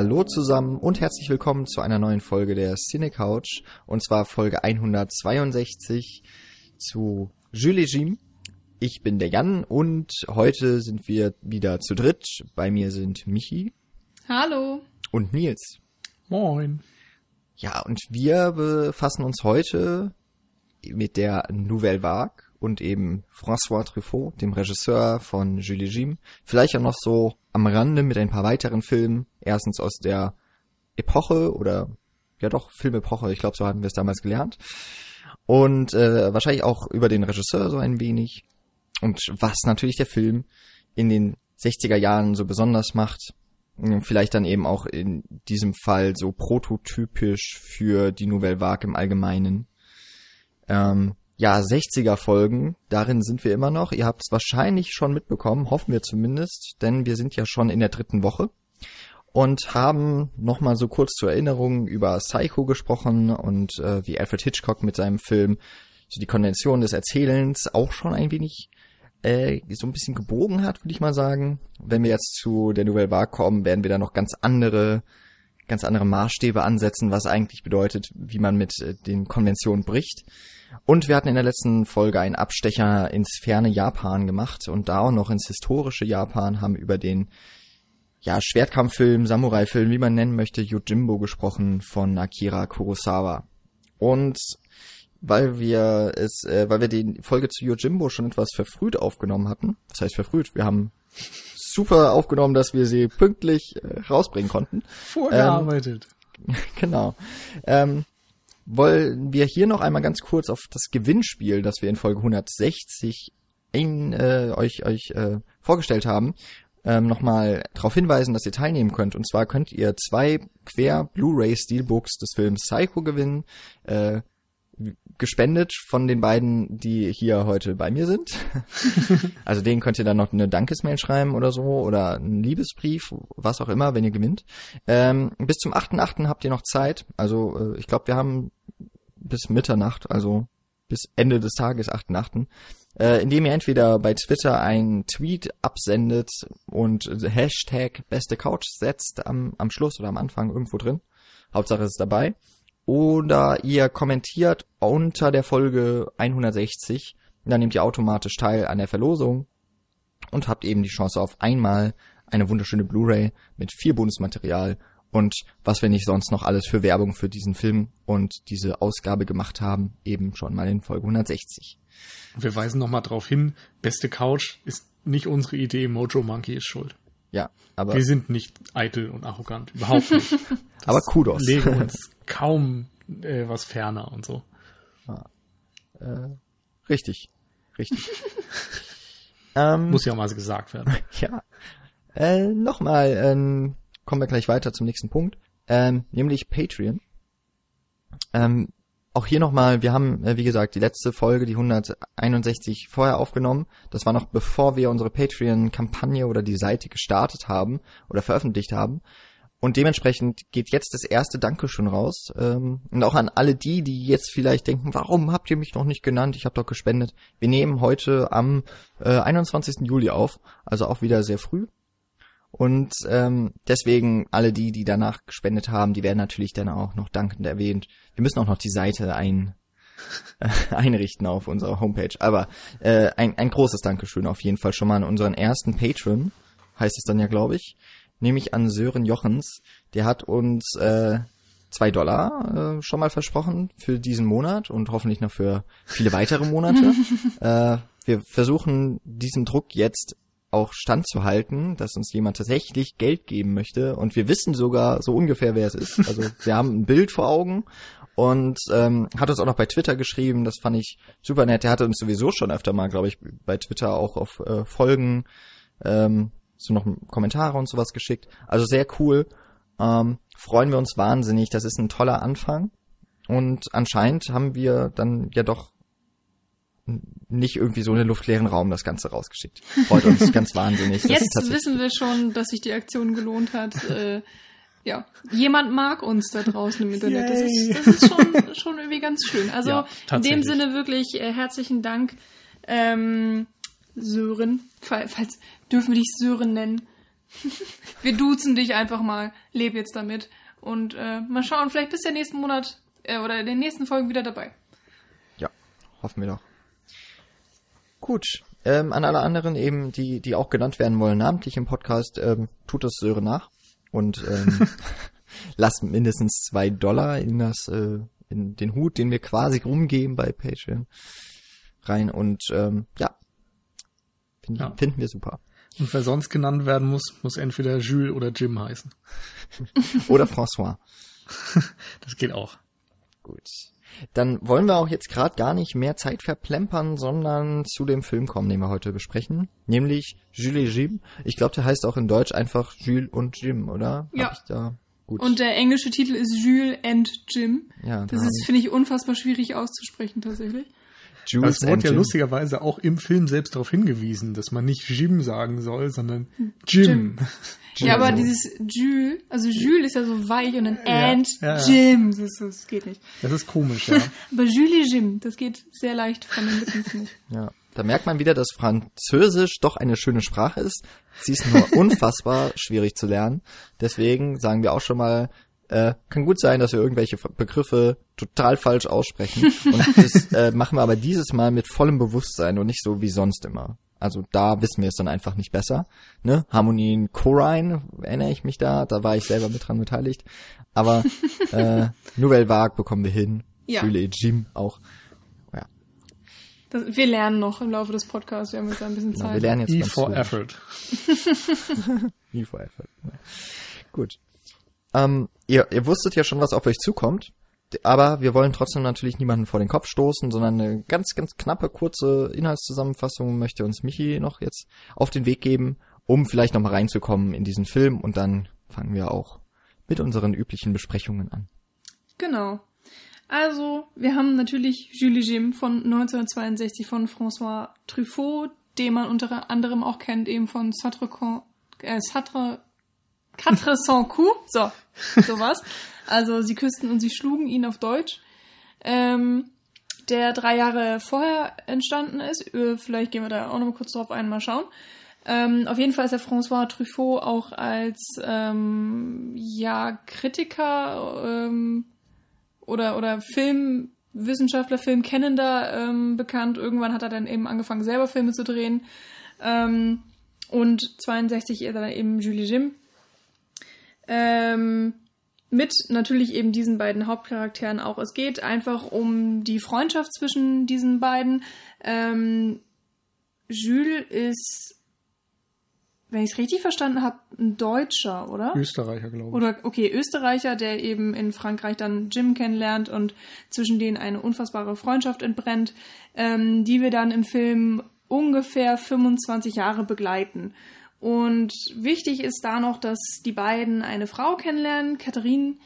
Hallo zusammen und herzlich willkommen zu einer neuen Folge der Cine Couch und zwar Folge 162 zu Jules Jim. Ich bin der Jan und heute sind wir wieder zu dritt. Bei mir sind Michi. Hallo. Und Nils. Moin. Ja, und wir befassen uns heute mit der Nouvelle Vague und eben François Truffaut, dem Regisseur von Jules Jim. Vielleicht auch noch so am Rande mit ein paar weiteren Filmen. Erstens aus der Epoche oder ja doch, Filmepoche, ich glaube, so hatten wir es damals gelernt. Und äh, wahrscheinlich auch über den Regisseur so ein wenig. Und was natürlich der Film in den 60er Jahren so besonders macht. Vielleicht dann eben auch in diesem Fall so prototypisch für die Nouvelle Vague im Allgemeinen. Ähm, ja, 60er Folgen, darin sind wir immer noch. Ihr habt es wahrscheinlich schon mitbekommen, hoffen wir zumindest, denn wir sind ja schon in der dritten Woche und haben nochmal so kurz zur Erinnerung über Psycho gesprochen und äh, wie Alfred Hitchcock mit seinem Film so die Konvention des Erzählens auch schon ein wenig äh, so ein bisschen gebogen hat, würde ich mal sagen. Wenn wir jetzt zu der Nouvelle Vague kommen, werden wir da noch ganz andere ganz andere Maßstäbe ansetzen, was eigentlich bedeutet, wie man mit äh, den Konventionen bricht. Und wir hatten in der letzten Folge einen Abstecher ins ferne Japan gemacht und da auch noch ins historische Japan, haben über den ja, Schwertkampffilm, Samurai-Film, wie man nennen möchte, Yojimbo gesprochen von Akira Kurosawa. Und weil wir es, äh, weil wir die Folge zu Yojimbo schon etwas verfrüht aufgenommen hatten, das heißt verfrüht, wir haben super aufgenommen, dass wir sie pünktlich äh, rausbringen konnten. Vorgearbeitet. Ähm, genau. Ähm, wollen wir hier noch einmal ganz kurz auf das Gewinnspiel, das wir in Folge 160 in, äh, euch, euch äh, vorgestellt haben, ähm, nochmal darauf hinweisen, dass ihr teilnehmen könnt. Und zwar könnt ihr zwei quer Blu-ray Steelbooks des Films Psycho gewinnen. Äh, gespendet von den beiden, die hier heute bei mir sind. also denen könnt ihr dann noch eine Dankesmail schreiben oder so oder einen Liebesbrief, was auch immer, wenn ihr gewinnt. Ähm, bis zum 8.8. habt ihr noch Zeit. Also äh, ich glaube, wir haben bis Mitternacht, also bis Ende des Tages, 8.8., äh, indem ihr entweder bei Twitter einen Tweet absendet und Hashtag beste Couch setzt am, am Schluss oder am Anfang irgendwo drin. Hauptsache es ist dabei oder ihr kommentiert unter der Folge 160. Dann nehmt ihr automatisch teil an der Verlosung und habt eben die Chance auf einmal eine wunderschöne Blu-ray mit viel Bonusmaterial und was wir nicht sonst noch alles für Werbung für diesen Film und diese Ausgabe gemacht haben, eben schon mal in Folge 160. Wir weisen nochmal darauf hin, beste Couch ist nicht unsere Idee, Mojo Monkey ist schuld. Ja, aber. Wir sind nicht eitel und arrogant. Überhaupt nicht. aber Kudos. legen uns kaum äh, was ferner und so. Ah. Äh, richtig. Richtig. ähm, Muss ja mal gesagt werden. Ja. Äh, Nochmal, ähm, kommen wir gleich weiter zum nächsten Punkt. Ähm, nämlich Patreon. Ähm, auch hier nochmal, wir haben, äh, wie gesagt, die letzte Folge, die 161 vorher aufgenommen. Das war noch bevor wir unsere Patreon-Kampagne oder die Seite gestartet haben oder veröffentlicht haben. Und dementsprechend geht jetzt das erste Dankeschön raus. Ähm, und auch an alle die, die jetzt vielleicht denken, warum habt ihr mich noch nicht genannt? Ich habe doch gespendet. Wir nehmen heute am äh, 21. Juli auf, also auch wieder sehr früh. Und ähm, deswegen alle die, die danach gespendet haben, die werden natürlich dann auch noch dankend erwähnt. Wir müssen auch noch die Seite ein, äh, einrichten auf unserer Homepage. Aber äh, ein, ein großes Dankeschön auf jeden Fall schon mal an unseren ersten Patron, heißt es dann ja, glaube ich. Nämlich an Sören Jochens. Der hat uns äh, zwei Dollar äh, schon mal versprochen für diesen Monat und hoffentlich noch für viele weitere Monate. äh, wir versuchen diesem Druck jetzt auch standzuhalten, dass uns jemand tatsächlich Geld geben möchte. Und wir wissen sogar so ungefähr, wer es ist. Also wir haben ein Bild vor Augen und ähm, hat uns auch noch bei Twitter geschrieben. Das fand ich super nett. Der hatte uns sowieso schon öfter mal, glaube ich, bei Twitter auch auf äh, Folgen ähm, so noch Kommentare und sowas geschickt. Also sehr cool. Ähm, freuen wir uns wahnsinnig. Das ist ein toller Anfang. Und anscheinend haben wir dann ja doch nicht irgendwie so in den luftleeren Raum das Ganze rausgeschickt. Freut uns ganz wahnsinnig. Jetzt wissen wir schon, dass sich die Aktion gelohnt hat. äh, ja, jemand mag uns da draußen im Internet. Das ist, das ist schon, schon irgendwie ganz schön. Also ja, in dem Sinne wirklich äh, herzlichen Dank, ähm, Sören. Falls dürfen wir dich Sören nennen. Wir duzen dich einfach mal. Leb jetzt damit. Und äh, mal schauen, vielleicht bist du ja nächsten Monat äh, oder in den nächsten Folgen wieder dabei. Ja, hoffen wir doch. Gut. Ähm, an alle anderen eben, die, die auch genannt werden wollen, namentlich im Podcast, ähm, tut das Sören nach und ähm, lasst mindestens zwei Dollar in das, äh, in den Hut, den wir quasi rumgeben bei Patreon rein und ähm, ja, find, ja. finden wir super. Und wer sonst genannt werden muss, muss entweder Jules oder Jim heißen. oder François. das geht auch. Gut. Dann wollen wir auch jetzt gerade gar nicht mehr Zeit verplempern, sondern zu dem Film kommen, den wir heute besprechen. Nämlich Jules et Jim. Ich glaube, der heißt auch in Deutsch einfach Jules und Jim, oder? Ja. Gut. Und der englische Titel ist Jules and Jim. Ja, das ist, finde ich, unfassbar schwierig auszusprechen tatsächlich. Jules es wurde ja Jim. lustigerweise auch im Film selbst darauf hingewiesen, dass man nicht Jim sagen soll, sondern Jim. Jim. Ja, aber dieses Jules, also Jules ist ja so weich und dann ja, and ja, Jim, das, das, geht nicht. Das ist komisch, ja. aber Jules et Jim, das geht sehr leicht von den Lippen. Ja, da merkt man wieder, dass Französisch doch eine schöne Sprache ist. Sie ist nur unfassbar schwierig zu lernen. Deswegen sagen wir auch schon mal äh, kann gut sein, dass wir irgendwelche Begriffe total falsch aussprechen. Und das äh, machen wir aber dieses Mal mit vollem Bewusstsein und nicht so wie sonst immer. Also da wissen wir es dann einfach nicht besser. Ne? Harmonien Corine, erinnere ich mich da, da war ich selber mit dran beteiligt. Aber äh, Nouvelle Vague bekommen wir hin. Ja. Jules Jim auch. Ja. Das, wir lernen noch im Laufe des Podcasts, wir haben jetzt ein bisschen genau, Zeit. wir lernen jetzt E for effort. e for effort. Gut. Ähm, ihr, ihr wusstet ja schon, was auf euch zukommt, aber wir wollen trotzdem natürlich niemanden vor den Kopf stoßen, sondern eine ganz, ganz knappe, kurze Inhaltszusammenfassung möchte uns Michi noch jetzt auf den Weg geben, um vielleicht nochmal reinzukommen in diesen Film und dann fangen wir auch mit unseren üblichen Besprechungen an. Genau. Also, wir haben natürlich Julie Jim von 1962 von François Truffaut, den man unter anderem auch kennt, eben von Satre, äh, Satre Quatre cents coups, so, sowas. Also sie küssten und sie schlugen ihn auf Deutsch. Ähm, der drei Jahre vorher entstanden ist. Äh, vielleicht gehen wir da auch noch mal kurz drauf ein, mal schauen. Ähm, auf jeden Fall ist der François Truffaut auch als ähm, ja Kritiker ähm, oder oder Filmwissenschaftler, Filmkennender ähm, bekannt. Irgendwann hat er dann eben angefangen selber Filme zu drehen ähm, und 62 ist er dann eben Julie Jim ähm, mit natürlich eben diesen beiden Hauptcharakteren auch. Es geht einfach um die Freundschaft zwischen diesen beiden. Ähm, Jules ist, wenn ich es richtig verstanden habe, ein Deutscher, oder? Österreicher, glaube ich. Oder okay, Österreicher, der eben in Frankreich dann Jim kennenlernt und zwischen denen eine unfassbare Freundschaft entbrennt, ähm, die wir dann im Film ungefähr 25 Jahre begleiten. Und wichtig ist da noch, dass die beiden eine Frau kennenlernen, Katharine,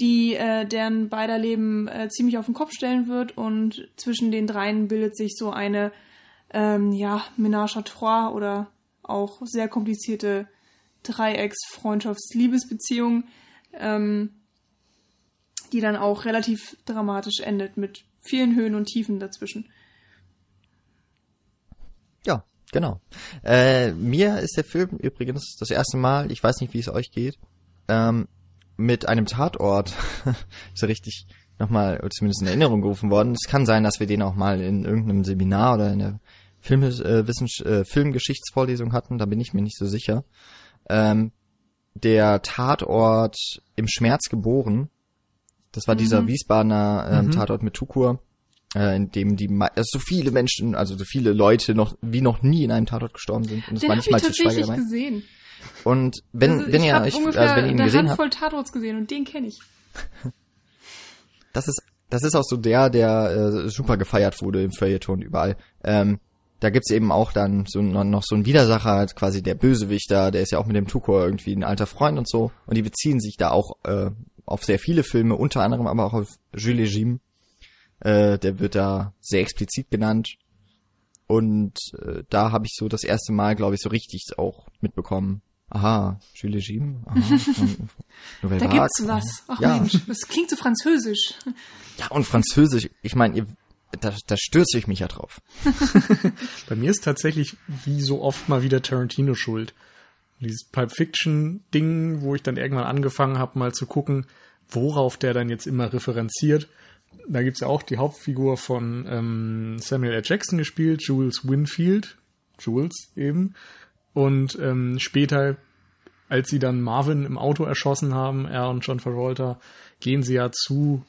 die äh, deren beider Leben äh, ziemlich auf den Kopf stellen wird und zwischen den dreien bildet sich so eine ähm, ja Ménage à trois oder auch sehr komplizierte Dreiecks-Freundschafts-Liebesbeziehung, ähm, die dann auch relativ dramatisch endet mit vielen Höhen und Tiefen dazwischen. Genau. Äh, mir ist der Film übrigens das erste Mal, ich weiß nicht, wie es euch geht, ähm, mit einem Tatort so richtig nochmal zumindest in Erinnerung gerufen worden. Es kann sein, dass wir den auch mal in irgendeinem Seminar oder in der Film, äh, Wissens äh, Filmgeschichtsvorlesung hatten, da bin ich mir nicht so sicher. Ähm, der Tatort im Schmerz geboren, das war mhm. dieser Wiesbadener ähm, mhm. Tatort mit Tukur äh, in dem die also so viele Menschen, also so viele Leute noch wie noch nie in einem Tatort gestorben sind. Und das den war nicht mal zu Schweiger dabei. gesehen. Und wenn also wenn ihr ich, also wenn ihr ihn gesehen habt, voll Tatorts gesehen und den kenne ich. das ist das ist auch so der, der äh, super gefeiert wurde im Feuilleton überall. Ähm, da gibt's eben auch dann so noch so ein Widersacher, halt quasi der Bösewichter, der ist ja auch mit dem Tukur irgendwie ein alter Freund und so. Und die beziehen sich da auch äh, auf sehr viele Filme, unter anderem aber auch auf Jules Jim, äh, der wird da sehr explizit genannt. Und äh, da habe ich so das erste Mal, glaube ich, so richtig auch mitbekommen. Aha, Jules von da gibt's was. Ach ja. Mensch, das klingt so französisch. Ja, und französisch, ich meine, da, da stürze ich mich ja drauf. Bei mir ist tatsächlich wie so oft mal wieder Tarantino schuld. dieses Pulp Fiction Ding, wo ich dann irgendwann angefangen habe, mal zu gucken, worauf der dann jetzt immer referenziert. Da gibt's ja auch die Hauptfigur von ähm, Samuel L. Jackson gespielt, Jules Winfield, Jules eben. Und ähm, später, als sie dann Marvin im Auto erschossen haben, er und John Travolta, gehen sie ja zu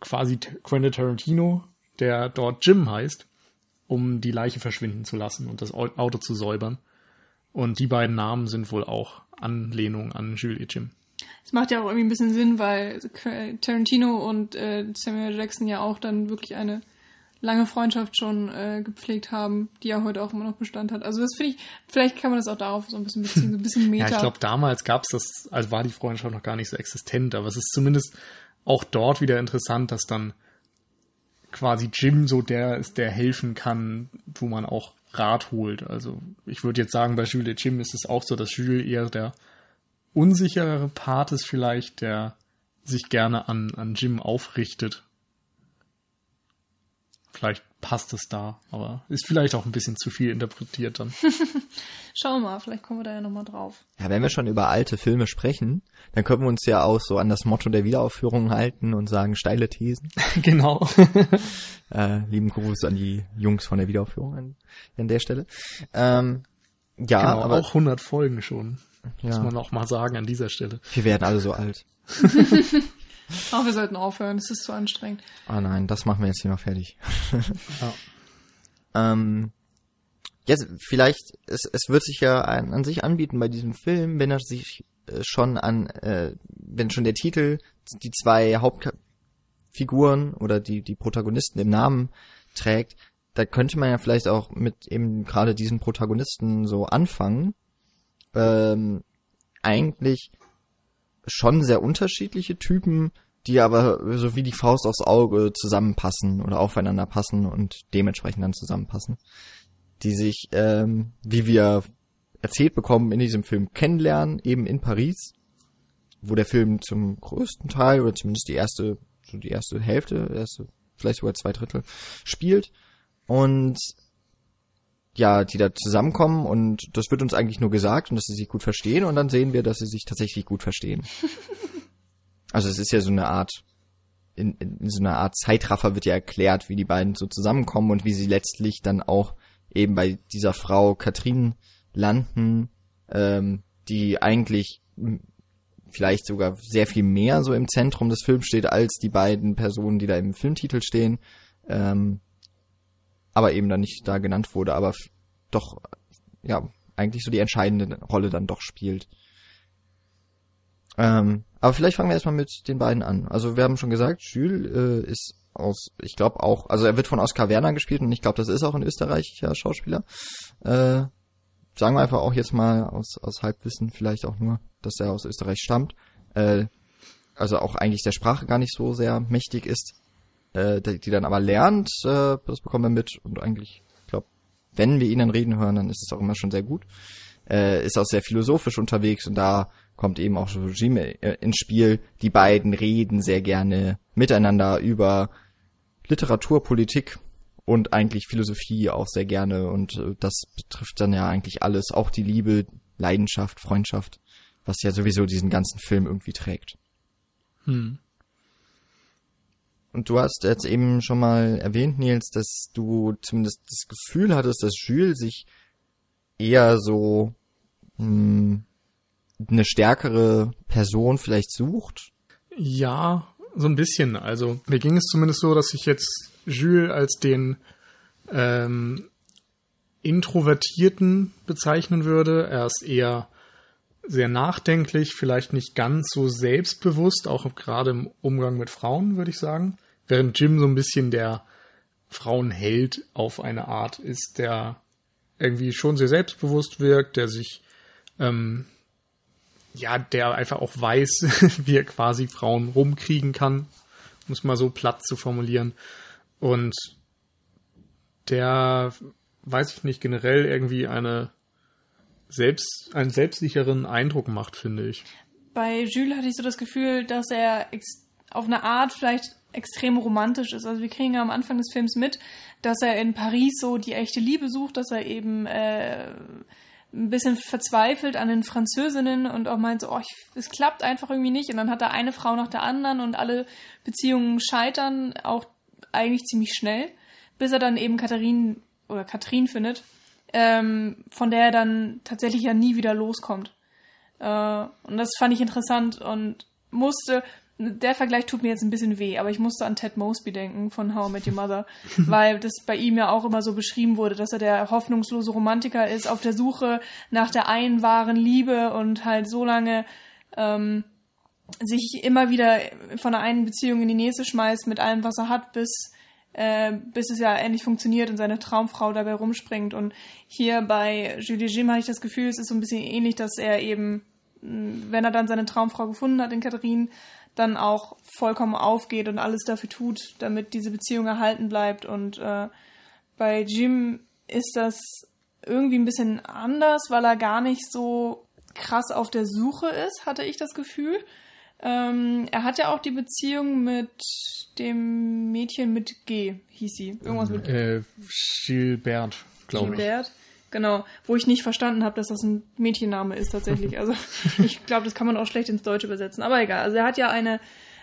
quasi Quentin Tarantino, der dort Jim heißt, um die Leiche verschwinden zu lassen und das Auto zu säubern. Und die beiden Namen sind wohl auch Anlehnung an Jules et Jim. Es macht ja auch irgendwie ein bisschen Sinn, weil Tarantino und äh, Samuel Jackson ja auch dann wirklich eine lange Freundschaft schon äh, gepflegt haben, die ja heute auch immer noch Bestand hat. Also das finde ich, vielleicht kann man das auch darauf so ein bisschen beziehen, so ein bisschen Meta. ja, ich glaube, damals gab es das, also war die Freundschaft noch gar nicht so existent, aber es ist zumindest auch dort wieder interessant, dass dann quasi Jim so der ist, der helfen kann, wo man auch Rat holt. Also ich würde jetzt sagen, bei Jules et Jim ist es auch so, dass Jules eher der unsicherere Part ist vielleicht, der sich gerne an, an Jim aufrichtet. Vielleicht passt es da, aber ist vielleicht auch ein bisschen zu viel interpretiert dann. Schauen wir mal, vielleicht kommen wir da ja nochmal drauf. Ja, wenn wir schon über alte Filme sprechen, dann können wir uns ja auch so an das Motto der Wiederaufführung halten und sagen steile Thesen. genau. äh, lieben Gruß an die Jungs von der Wiederaufführung an, an der Stelle. Ähm, ja, genau, aber auch 100 Folgen schon. Ja. Muss man auch mal sagen an dieser Stelle. Wir werden alle so alt. Auch wir sollten aufhören, es ist zu anstrengend. Ah nein, das machen wir jetzt hier noch fertig. ja. ähm, jetzt vielleicht, es, es wird sich ja an, an sich anbieten bei diesem Film, wenn er sich äh, schon an, äh, wenn schon der Titel die zwei Hauptfiguren oder die, die Protagonisten im Namen trägt, da könnte man ja vielleicht auch mit eben gerade diesen Protagonisten so anfangen. Ähm, eigentlich schon sehr unterschiedliche Typen, die aber so wie die Faust aufs Auge zusammenpassen oder aufeinander passen und dementsprechend dann zusammenpassen. Die sich, ähm, wie wir erzählt bekommen, in diesem Film kennenlernen, eben in Paris, wo der Film zum größten Teil oder zumindest die erste, so die erste Hälfte, erste, vielleicht sogar zwei Drittel spielt und ja, die da zusammenkommen und das wird uns eigentlich nur gesagt und dass sie sich gut verstehen und dann sehen wir, dass sie sich tatsächlich gut verstehen. also es ist ja so eine Art, in, in so einer Art Zeitraffer wird ja erklärt, wie die beiden so zusammenkommen und wie sie letztlich dann auch eben bei dieser Frau Katrin landen, ähm, die eigentlich vielleicht sogar sehr viel mehr so im Zentrum des Films steht als die beiden Personen, die da im Filmtitel stehen. Ähm, aber eben dann nicht da genannt wurde, aber doch, ja, eigentlich so die entscheidende Rolle dann doch spielt. Ähm, aber vielleicht fangen wir erstmal mit den beiden an. Also wir haben schon gesagt, Jules äh, ist aus, ich glaube auch, also er wird von Oskar Werner gespielt und ich glaube, das ist auch ein österreichischer Schauspieler. Äh, sagen wir einfach auch jetzt mal aus, aus Halbwissen vielleicht auch nur, dass er aus Österreich stammt. Äh, also auch eigentlich der Sprache gar nicht so sehr mächtig ist äh, die, dann aber lernt, äh, das bekommen wir mit und eigentlich, ich glaube, wenn wir ihn dann reden hören, dann ist es auch immer schon sehr gut. Äh, ist auch sehr philosophisch unterwegs und da kommt eben auch Regime äh, ins Spiel. Die beiden reden sehr gerne miteinander über Literatur, Politik und eigentlich Philosophie auch sehr gerne und äh, das betrifft dann ja eigentlich alles, auch die Liebe, Leidenschaft, Freundschaft, was ja sowieso diesen ganzen Film irgendwie trägt. Hm. Und du hast jetzt eben schon mal erwähnt, Nils, dass du zumindest das Gefühl hattest, dass Jules sich eher so mh, hm, eine stärkere Person vielleicht sucht. Ja, so ein bisschen. Also mir ging es zumindest so, dass ich jetzt Jules als den ähm, Introvertierten bezeichnen würde. Er ist eher sehr nachdenklich, vielleicht nicht ganz so selbstbewusst, auch gerade im Umgang mit Frauen, würde ich sagen. Während Jim so ein bisschen der Frauenheld auf eine Art ist, der irgendwie schon sehr selbstbewusst wirkt, der sich, ähm, ja, der einfach auch weiß, wie er quasi Frauen rumkriegen kann, um es mal so platt zu formulieren. Und der, weiß ich nicht, generell irgendwie eine selbst, einen selbstsicheren Eindruck macht, finde ich. Bei Jules hatte ich so das Gefühl, dass er auf eine Art vielleicht extrem romantisch ist. Also wir kriegen ja am Anfang des Films mit, dass er in Paris so die echte Liebe sucht, dass er eben äh, ein bisschen verzweifelt an den Französinnen und auch meint so, oh, es klappt einfach irgendwie nicht. Und dann hat er eine Frau nach der anderen und alle Beziehungen scheitern auch eigentlich ziemlich schnell, bis er dann eben Katharin oder Katrin findet, ähm, von der er dann tatsächlich ja nie wieder loskommt. Äh, und das fand ich interessant und musste, der Vergleich tut mir jetzt ein bisschen weh, aber ich musste an Ted Mosby denken von How I Met Your Mother, weil das bei ihm ja auch immer so beschrieben wurde, dass er der hoffnungslose Romantiker ist, auf der Suche nach der einen wahren Liebe und halt so lange ähm, sich immer wieder von der einen Beziehung in die nächste schmeißt mit allem, was er hat, bis äh, bis es ja endlich funktioniert und seine Traumfrau dabei rumspringt. Und hier bei Julie Jim hatte ich das Gefühl, es ist so ein bisschen ähnlich, dass er eben, wenn er dann seine Traumfrau gefunden hat in Katharine, dann auch vollkommen aufgeht und alles dafür tut, damit diese Beziehung erhalten bleibt. Und äh, bei Jim ist das irgendwie ein bisschen anders, weil er gar nicht so krass auf der Suche ist, hatte ich das Gefühl. Ähm, er hat ja auch die Beziehung mit dem Mädchen mit G, hieß sie. Irgendwas mit äh, Gilbert, glaube ich. Gilbert, genau. Wo ich nicht verstanden habe, dass das ein Mädchenname ist tatsächlich. Also ich glaube, das kann man auch schlecht ins Deutsche übersetzen. Aber egal. Also er hat ja eine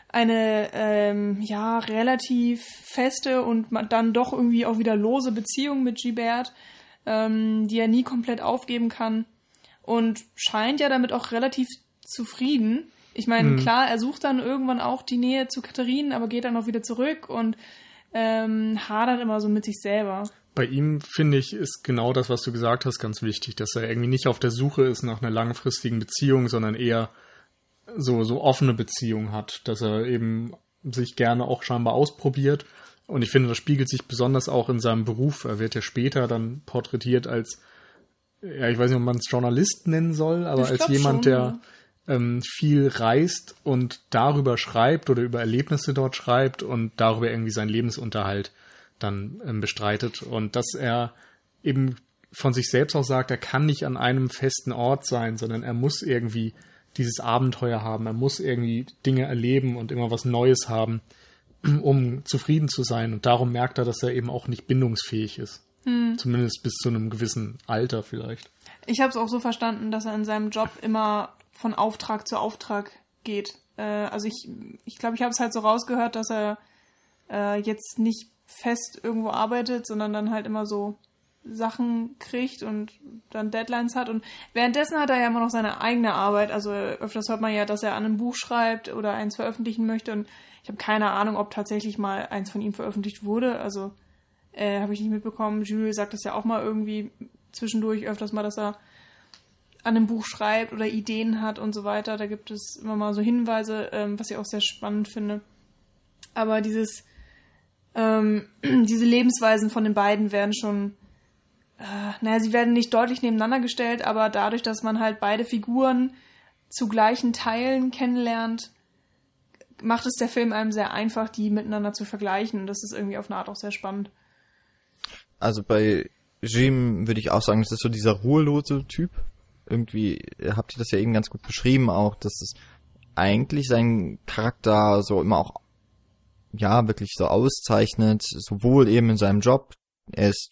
eine ähm, ja relativ feste und dann doch irgendwie auch wieder lose Beziehung mit Gilbert, ähm, die er nie komplett aufgeben kann und scheint ja damit auch relativ zufrieden ich meine, mhm. klar, er sucht dann irgendwann auch die Nähe zu Katharinen, aber geht dann auch wieder zurück und ähm, hadert immer so mit sich selber. Bei ihm, finde ich, ist genau das, was du gesagt hast, ganz wichtig, dass er irgendwie nicht auf der Suche ist nach einer langfristigen Beziehung, sondern eher so, so offene Beziehung hat, dass er eben sich gerne auch scheinbar ausprobiert. Und ich finde, das spiegelt sich besonders auch in seinem Beruf. Er wird ja später dann porträtiert als, ja, ich weiß nicht, ob man es Journalist nennen soll, aber als jemand, schon, der, ähm, viel reist und darüber schreibt oder über Erlebnisse dort schreibt und darüber irgendwie seinen Lebensunterhalt dann ähm, bestreitet und dass er eben von sich selbst auch sagt, er kann nicht an einem festen Ort sein, sondern er muss irgendwie dieses Abenteuer haben, er muss irgendwie Dinge erleben und immer was Neues haben, um zufrieden zu sein. Und darum merkt er, dass er eben auch nicht bindungsfähig ist. Hm. Zumindest bis zu einem gewissen Alter vielleicht. Ich habe es auch so verstanden, dass er in seinem Job immer von Auftrag zu Auftrag geht. Äh, also ich ich, glaube, ich habe es halt so rausgehört, dass er äh, jetzt nicht fest irgendwo arbeitet, sondern dann halt immer so Sachen kriegt und dann Deadlines hat. Und währenddessen hat er ja immer noch seine eigene Arbeit. Also öfters hört man ja, dass er an einem Buch schreibt oder eins veröffentlichen möchte. Und ich habe keine Ahnung, ob tatsächlich mal eins von ihm veröffentlicht wurde. Also äh, habe ich nicht mitbekommen. Jules sagt das ja auch mal irgendwie zwischendurch öfters mal, dass er an einem Buch schreibt oder Ideen hat und so weiter. Da gibt es immer mal so Hinweise, ähm, was ich auch sehr spannend finde. Aber dieses, ähm, diese Lebensweisen von den beiden werden schon, äh, naja, sie werden nicht deutlich nebeneinander gestellt, aber dadurch, dass man halt beide Figuren zu gleichen Teilen kennenlernt, macht es der Film einem sehr einfach, die miteinander zu vergleichen. Und das ist irgendwie auf eine Art auch sehr spannend. Also bei Jim würde ich auch sagen, das ist so dieser ruhelose Typ, irgendwie habt ihr das ja eben ganz gut beschrieben auch, dass es eigentlich sein Charakter so immer auch ja wirklich so auszeichnet, sowohl eben in seinem Job, er ist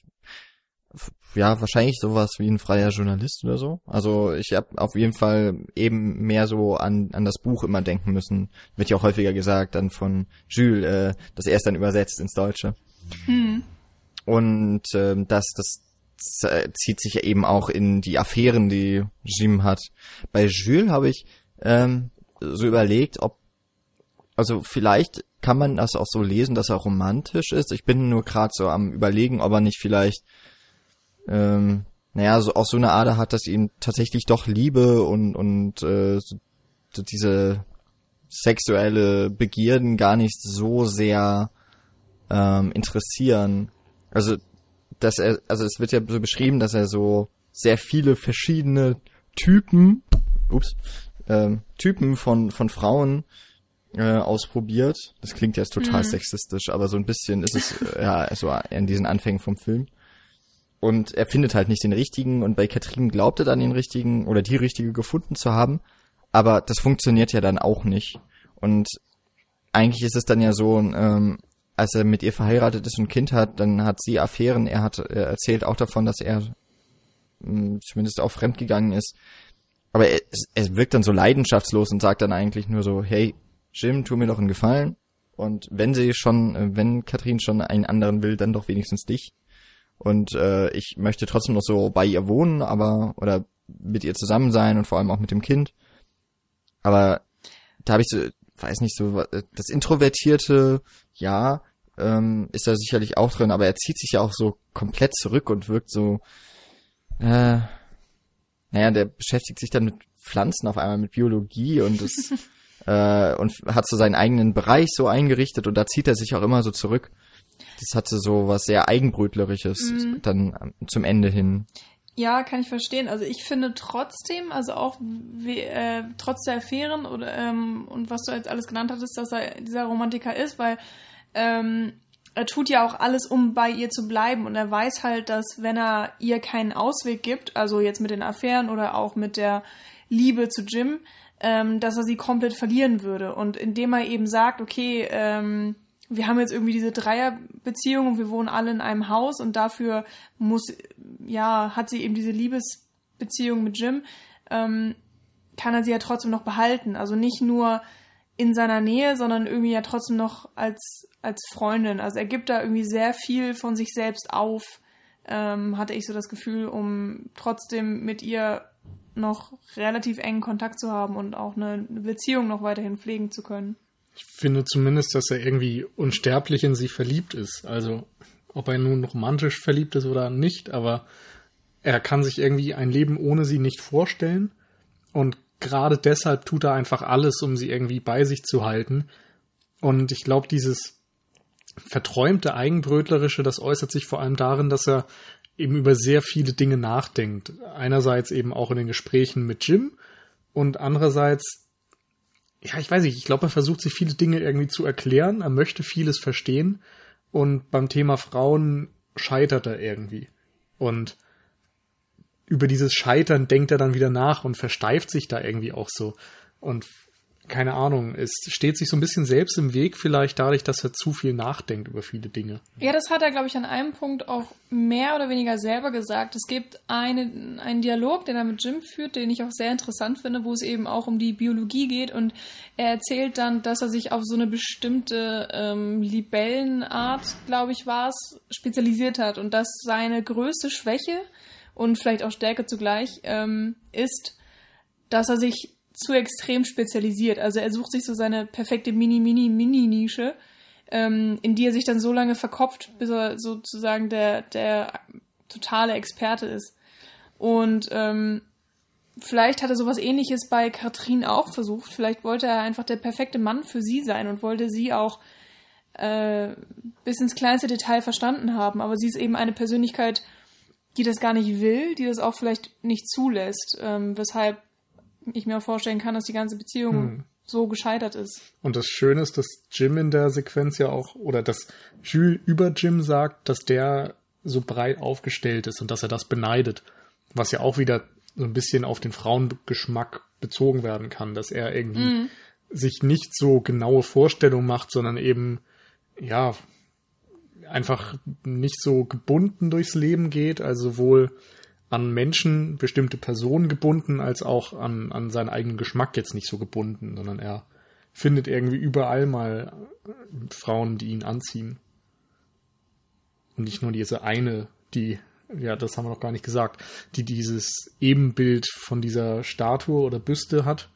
ja wahrscheinlich sowas wie ein freier Journalist oder so. Also ich habe auf jeden Fall eben mehr so an an das Buch immer denken müssen. Wird ja auch häufiger gesagt dann von Jules, äh, dass er es dann übersetzt ins Deutsche. Hm. Und ähm, dass das äh, zieht sich eben auch in die Affären, die Jim hat. Bei Jules habe ich ähm, so überlegt, ob also vielleicht kann man das auch so lesen, dass er romantisch ist. Ich bin nur gerade so am überlegen, ob er nicht vielleicht ähm, naja, so auch so eine Ader hat, dass ihm tatsächlich doch Liebe und und äh, so, diese sexuelle Begierden gar nicht so sehr ähm, interessieren. Also dass er, also es wird ja so beschrieben, dass er so sehr viele verschiedene Typen, ups, ähm, Typen von, von Frauen äh, ausprobiert. Das klingt jetzt total mhm. sexistisch, aber so ein bisschen ist es äh, ja so in diesen Anfängen vom Film. Und er findet halt nicht den richtigen und bei Katrin glaubt er dann den richtigen oder die richtige gefunden zu haben, aber das funktioniert ja dann auch nicht. Und eigentlich ist es dann ja so, ähm, als er mit ihr verheiratet ist und ein Kind hat, dann hat sie Affären. Er hat er erzählt auch davon, dass er mh, zumindest auch fremdgegangen ist. Aber er, er wirkt dann so leidenschaftslos und sagt dann eigentlich nur so, hey, Jim, tu mir doch einen Gefallen. Und wenn sie schon, wenn Katrin schon einen anderen will, dann doch wenigstens dich. Und äh, ich möchte trotzdem noch so bei ihr wohnen, aber oder mit ihr zusammen sein und vor allem auch mit dem Kind. Aber da habe ich so, weiß nicht, so das Introvertierte, ja, ähm, ist da sicherlich auch drin, aber er zieht sich ja auch so komplett zurück und wirkt so, äh, naja, der beschäftigt sich dann mit Pflanzen auf einmal, mit Biologie und das, äh, und hat so seinen eigenen Bereich so eingerichtet und da zieht er sich auch immer so zurück. Das hatte so was sehr Eigenbrötlerisches mhm. dann zum Ende hin. Ja, kann ich verstehen. Also ich finde trotzdem, also auch wie, äh, trotz der Affären oder ähm, und was du jetzt alles genannt hattest, dass er dieser Romantiker ist, weil ähm, er tut ja auch alles, um bei ihr zu bleiben und er weiß halt, dass wenn er ihr keinen Ausweg gibt, also jetzt mit den Affären oder auch mit der Liebe zu Jim, ähm, dass er sie komplett verlieren würde. Und indem er eben sagt, okay, ähm, wir haben jetzt irgendwie diese Dreierbeziehung und wir wohnen alle in einem Haus und dafür muss, ja, hat sie eben diese Liebesbeziehung mit Jim, ähm, kann er sie ja trotzdem noch behalten. Also nicht nur in seiner Nähe, sondern irgendwie ja trotzdem noch als, als Freundin. Also er gibt da irgendwie sehr viel von sich selbst auf, ähm, hatte ich so das Gefühl, um trotzdem mit ihr noch relativ engen Kontakt zu haben und auch eine Beziehung noch weiterhin pflegen zu können. Ich finde zumindest, dass er irgendwie unsterblich in sie verliebt ist. Also, ob er nun romantisch verliebt ist oder nicht, aber er kann sich irgendwie ein Leben ohne sie nicht vorstellen. Und gerade deshalb tut er einfach alles, um sie irgendwie bei sich zu halten. Und ich glaube, dieses verträumte Eigenbrötlerische, das äußert sich vor allem darin, dass er eben über sehr viele Dinge nachdenkt. Einerseits eben auch in den Gesprächen mit Jim und andererseits ja, ich weiß nicht, ich glaube, er versucht sich viele Dinge irgendwie zu erklären, er möchte vieles verstehen und beim Thema Frauen scheitert er irgendwie. Und über dieses Scheitern denkt er dann wieder nach und versteift sich da irgendwie auch so. Und keine Ahnung, es steht sich so ein bisschen selbst im Weg, vielleicht dadurch, dass er zu viel nachdenkt über viele Dinge. Ja, das hat er, glaube ich, an einem Punkt auch mehr oder weniger selber gesagt. Es gibt eine, einen Dialog, den er mit Jim führt, den ich auch sehr interessant finde, wo es eben auch um die Biologie geht und er erzählt dann, dass er sich auf so eine bestimmte ähm, Libellenart, glaube ich, war es, spezialisiert hat und dass seine größte Schwäche und vielleicht auch Stärke zugleich ähm, ist, dass er sich zu extrem spezialisiert. Also er sucht sich so seine perfekte Mini-Mini-Mini-Nische, ähm, in die er sich dann so lange verkopft, bis er sozusagen der, der totale Experte ist. Und ähm, vielleicht hat er sowas ähnliches bei Katrin auch versucht. Vielleicht wollte er einfach der perfekte Mann für sie sein und wollte sie auch äh, bis ins kleinste Detail verstanden haben. Aber sie ist eben eine Persönlichkeit, die das gar nicht will, die das auch vielleicht nicht zulässt, ähm, weshalb ich mir auch vorstellen kann, dass die ganze Beziehung hm. so gescheitert ist. Und das Schöne ist, dass Jim in der Sequenz ja auch, oder dass Jules über Jim sagt, dass der so breit aufgestellt ist und dass er das beneidet. Was ja auch wieder so ein bisschen auf den Frauengeschmack bezogen werden kann, dass er irgendwie mhm. sich nicht so genaue Vorstellungen macht, sondern eben, ja, einfach nicht so gebunden durchs Leben geht, also sowohl an Menschen, bestimmte Personen gebunden, als auch an, an seinen eigenen Geschmack jetzt nicht so gebunden, sondern er findet irgendwie überall mal Frauen, die ihn anziehen. Und nicht nur diese eine, die, ja, das haben wir noch gar nicht gesagt, die dieses Ebenbild von dieser Statue oder Büste hat.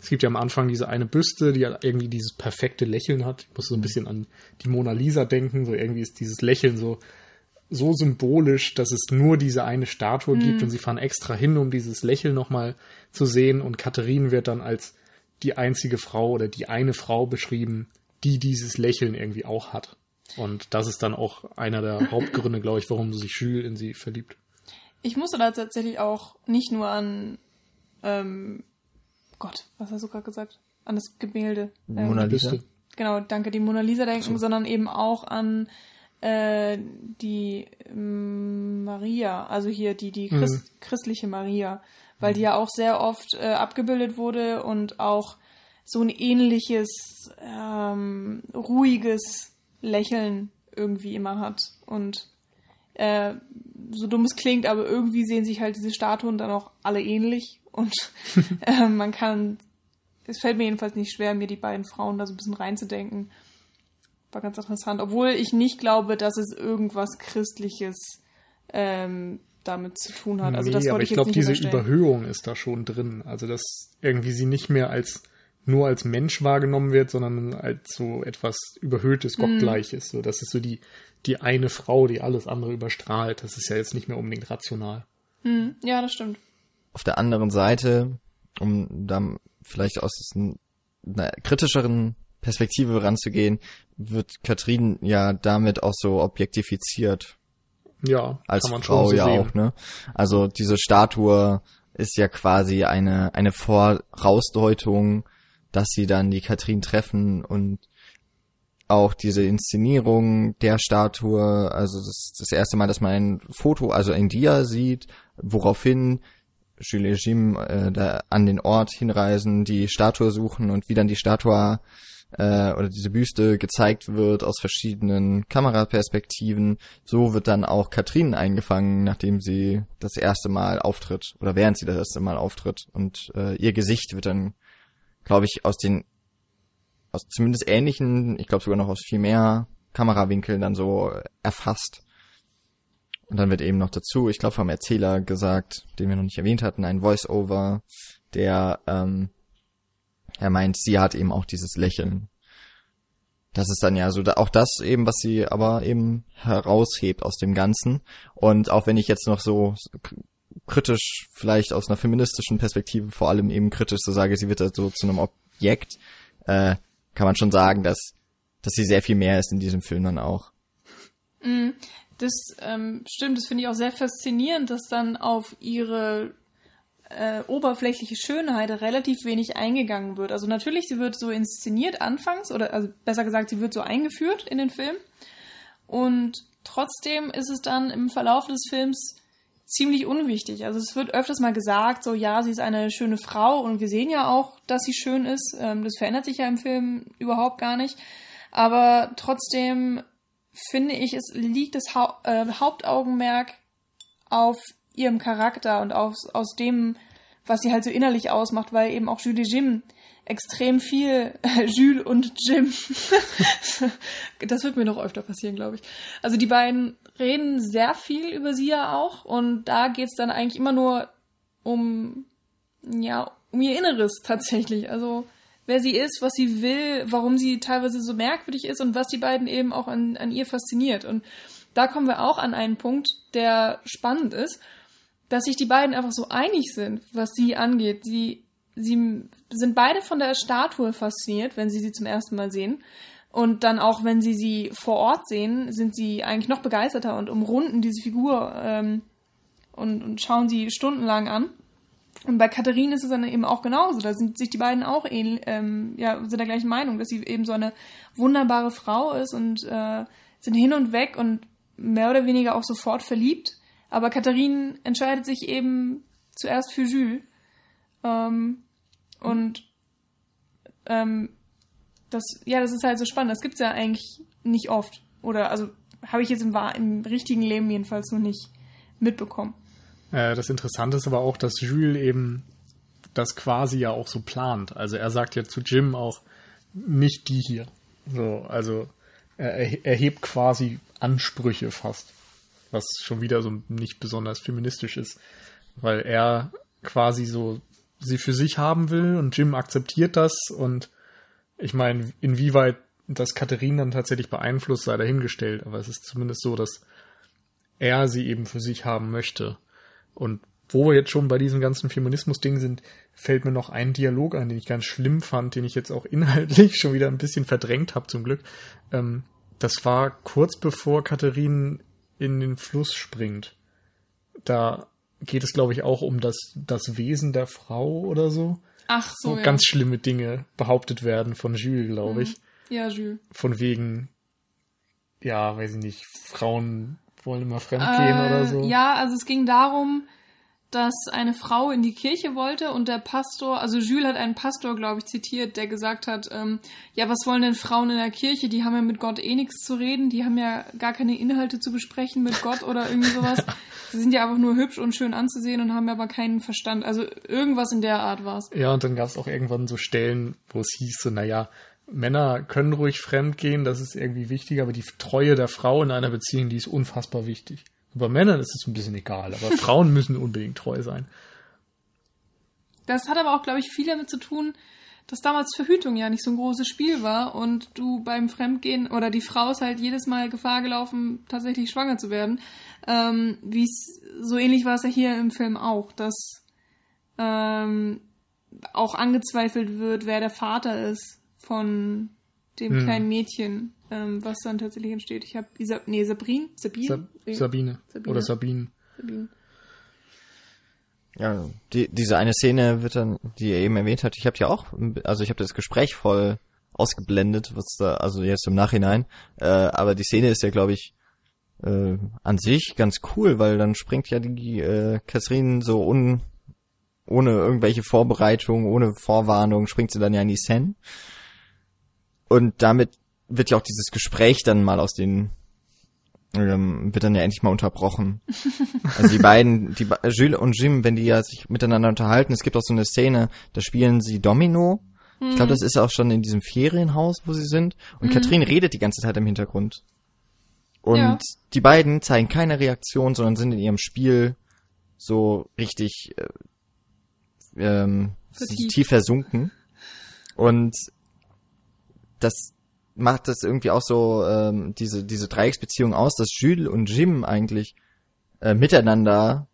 Es gibt ja am Anfang diese eine Büste, die irgendwie dieses perfekte Lächeln hat. Ich muss so ein bisschen an die Mona Lisa denken, so irgendwie ist dieses Lächeln so so symbolisch, dass es nur diese eine Statue mhm. gibt und sie fahren extra hin, um dieses Lächeln nochmal zu sehen und Katharine wird dann als die einzige Frau oder die eine Frau beschrieben, die dieses Lächeln irgendwie auch hat. Und das ist dann auch einer der Hauptgründe, glaube ich, warum sich Jules in sie verliebt. Ich musste da tatsächlich auch nicht nur an, ähm, Gott, was hast du gerade gesagt? An das Gemälde. Mona ähm, Lisa. Genau, danke, die Mona Lisa denken, so. sondern eben auch an äh, die ähm, Maria, also hier die, die Christ, mhm. christliche Maria, weil die ja auch sehr oft äh, abgebildet wurde und auch so ein ähnliches, ähm, ruhiges Lächeln irgendwie immer hat. Und Äh, so dumm es klingt, aber irgendwie sehen sich halt diese Statuen dann auch alle ähnlich und äh, man kann, es fällt mir jedenfalls nicht schwer, mir die beiden Frauen da so ein bisschen reinzudenken. War ganz interessant, obwohl ich nicht glaube, dass es irgendwas Christliches ähm, damit zu tun hat. Also nee, das aber ich, ich glaube, diese Überhöhung ist da schon drin. Also dass irgendwie sie nicht mehr als nur als Mensch wahrgenommen wird, sondern als so etwas überhöhtes, mhm. gottgleiches. Mm. So, das ist so die die eine Frau, die alles andere überstrahlt. Das ist ja jetzt nicht mehr unbedingt rational. Mm. Ja, das stimmt. Auf der anderen Seite, um dann vielleicht aus einer kritischeren Perspektive ranzugehen, wird Katrin ja damit auch so objektifiziert. Ja, als Frau so ja sehen. auch, ne? Also diese Statue ist ja quasi eine eine Vorausdeutung, dass sie dann die Katrin treffen und auch diese Inszenierung der Statue, also das, das erste Mal, dass man ein Foto, also ein Dia sieht, woraufhin Jules Jim äh, da an den Ort hinreisen, die Statue suchen und wie dann die Statue äh, oder diese Büste gezeigt wird aus verschiedenen Kameraperspektiven. So wird dann auch Katrin eingefangen, nachdem sie das erste Mal auftritt oder während sie das erste Mal auftritt und äh, ihr Gesicht wird dann, glaube ich, aus den aus zumindest ähnlichen, ich glaube sogar noch aus viel mehr Kamerawinkeln dann so erfasst. Und dann wird eben noch dazu, ich glaube vom Erzähler gesagt, den wir noch nicht erwähnt hatten, ein Voice-Over, der ähm, er meint, sie hat eben auch dieses Lächeln. Das ist dann ja so auch das eben, was sie aber eben heraushebt aus dem Ganzen. Und auch wenn ich jetzt noch so kritisch, vielleicht aus einer feministischen Perspektive vor allem eben kritisch so sage, sie wird da so zu einem Objekt, äh, kann man schon sagen, dass, dass sie sehr viel mehr ist in diesem Film dann auch. Mm, das ähm, stimmt, das finde ich auch sehr faszinierend, dass dann auf ihre äh, oberflächliche Schönheit relativ wenig eingegangen wird. Also natürlich, sie wird so inszeniert anfangs, oder also besser gesagt, sie wird so eingeführt in den Film. Und trotzdem ist es dann im Verlauf des Films ziemlich unwichtig. Also es wird öfters mal gesagt, so ja, sie ist eine schöne Frau und wir sehen ja auch, dass sie schön ist. Ähm, das verändert sich ja im Film überhaupt gar nicht. Aber trotzdem finde ich, es liegt das äh, Hauptaugenmerk auf ihrem Charakter und aus, aus dem, was sie halt so innerlich ausmacht, weil eben auch Julie Jim extrem viel äh, Jules und Jim. das wird mir noch öfter passieren, glaube ich. Also die beiden reden sehr viel über sie ja auch und da geht's dann eigentlich immer nur um ja, um ihr Inneres tatsächlich. Also wer sie ist, was sie will, warum sie teilweise so merkwürdig ist und was die beiden eben auch an, an ihr fasziniert. Und da kommen wir auch an einen Punkt, der spannend ist dass sich die beiden einfach so einig sind, was sie angeht. Sie, sie sind beide von der Statue fasziniert, wenn sie sie zum ersten Mal sehen. Und dann auch, wenn sie sie vor Ort sehen, sind sie eigentlich noch begeisterter und umrunden diese Figur ähm, und, und schauen sie stundenlang an. Und bei Katharine ist es dann eben auch genauso. Da sind sich die beiden auch ähnlich, ähm, ja, sind der gleichen Meinung, dass sie eben so eine wunderbare Frau ist und äh, sind hin und weg und mehr oder weniger auch sofort verliebt. Aber Katharine entscheidet sich eben zuerst für Jules. Ähm, und ähm, das, ja, das ist halt so spannend. Das gibt's ja eigentlich nicht oft. Oder also habe ich jetzt im, im richtigen Leben jedenfalls noch nicht mitbekommen. Äh, das Interessante ist aber auch, dass Jules eben das quasi ja auch so plant. Also er sagt ja zu Jim auch, nicht die hier. So, also er erhebt quasi Ansprüche fast was schon wieder so nicht besonders feministisch ist, weil er quasi so sie für sich haben will und Jim akzeptiert das und ich meine, inwieweit das Katharine dann tatsächlich beeinflusst, sei dahingestellt, aber es ist zumindest so, dass er sie eben für sich haben möchte. Und wo wir jetzt schon bei diesem ganzen Feminismus-Ding sind, fällt mir noch ein Dialog ein, den ich ganz schlimm fand, den ich jetzt auch inhaltlich schon wieder ein bisschen verdrängt habe, zum Glück. Ähm, das war kurz bevor Katharine in den Fluss springt. Da geht es, glaube ich, auch um das, das Wesen der Frau oder so. Ach so. Wo ja. ganz schlimme Dinge behauptet werden von Jules, glaube ich. Mhm. Ja, Jules. Von wegen, ja, weiß ich nicht, Frauen wollen immer fremdgehen äh, oder so. Ja, also es ging darum, dass eine Frau in die Kirche wollte und der Pastor, also Jules hat einen Pastor, glaube ich, zitiert, der gesagt hat, ähm, ja, was wollen denn Frauen in der Kirche? Die haben ja mit Gott eh nichts zu reden, die haben ja gar keine Inhalte zu besprechen mit Gott oder irgendwie sowas. Sie sind ja einfach nur hübsch und schön anzusehen und haben aber keinen Verstand. Also irgendwas in der Art war es. Ja, und dann gab es auch irgendwann so Stellen, wo es hieß, so, naja, Männer können ruhig fremd gehen, das ist irgendwie wichtig, aber die Treue der Frau in einer Beziehung, die ist unfassbar wichtig. Bei Männern ist es ein bisschen egal, aber Frauen müssen unbedingt treu sein. Das hat aber auch, glaube ich, viel damit zu tun, dass damals Verhütung ja nicht so ein großes Spiel war und du beim Fremdgehen oder die Frau ist halt jedes Mal Gefahr gelaufen, tatsächlich schwanger zu werden. Ähm, Wie es so ähnlich war es ja hier im Film auch, dass ähm, auch angezweifelt wird, wer der Vater ist von dem hm. kleinen Mädchen, ähm, was dann tatsächlich entsteht. Ich habe Isa nee, Sabrine? Sabine? Sab Sabine. Sabine. Oder Sabine. Sabine. Ja, die, diese eine Szene wird dann, die er eben erwähnt hat, ich habe ja auch, also ich habe das Gespräch voll ausgeblendet, was da, also jetzt im Nachhinein, äh, aber die Szene ist ja, glaube ich, äh, an sich ganz cool, weil dann springt ja die äh, Catherine so un, ohne irgendwelche Vorbereitung, ohne Vorwarnung, springt sie dann ja in die Sen und damit wird ja auch dieses Gespräch dann mal aus den ähm, wird dann ja endlich mal unterbrochen. Also die beiden, die Jules und Jim, wenn die ja sich miteinander unterhalten, es gibt auch so eine Szene, da spielen sie Domino. Mhm. Ich glaube, das ist auch schon in diesem Ferienhaus, wo sie sind. Und mhm. Katrin redet die ganze Zeit im Hintergrund. Und ja. die beiden zeigen keine Reaktion, sondern sind in ihrem Spiel so richtig äh, ähm, tief versunken. Und das macht das irgendwie auch so ähm, diese diese Dreiecksbeziehung aus, dass Jules und Jim eigentlich äh, miteinander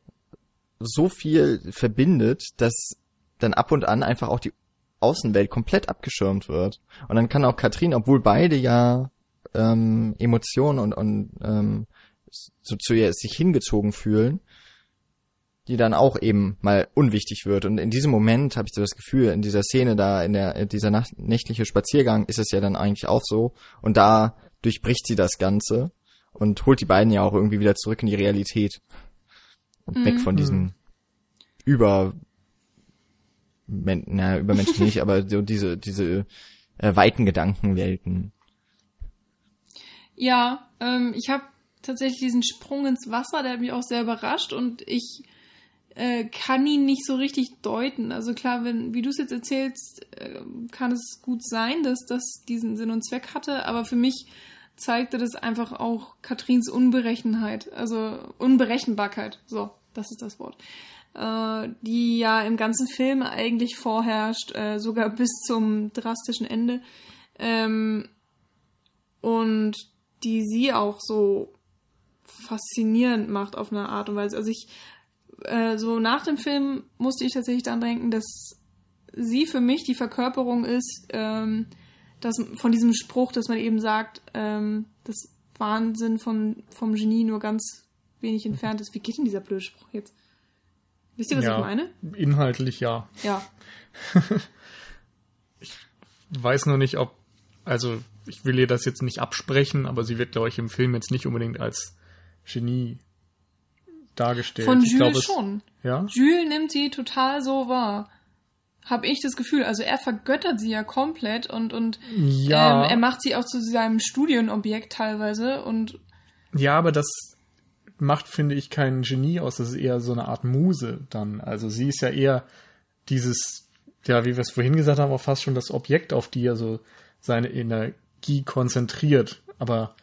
so viel verbindet, dass dann ab und an einfach auch die Außenwelt komplett abgeschirmt wird. Und dann kann auch Katrin, obwohl beide ja ähm, Emotionen und, und ähm, so zu ihr sich hingezogen fühlen, die dann auch eben mal unwichtig wird. Und in diesem Moment habe ich so das Gefühl, in dieser Szene da, in der in dieser Nacht, nächtliche Spaziergang ist es ja dann eigentlich auch so. Und da durchbricht sie das Ganze und holt die beiden ja auch irgendwie wieder zurück in die Realität. Und mhm. weg von diesen mhm. über Men, na, über Menschen nicht, aber so diese, diese äh, weiten Gedankenwelten. Ja, ähm, ich habe tatsächlich diesen Sprung ins Wasser, der hat mich auch sehr überrascht und ich äh, kann ihn nicht so richtig deuten. Also klar, wenn, wie du es jetzt erzählst, äh, kann es gut sein, dass das diesen Sinn und Zweck hatte, aber für mich zeigte das einfach auch Katrins Unberechenheit, also Unberechenbarkeit. So, das ist das Wort. Äh, die ja im ganzen Film eigentlich vorherrscht, äh, sogar bis zum drastischen Ende. Ähm, und die sie auch so faszinierend macht auf eine Art und Weise. Also ich äh, so nach dem Film musste ich tatsächlich daran denken, dass sie für mich die Verkörperung ist, ähm, dass von diesem Spruch, dass man eben sagt, ähm, das Wahnsinn von, vom Genie nur ganz wenig entfernt ist. Wie geht denn dieser blöde Spruch jetzt? Wisst ihr, was ja, ich meine? Inhaltlich ja. Ja. ich weiß nur nicht, ob, also ich will ihr das jetzt nicht absprechen, aber sie wird, glaube ich, im Film jetzt nicht unbedingt als Genie dargestellt. Von Jules glaub, schon. Ja? Jules nimmt sie total so wahr. Hab ich das Gefühl. Also er vergöttert sie ja komplett und, und ja. Ähm, er macht sie auch zu seinem Studienobjekt teilweise und. Ja, aber das macht, finde ich, kein Genie aus. Das ist eher so eine Art Muse dann. Also sie ist ja eher dieses, ja, wie wir es vorhin gesagt haben, auch fast schon das Objekt, auf die er so seine Energie konzentriert. Aber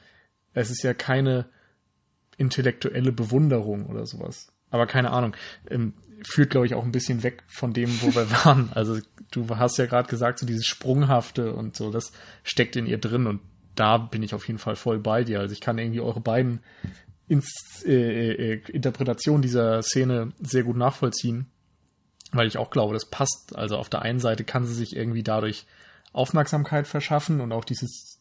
es ist ja keine intellektuelle Bewunderung oder sowas. Aber keine Ahnung. Ähm, führt, glaube ich, auch ein bisschen weg von dem, wo wir waren. Also du hast ja gerade gesagt, so dieses Sprunghafte und so, das steckt in ihr drin und da bin ich auf jeden Fall voll bei dir. Also ich kann irgendwie eure beiden Ins äh, äh, Interpretationen dieser Szene sehr gut nachvollziehen, weil ich auch glaube, das passt. Also auf der einen Seite kann sie sich irgendwie dadurch Aufmerksamkeit verschaffen und auch dieses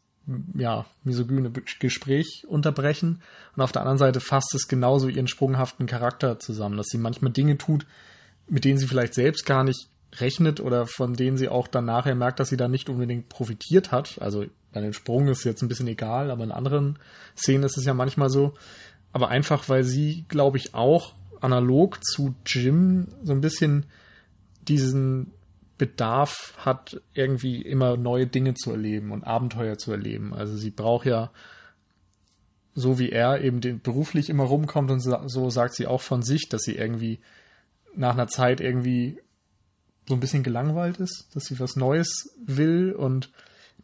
ja, misogyne Gespräch unterbrechen. Und auf der anderen Seite fasst es genauso ihren sprunghaften Charakter zusammen, dass sie manchmal Dinge tut, mit denen sie vielleicht selbst gar nicht rechnet oder von denen sie auch dann nachher merkt, dass sie da nicht unbedingt profitiert hat. Also bei dem Sprung ist jetzt ein bisschen egal, aber in anderen Szenen ist es ja manchmal so. Aber einfach, weil sie, glaube ich, auch analog zu Jim so ein bisschen diesen Bedarf hat, irgendwie immer neue Dinge zu erleben und Abenteuer zu erleben. Also sie braucht ja, so wie er eben den, beruflich immer rumkommt und so sagt sie auch von sich, dass sie irgendwie nach einer Zeit irgendwie so ein bisschen gelangweilt ist, dass sie was Neues will und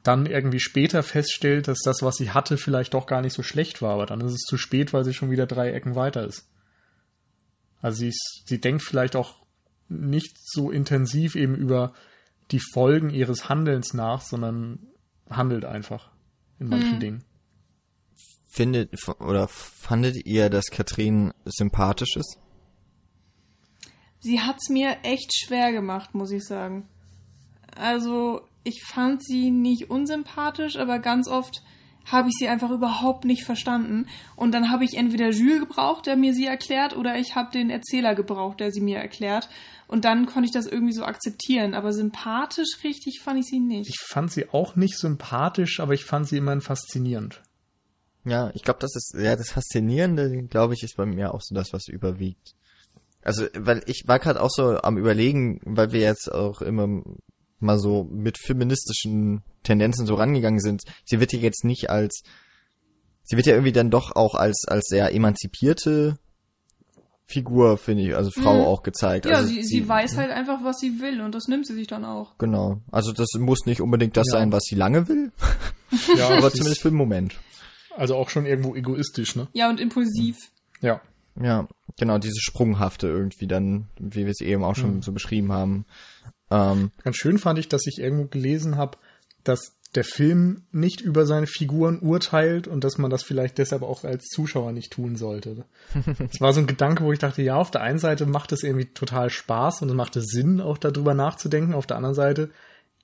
dann irgendwie später feststellt, dass das, was sie hatte, vielleicht doch gar nicht so schlecht war, aber dann ist es zu spät, weil sie schon wieder drei Ecken weiter ist. Also sie, ist, sie denkt vielleicht auch nicht so intensiv eben über die Folgen ihres Handelns nach, sondern handelt einfach in manchen hm. Dingen. Findet oder fandet ihr, dass Katrin sympathisch ist? Sie hat's mir echt schwer gemacht, muss ich sagen. Also, ich fand sie nicht unsympathisch, aber ganz oft habe ich sie einfach überhaupt nicht verstanden. Und dann habe ich entweder Jules gebraucht, der mir sie erklärt, oder ich habe den Erzähler gebraucht, der sie mir erklärt. Und dann konnte ich das irgendwie so akzeptieren. Aber sympathisch richtig fand ich sie nicht. Ich fand sie auch nicht sympathisch, aber ich fand sie immerhin faszinierend. Ja, ich glaube, das ist, ja, das Faszinierende, glaube ich, ist bei mir auch so das, was überwiegt. Also, weil ich war gerade auch so am überlegen, weil wir jetzt auch immer mal so mit feministischen Tendenzen so rangegangen sind. Sie wird ja jetzt nicht als, sie wird ja irgendwie dann doch auch als, als sehr emanzipierte Figur, finde ich, also Frau mhm. auch gezeigt. Ja, also sie, sie, sie weiß halt einfach, was sie will und das nimmt sie sich dann auch. Genau. Also das muss nicht unbedingt das ja. sein, was sie lange will. ja, aber zumindest für den Moment. Also auch schon irgendwo egoistisch, ne? Ja, und impulsiv. Ja. Ja, genau, diese Sprunghafte irgendwie dann, wie wir es eben auch schon mhm. so beschrieben haben. Ähm, Ganz schön fand ich, dass ich irgendwo gelesen habe, dass der Film nicht über seine Figuren urteilt und dass man das vielleicht deshalb auch als Zuschauer nicht tun sollte. Es war so ein Gedanke, wo ich dachte, ja, auf der einen Seite macht es irgendwie total Spaß und es machte Sinn, auch darüber nachzudenken. Auf der anderen Seite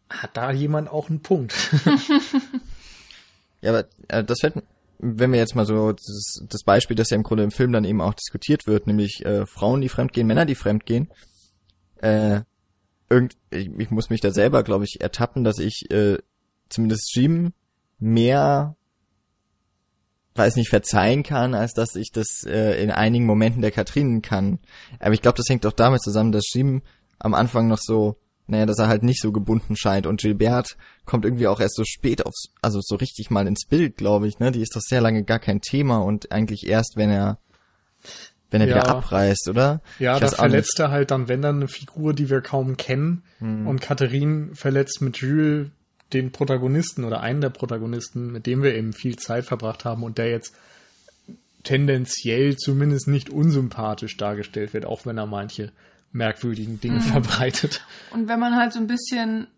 hat da jemand auch einen Punkt. ja, aber äh, das fällt, wenn wir jetzt mal so das, das, Beispiel, das ja im Grunde im Film dann eben auch diskutiert wird, nämlich äh, Frauen, die fremdgehen, Männer, die fremdgehen, äh, irgend, ich, ich muss mich da selber, glaube ich, ertappen, dass ich äh, zumindest Jim mehr weiß nicht, verzeihen kann, als dass ich das äh, in einigen Momenten der Katrinen kann. Aber ich glaube, das hängt auch damit zusammen, dass Jim am Anfang noch so, naja, dass er halt nicht so gebunden scheint und Gilbert kommt irgendwie auch erst so spät aufs, also so richtig mal ins Bild, glaube ich, ne? Die ist doch sehr lange gar kein Thema und eigentlich erst, wenn er wenn er ja. wieder abreißt, oder? Ja, da verletzt er halt dann, wenn dann eine Figur, die wir kaum kennen. Hm. Und Catherine verletzt mit Jules den Protagonisten oder einen der Protagonisten, mit dem wir eben viel Zeit verbracht haben und der jetzt tendenziell zumindest nicht unsympathisch dargestellt wird, auch wenn er manche merkwürdigen Dinge mhm. verbreitet. Und wenn man halt so ein bisschen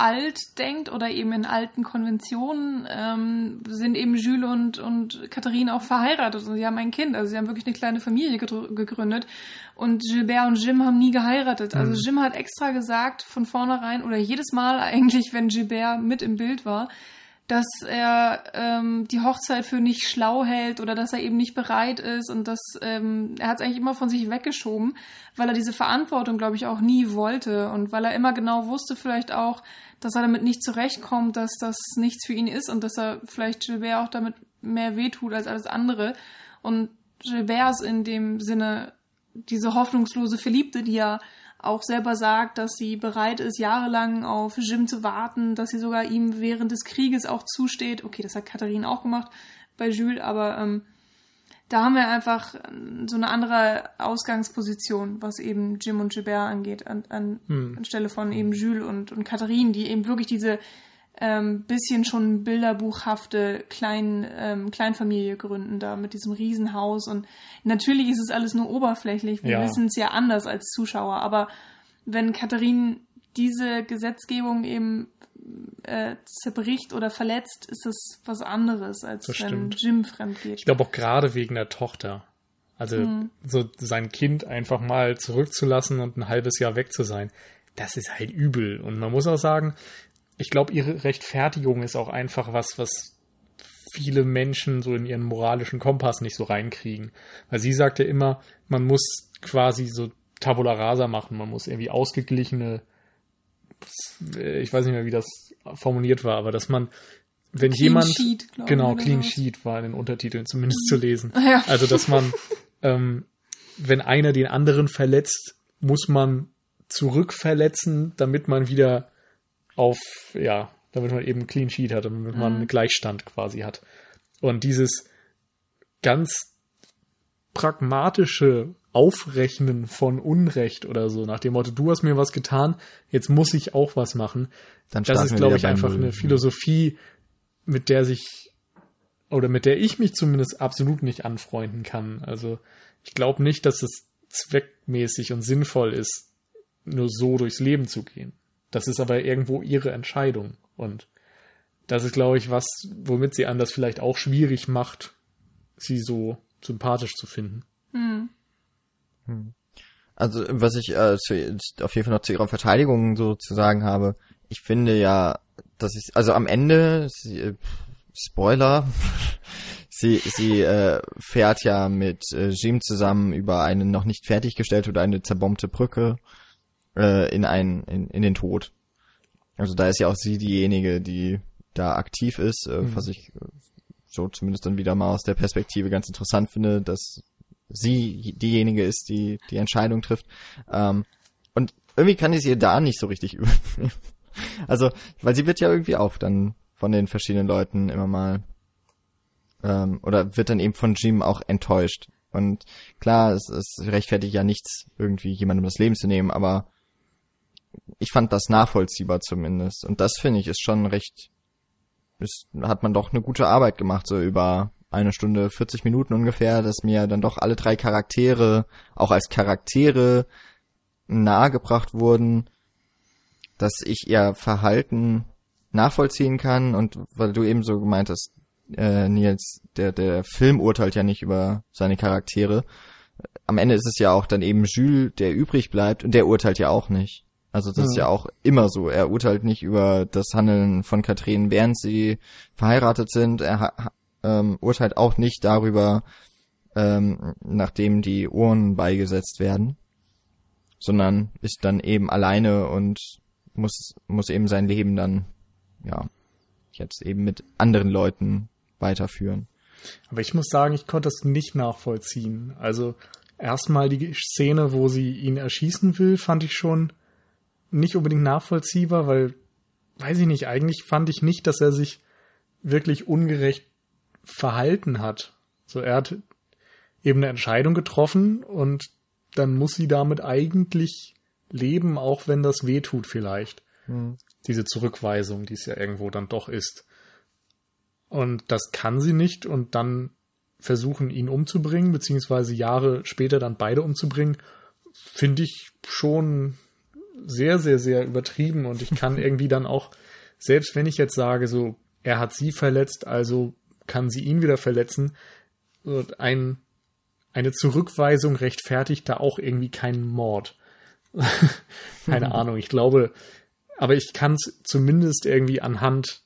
alt denkt oder eben in alten Konventionen, ähm, sind eben Jules und, und Katharine auch verheiratet und sie haben ein Kind. Also sie haben wirklich eine kleine Familie gegründet. Und Gilbert und Jim haben nie geheiratet. Also mhm. Jim hat extra gesagt von vornherein oder jedes Mal eigentlich, wenn Gilbert mit im Bild war, dass er ähm, die Hochzeit für nicht schlau hält oder dass er eben nicht bereit ist und dass ähm, er hat es eigentlich immer von sich weggeschoben, weil er diese Verantwortung, glaube ich, auch nie wollte und weil er immer genau wusste vielleicht auch, dass er damit nicht zurechtkommt, dass das nichts für ihn ist und dass er vielleicht Gilbert auch damit mehr wehtut als alles andere und Gilbert ist in dem Sinne diese hoffnungslose Verliebte, die ja auch selber sagt, dass sie bereit ist, jahrelang auf Jim zu warten, dass sie sogar ihm während des Krieges auch zusteht. Okay, das hat Katharine auch gemacht bei Jules, aber ähm, da haben wir einfach so eine andere Ausgangsposition, was eben Jim und Gilbert angeht, an, an, hm. anstelle von eben Jules und, und Katharine, die eben wirklich diese ähm, bisschen schon bilderbuchhafte Klein, ähm, Kleinfamilie gründen da mit diesem Riesenhaus. Und natürlich ist es alles nur oberflächlich. Wir ja. wissen es ja anders als Zuschauer. Aber wenn Katharine diese Gesetzgebung eben äh, zerbricht oder verletzt, ist das was anderes, als das wenn stimmt. Jim fremd geht. Ich glaube auch gerade wegen der Tochter. Also hm. so sein Kind einfach mal zurückzulassen und ein halbes Jahr weg zu sein, das ist halt übel. Und man muss auch sagen, ich glaube, ihre Rechtfertigung ist auch einfach was, was viele Menschen so in ihren moralischen Kompass nicht so reinkriegen. Weil sie sagt ja immer, man muss quasi so Tabula rasa machen, man muss irgendwie ausgeglichene, ich weiß nicht mehr, wie das formuliert war, aber dass man, wenn clean jemand, sheet, genau, clean sheet war in den Untertiteln zumindest zu lesen. Ja. Also, dass man, ähm, wenn einer den anderen verletzt, muss man zurückverletzen, damit man wieder auf, ja, damit man eben Clean Sheet hat, damit man einen Gleichstand quasi hat. Und dieses ganz pragmatische Aufrechnen von Unrecht oder so, nach dem Motto, du hast mir was getan, jetzt muss ich auch was machen. Dann das ist, glaube ich, einfach eine Philosophie, mit der sich oder mit der ich mich zumindest absolut nicht anfreunden kann. Also ich glaube nicht, dass es zweckmäßig und sinnvoll ist, nur so durchs Leben zu gehen. Das ist aber irgendwo ihre Entscheidung. Und das ist, glaube ich, was, womit sie anders vielleicht auch schwierig macht, sie so sympathisch zu finden. Hm. Hm. Also, was ich äh, zu, auf jeden Fall noch zu ihrer Verteidigung so zu sagen habe, ich finde ja, dass ich, also am Ende, sie, Spoiler, sie, sie äh, fährt ja mit äh, Jim zusammen über eine noch nicht fertiggestellte oder eine zerbombte Brücke äh, in, ein, in, in den Tod. Also da ist ja auch sie diejenige, die da aktiv ist, äh, mhm. was ich äh, so zumindest dann wieder mal aus der Perspektive ganz interessant finde, dass sie diejenige ist, die die Entscheidung trifft. Ähm, und irgendwie kann ich sie da nicht so richtig übernehmen. Also, weil sie wird ja irgendwie auch dann von den verschiedenen Leuten immer mal ähm, oder wird dann eben von Jim auch enttäuscht. Und klar, es, es rechtfertigt ja nichts, irgendwie jemandem das Leben zu nehmen, aber ich fand das nachvollziehbar zumindest. Und das finde ich ist schon recht, ist, hat man doch eine gute Arbeit gemacht, so über eine Stunde 40 Minuten ungefähr, dass mir dann doch alle drei Charaktere auch als Charaktere nahegebracht wurden, dass ich ihr Verhalten nachvollziehen kann und weil du eben so gemeint hast, äh, Nils, der, der Film urteilt ja nicht über seine Charaktere. Am Ende ist es ja auch dann eben Jules, der übrig bleibt und der urteilt ja auch nicht. Also das ja. ist ja auch immer so. Er urteilt nicht über das Handeln von Katrin, während sie verheiratet sind. Er ähm, urteilt auch nicht darüber, ähm, nachdem die Ohren beigesetzt werden, sondern ist dann eben alleine und muss, muss eben sein Leben dann, ja, jetzt eben mit anderen Leuten weiterführen. Aber ich muss sagen, ich konnte das nicht nachvollziehen. Also erstmal die Szene, wo sie ihn erschießen will, fand ich schon nicht unbedingt nachvollziehbar, weil, weiß ich nicht, eigentlich fand ich nicht, dass er sich wirklich ungerecht verhalten hat. So, er hat eben eine Entscheidung getroffen und dann muss sie damit eigentlich leben, auch wenn das weh tut vielleicht. Hm. Diese Zurückweisung, die es ja irgendwo dann doch ist. Und das kann sie nicht und dann versuchen, ihn umzubringen, beziehungsweise Jahre später dann beide umzubringen, finde ich schon sehr, sehr, sehr übertrieben und ich kann irgendwie dann auch, selbst wenn ich jetzt sage, so, er hat sie verletzt, also kann sie ihn wieder verletzen, ein, eine Zurückweisung rechtfertigt da auch irgendwie keinen Mord. Keine Ahnung, ich glaube, aber ich kann es zumindest irgendwie anhand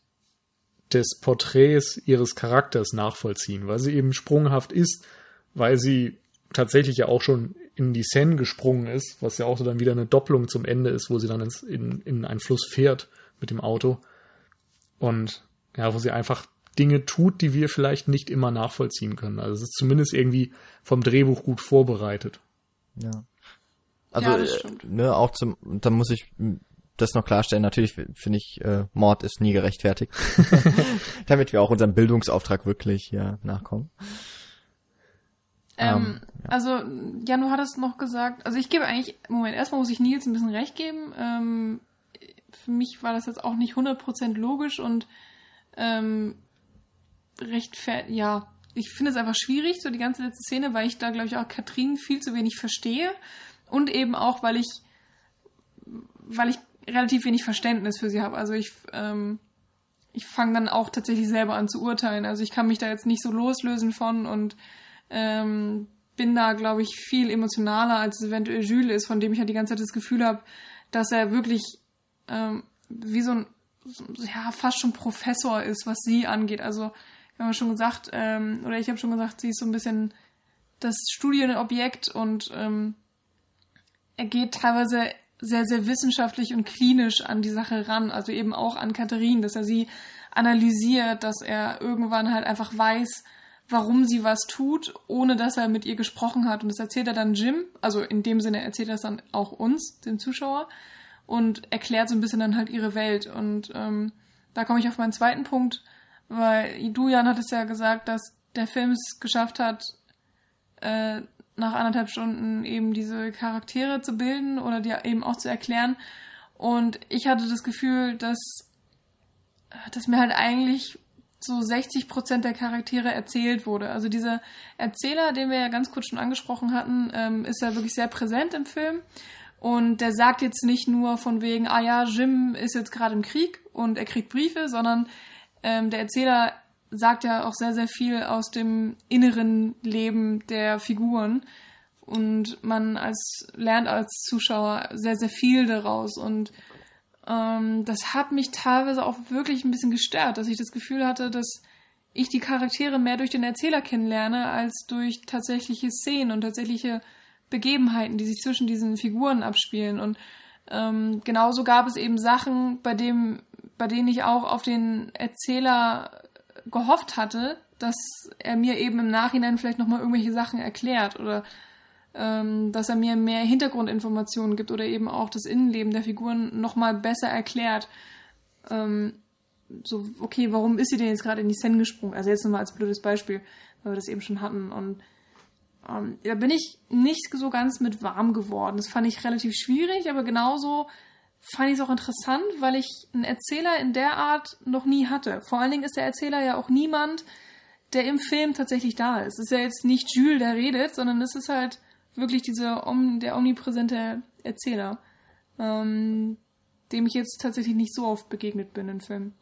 des Porträts ihres Charakters nachvollziehen, weil sie eben sprunghaft ist, weil sie tatsächlich ja auch schon in die Seine gesprungen ist, was ja auch so dann wieder eine Doppelung zum Ende ist, wo sie dann ins, in, in einen Fluss fährt mit dem Auto. Und ja, wo sie einfach Dinge tut, die wir vielleicht nicht immer nachvollziehen können. Also es ist zumindest irgendwie vom Drehbuch gut vorbereitet. Ja. Also, ja, äh, ne, auch zum, da muss ich das noch klarstellen. Natürlich finde ich, äh, Mord ist nie gerechtfertigt. Damit wir auch unserem Bildungsauftrag wirklich ja, nachkommen. Ähm, ähm, ja. Also, Jan, du hattest noch gesagt, also ich gebe eigentlich, Moment, erstmal muss ich Nils ein bisschen recht geben. Ähm, für mich war das jetzt auch nicht 100% logisch und ähm, recht, ja, ich finde es einfach schwierig, so die ganze letzte Szene, weil ich da, glaube ich, auch Katrin viel zu wenig verstehe und eben auch, weil ich, weil ich relativ wenig Verständnis für sie habe. Also ich, ähm, ich fange dann auch tatsächlich selber an zu urteilen. Also ich kann mich da jetzt nicht so loslösen von und ähm, bin da, glaube ich, viel emotionaler, als es eventuell Jules ist, von dem ich ja halt die ganze Zeit das Gefühl habe, dass er wirklich ähm, wie so ein, ja, fast schon Professor ist, was sie angeht. Also, wir haben schon gesagt, ähm, oder ich habe schon gesagt, sie ist so ein bisschen das Studienobjekt und ähm, er geht teilweise sehr, sehr wissenschaftlich und klinisch an die Sache ran. Also eben auch an Katharine, dass er sie analysiert, dass er irgendwann halt einfach weiß, warum sie was tut, ohne dass er mit ihr gesprochen hat. Und das erzählt er dann Jim, also in dem Sinne erzählt er es dann auch uns, den Zuschauer, und erklärt so ein bisschen dann halt ihre Welt. Und ähm, da komme ich auf meinen zweiten Punkt, weil du, Jan, hattest ja gesagt, dass der Film es geschafft hat, äh, nach anderthalb Stunden eben diese Charaktere zu bilden oder die eben auch zu erklären. Und ich hatte das Gefühl, dass, dass mir halt eigentlich so 60 Prozent der Charaktere erzählt wurde. Also dieser Erzähler, den wir ja ganz kurz schon angesprochen hatten, ähm, ist ja wirklich sehr präsent im Film. Und der sagt jetzt nicht nur von wegen, ah ja, Jim ist jetzt gerade im Krieg und er kriegt Briefe, sondern ähm, der Erzähler sagt ja auch sehr, sehr viel aus dem inneren Leben der Figuren. Und man als lernt als Zuschauer sehr, sehr viel daraus. Und ähm, das hat mich teilweise auch wirklich ein bisschen gestört, dass ich das Gefühl hatte, dass ich die Charaktere mehr durch den Erzähler kennenlerne, als durch tatsächliche Szenen und tatsächliche Begebenheiten, die sich zwischen diesen Figuren abspielen. Und ähm, genauso gab es eben Sachen, bei dem, bei denen ich auch auf den Erzähler gehofft hatte, dass er mir eben im Nachhinein vielleicht nochmal irgendwelche Sachen erklärt oder ähm, dass er mir mehr Hintergrundinformationen gibt oder eben auch das Innenleben der Figuren nochmal besser erklärt. Ähm, so, okay, warum ist sie denn jetzt gerade in die Szene gesprungen? Also jetzt nochmal als blödes Beispiel, weil wir das eben schon hatten. Und ähm, da bin ich nicht so ganz mit warm geworden. Das fand ich relativ schwierig, aber genauso fand ich es auch interessant, weil ich einen Erzähler in der Art noch nie hatte. Vor allen Dingen ist der Erzähler ja auch niemand, der im Film tatsächlich da ist. Es ist ja jetzt nicht Jules, der redet, sondern es ist halt wirklich dieser der omnipräsente Erzähler, ähm, dem ich jetzt tatsächlich nicht so oft begegnet bin in Filmen.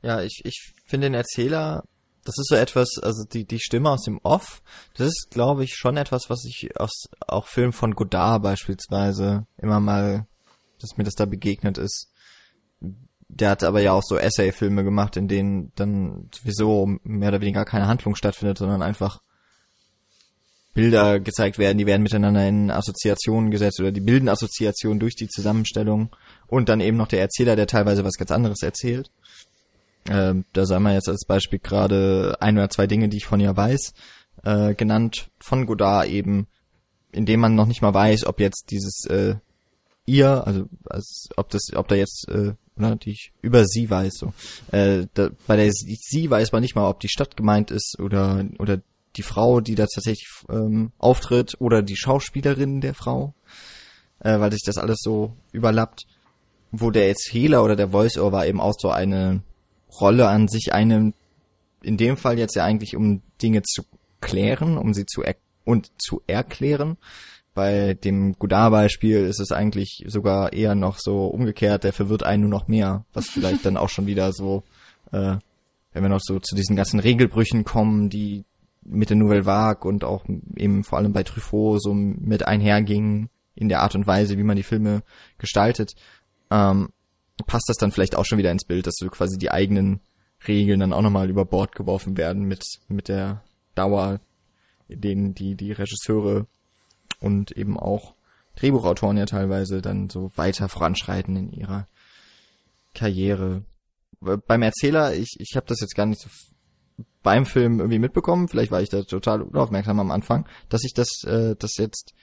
Ja, ich, ich finde den Erzähler, das ist so etwas, also die, die Stimme aus dem Off, das ist, glaube ich, schon etwas, was ich aus auch Filmen von Godard beispielsweise immer mal, dass mir das da begegnet ist. Der hat aber ja auch so Essay-Filme gemacht, in denen dann sowieso mehr oder weniger keine Handlung stattfindet, sondern einfach Bilder gezeigt werden, die werden miteinander in Assoziationen gesetzt oder die bilden Assoziationen durch die Zusammenstellung und dann eben noch der Erzähler, der teilweise was ganz anderes erzählt. Äh, da sei mal jetzt als Beispiel gerade ein oder zwei Dinge, die ich von ihr weiß, äh, genannt von Godard eben, indem man noch nicht mal weiß, ob jetzt dieses äh, ihr, also als, ob das, ob da jetzt äh, oder die ich über sie weiß so, äh, da, bei der sie, sie weiß man nicht mal, ob die Stadt gemeint ist oder oder die Frau, die da tatsächlich ähm, auftritt, oder die Schauspielerin der Frau, äh, weil sich das alles so überlappt. Wo der Erzähler oder der Voice-Over eben auch so eine Rolle an sich eine, in dem Fall jetzt ja eigentlich um Dinge zu klären, um sie zu er und zu erklären. Bei dem Godard-Beispiel ist es eigentlich sogar eher noch so umgekehrt, der verwirrt einen nur noch mehr, was vielleicht dann auch schon wieder so, äh, wenn wir noch so zu diesen ganzen Regelbrüchen kommen, die mit der Nouvelle Vague und auch eben vor allem bei Truffaut so mit einherging in der Art und Weise, wie man die Filme gestaltet, ähm, passt das dann vielleicht auch schon wieder ins Bild, dass so quasi die eigenen Regeln dann auch nochmal über Bord geworfen werden mit, mit der Dauer, denen die, die Regisseure und eben auch Drehbuchautoren ja teilweise dann so weiter voranschreiten in ihrer Karriere. Beim Erzähler, ich, ich habe das jetzt gar nicht so beim Film irgendwie mitbekommen, vielleicht war ich da total unaufmerksam am Anfang, dass ich das, äh, das jetzt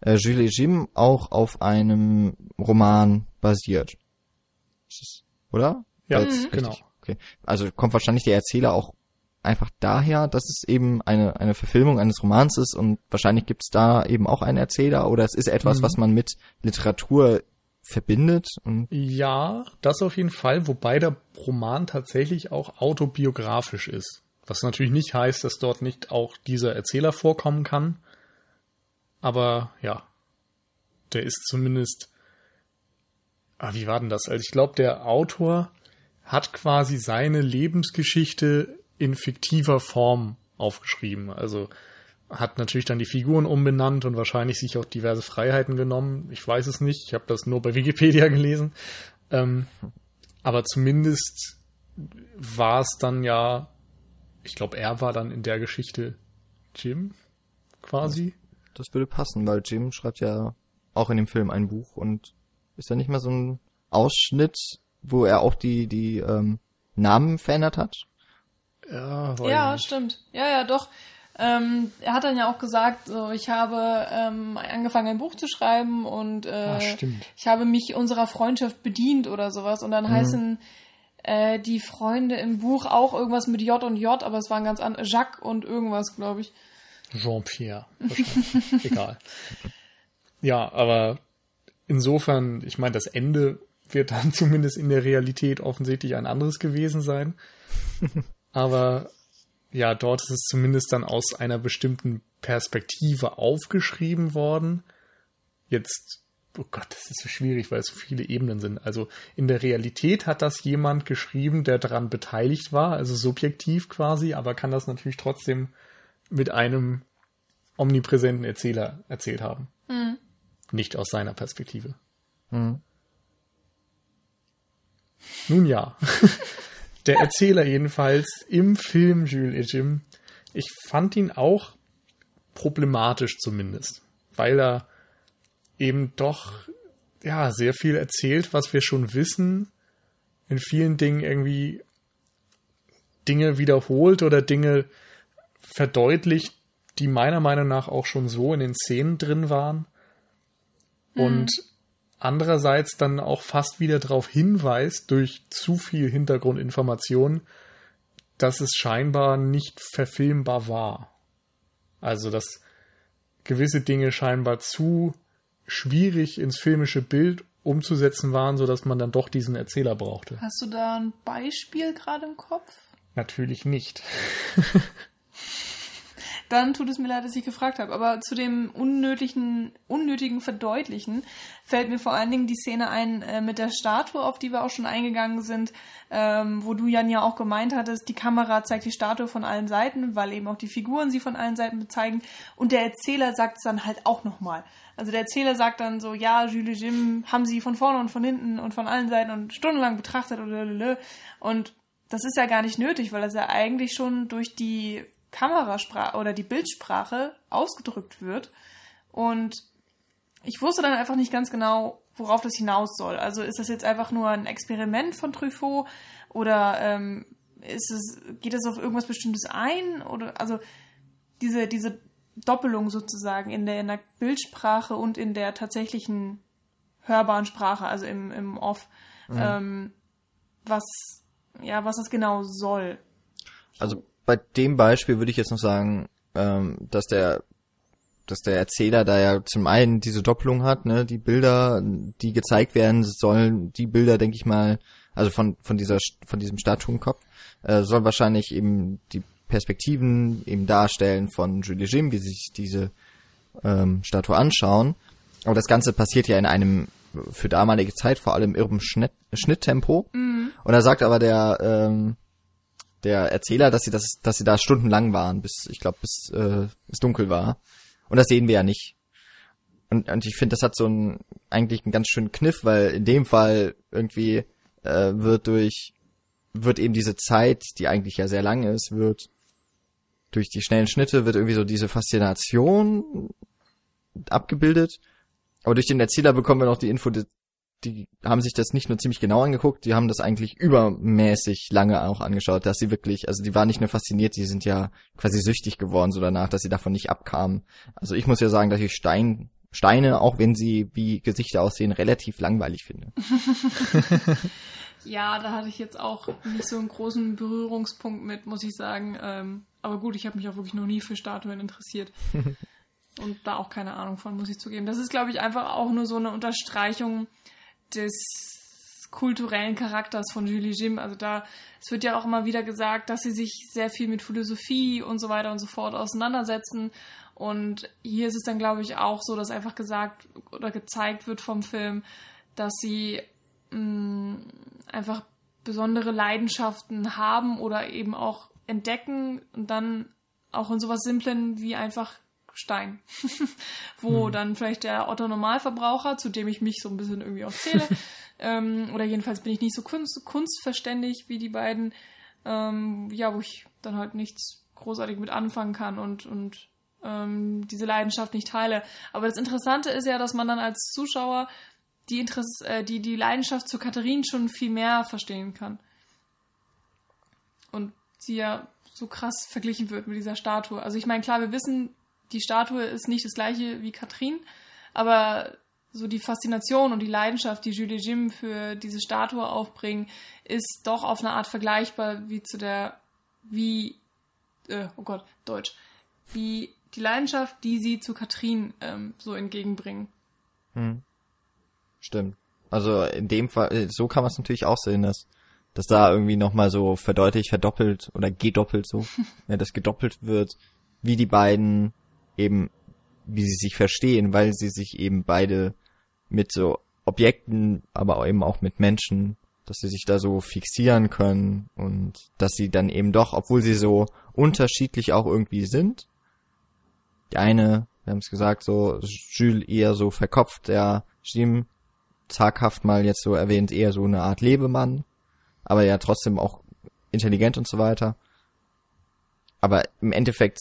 äh, Jules Jim auch auf einem Roman basiert. Oder? Ja, mhm. genau. Okay. Also kommt wahrscheinlich der Erzähler auch einfach daher, dass es eben eine, eine Verfilmung eines Romans ist und wahrscheinlich gibt es da eben auch einen Erzähler oder es ist etwas, mhm. was man mit Literatur verbindet. Ja, das auf jeden Fall, wobei der Roman tatsächlich auch autobiografisch ist. Was natürlich nicht heißt, dass dort nicht auch dieser Erzähler vorkommen kann. Aber ja, der ist zumindest. Ah, wie war denn das? Also ich glaube, der Autor hat quasi seine Lebensgeschichte in fiktiver Form aufgeschrieben. Also hat natürlich dann die Figuren umbenannt und wahrscheinlich sich auch diverse Freiheiten genommen. Ich weiß es nicht. Ich habe das nur bei Wikipedia gelesen. Ähm, aber zumindest war es dann ja, ich glaube, er war dann in der Geschichte Jim quasi. Das würde passen, weil Jim schreibt ja auch in dem Film ein Buch und ist da nicht mal so ein Ausschnitt, wo er auch die, die ähm, Namen verändert hat? Ja, ja stimmt. Ja, ja, doch. Ähm, er hat dann ja auch gesagt, so, ich habe ähm, angefangen, ein Buch zu schreiben und äh, ah, ich habe mich unserer Freundschaft bedient oder sowas. Und dann mhm. heißen äh, die Freunde im Buch auch irgendwas mit J und J, aber es waren ganz andere. Jacques und irgendwas, glaube ich. Jean-Pierre. Egal. Ja, aber insofern, ich meine, das Ende wird dann zumindest in der Realität offensichtlich ein anderes gewesen sein. Aber ja, dort ist es zumindest dann aus einer bestimmten Perspektive aufgeschrieben worden. Jetzt, oh Gott, das ist so schwierig, weil es so viele Ebenen sind. Also in der Realität hat das jemand geschrieben, der daran beteiligt war, also subjektiv quasi, aber kann das natürlich trotzdem mit einem omnipräsenten Erzähler erzählt haben. Mhm. Nicht aus seiner Perspektive. Mhm. Nun ja. Der Erzähler jedenfalls im Film Jules et Jim. Ich fand ihn auch problematisch zumindest, weil er eben doch ja sehr viel erzählt, was wir schon wissen, in vielen Dingen irgendwie Dinge wiederholt oder Dinge verdeutlicht, die meiner Meinung nach auch schon so in den Szenen drin waren. Mhm. Und andererseits dann auch fast wieder darauf hinweist, durch zu viel Hintergrundinformation, dass es scheinbar nicht verfilmbar war. Also, dass gewisse Dinge scheinbar zu schwierig ins filmische Bild umzusetzen waren, sodass man dann doch diesen Erzähler brauchte. Hast du da ein Beispiel gerade im Kopf? Natürlich nicht. dann tut es mir leid, dass ich gefragt habe. Aber zu dem unnötigen, unnötigen Verdeutlichen fällt mir vor allen Dingen die Szene ein äh, mit der Statue, auf die wir auch schon eingegangen sind, ähm, wo du Jan ja auch gemeint hattest, die Kamera zeigt die Statue von allen Seiten, weil eben auch die Figuren sie von allen Seiten bezeigen. Und der Erzähler sagt es dann halt auch nochmal. Also der Erzähler sagt dann so, ja, Jules Jim haben sie von vorne und von hinten und von allen Seiten und stundenlang betrachtet und das ist ja gar nicht nötig, weil das ja eigentlich schon durch die Kamerasprache oder die Bildsprache ausgedrückt wird. Und ich wusste dann einfach nicht ganz genau, worauf das hinaus soll. Also ist das jetzt einfach nur ein Experiment von Truffaut oder ähm, ist es, geht es auf irgendwas Bestimmtes ein? Oder also diese, diese Doppelung sozusagen in der, in der Bildsprache und in der tatsächlichen hörbaren Sprache, also im, im Off, mhm. ähm, was, ja, was das genau soll. Also bei dem Beispiel würde ich jetzt noch sagen, ähm, dass der dass der Erzähler da ja zum einen diese Doppelung hat, ne, die Bilder, die gezeigt werden sollen, die Bilder, denke ich mal, also von von dieser von diesem Statuenkopf, äh, soll wahrscheinlich eben die Perspektiven eben darstellen von Julie Jim, wie sie sich diese ähm, Statue anschauen. Aber das Ganze passiert ja in einem für damalige Zeit vor allem irren Schnitt, Schnitttempo. Mhm. Und da sagt aber der ähm, der Erzähler, dass sie das, dass sie da stundenlang waren, bis ich glaube, bis äh, es dunkel war. Und das sehen wir ja nicht. Und, und ich finde, das hat so ein eigentlich einen ganz schönen Kniff, weil in dem Fall irgendwie äh, wird durch wird eben diese Zeit, die eigentlich ja sehr lang ist, wird durch die schnellen Schnitte wird irgendwie so diese Faszination abgebildet. Aber durch den Erzähler bekommen wir noch die Info, die haben sich das nicht nur ziemlich genau angeguckt, die haben das eigentlich übermäßig lange auch angeschaut, dass sie wirklich, also die waren nicht nur fasziniert, die sind ja quasi süchtig geworden so danach, dass sie davon nicht abkamen. Also ich muss ja sagen, dass ich Stein, Steine, auch wenn sie wie Gesichter aussehen, relativ langweilig finde. ja, da hatte ich jetzt auch nicht so einen großen Berührungspunkt mit, muss ich sagen. Ähm, aber gut, ich habe mich auch wirklich noch nie für Statuen interessiert. Und da auch keine Ahnung von, muss ich zugeben. Das ist, glaube ich, einfach auch nur so eine Unterstreichung des kulturellen Charakters von Julie Jim. Also da, es wird ja auch immer wieder gesagt, dass sie sich sehr viel mit Philosophie und so weiter und so fort auseinandersetzen. Und hier ist es dann, glaube ich, auch so, dass einfach gesagt oder gezeigt wird vom Film, dass sie mh, mm, einfach besondere Leidenschaften haben oder eben auch entdecken und dann auch in sowas Simplen wie einfach Stein. Wo mhm. dann vielleicht der Otto Normalverbraucher, zu dem ich mich so ein bisschen irgendwie auch zähle, ähm, oder jedenfalls bin ich nicht so kunst, kunstverständig wie die beiden, ähm, ja, wo ich dann halt nichts großartig mit anfangen kann und, und ähm, diese Leidenschaft nicht teile. Aber das Interessante ist ja, dass man dann als Zuschauer die, Interesse, äh, die, die Leidenschaft zu Katharine schon viel mehr verstehen kann. Und sie ja so krass verglichen wird mit dieser Statue. Also ich meine, klar, wir wissen, die Statue ist nicht das gleiche wie Katrin, aber so die Faszination und die Leidenschaft, die Julie Jim für diese Statue aufbringen, ist doch auf eine Art vergleichbar wie zu der, wie, äh, oh Gott, Deutsch, wie die Leidenschaft, die sie zu Katrin ähm, so entgegenbringen. Hm. Stimmt. Also in dem Fall, äh, so kann man es natürlich auch sehen, dass, dass da irgendwie nochmal so verdeutlicht, verdoppelt oder gedoppelt so, ja, dass gedoppelt wird, wie die beiden eben, wie sie sich verstehen, weil sie sich eben beide mit so Objekten, aber eben auch mit Menschen, dass sie sich da so fixieren können und dass sie dann eben doch, obwohl sie so unterschiedlich auch irgendwie sind, die eine, wir haben es gesagt, so Jules eher so verkopft, der Jim zaghaft mal jetzt so erwähnt, eher so eine Art Lebemann, aber ja trotzdem auch intelligent und so weiter. Aber im Endeffekt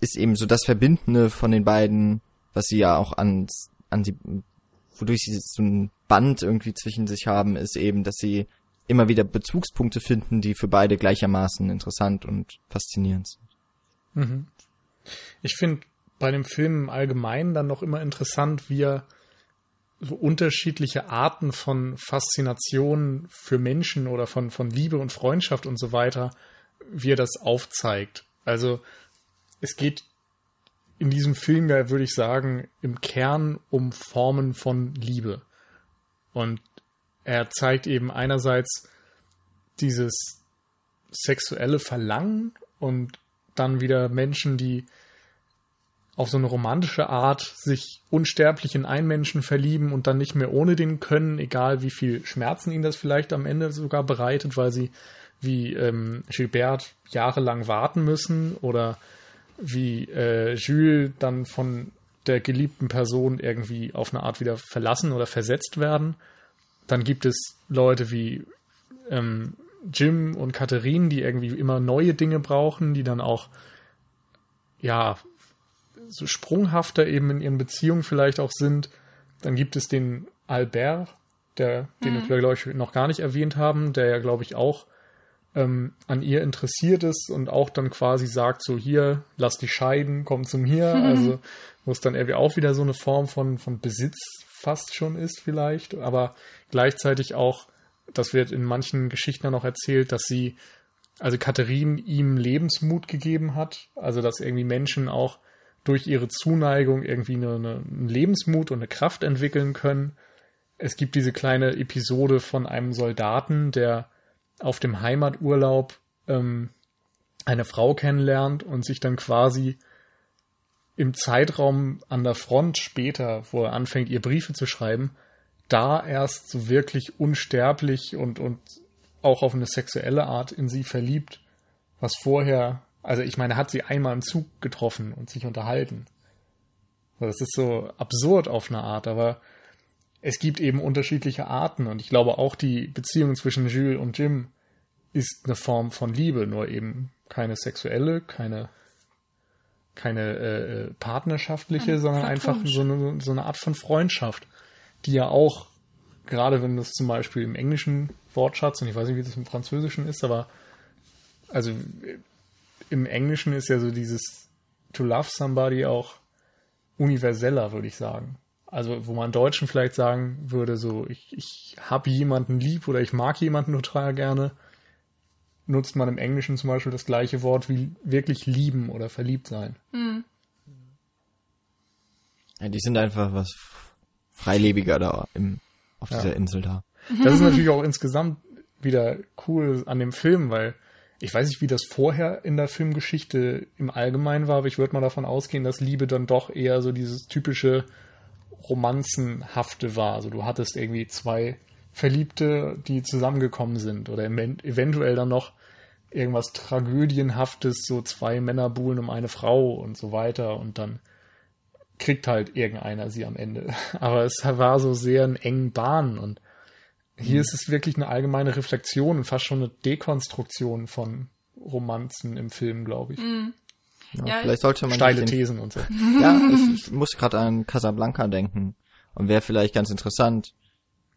ist eben so das Verbindende von den beiden, was sie ja auch ans, an die, wodurch sie so ein Band irgendwie zwischen sich haben, ist eben, dass sie immer wieder Bezugspunkte finden, die für beide gleichermaßen interessant und faszinierend sind. Mhm. Ich finde bei dem Film im Allgemeinen dann noch immer interessant, wie er so unterschiedliche Arten von Faszination für Menschen oder von, von Liebe und Freundschaft und so weiter, wie er das aufzeigt. Also es geht in diesem Film ja, würde ich sagen, im Kern um Formen von Liebe. Und er zeigt eben einerseits dieses sexuelle Verlangen und dann wieder Menschen, die auf so eine romantische Art sich unsterblich in einen Menschen verlieben und dann nicht mehr ohne den können, egal wie viel Schmerzen ihnen das vielleicht am Ende sogar bereitet, weil sie wie ähm, Gilbert jahrelang warten müssen oder wie äh, Jules dann von der geliebten Person irgendwie auf eine Art wieder verlassen oder versetzt werden. Dann gibt es Leute wie ähm, Jim und Katharine, die irgendwie immer neue Dinge brauchen, die dann auch ja so sprunghafter eben in ihren Beziehungen vielleicht auch sind. Dann gibt es den Albert, der, den mhm. wir, glaube ich, noch gar nicht erwähnt haben, der ja, glaube ich, auch ähm, an ihr interessiert ist und auch dann quasi sagt, so hier, lass dich scheiden, komm zu mir. Mhm. Also, wo es dann irgendwie auch wieder so eine Form von, von Besitz fast schon ist vielleicht, aber gleichzeitig auch, das wird in manchen Geschichten auch erzählt, dass sie, also Katharine ihm Lebensmut gegeben hat, also dass irgendwie Menschen auch durch ihre Zuneigung irgendwie eine, eine, einen Lebensmut und eine Kraft entwickeln können. Es gibt diese kleine Episode von einem Soldaten, der auf dem Heimaturlaub ähm, eine Frau kennenlernt und sich dann quasi im Zeitraum an der Front später, wo er anfängt, ihr Briefe zu schreiben, da erst so wirklich unsterblich und, und auch auf eine sexuelle Art in sie verliebt, was vorher, also ich meine, hat sie einmal im Zug getroffen und sich unterhalten. Das ist so absurd auf eine Art, aber es gibt eben unterschiedliche Arten und ich glaube auch die Beziehung zwischen Jules und Jim ist eine Form von Liebe, nur eben keine sexuelle, keine keine äh, äh partnerschaftliche, ja, sondern einfach so eine, so eine Art von Freundschaft, die ja auch, gerade wenn das zum Beispiel im englischen Wortschatz, und ich weiß nicht, wie das im Französischen ist, aber also im Englischen ist ja so dieses to love somebody auch universeller, würde ich sagen also wo man Deutschen vielleicht sagen würde, so ich, ich habe jemanden lieb oder ich mag jemanden total gerne, nutzt man im Englischen zum Beispiel das gleiche Wort wie wirklich lieben oder verliebt sein. Mhm. Ja, die sind einfach was freilebiger da im, auf ja. dieser Insel da. Das ist natürlich auch insgesamt wieder cool an dem Film, weil ich weiß nicht, wie das vorher in der Filmgeschichte im Allgemeinen war, aber ich würde mal davon ausgehen, dass Liebe dann doch eher so dieses typische Romanzenhafte war. Also du hattest irgendwie zwei Verliebte, die zusammengekommen sind oder eventuell dann noch irgendwas Tragödienhaftes, so zwei Männer buhlen um eine Frau und so weiter und dann kriegt halt irgendeiner sie am Ende. Aber es war so sehr in engen Bahnen und hier mhm. ist es wirklich eine allgemeine Reflexion und fast schon eine Dekonstruktion von Romanzen im Film, glaube ich. Mhm. Ja, ja, vielleicht sollte man steile Thesen und so. Ja, ich, ich muss gerade an Casablanca denken und wäre vielleicht ganz interessant,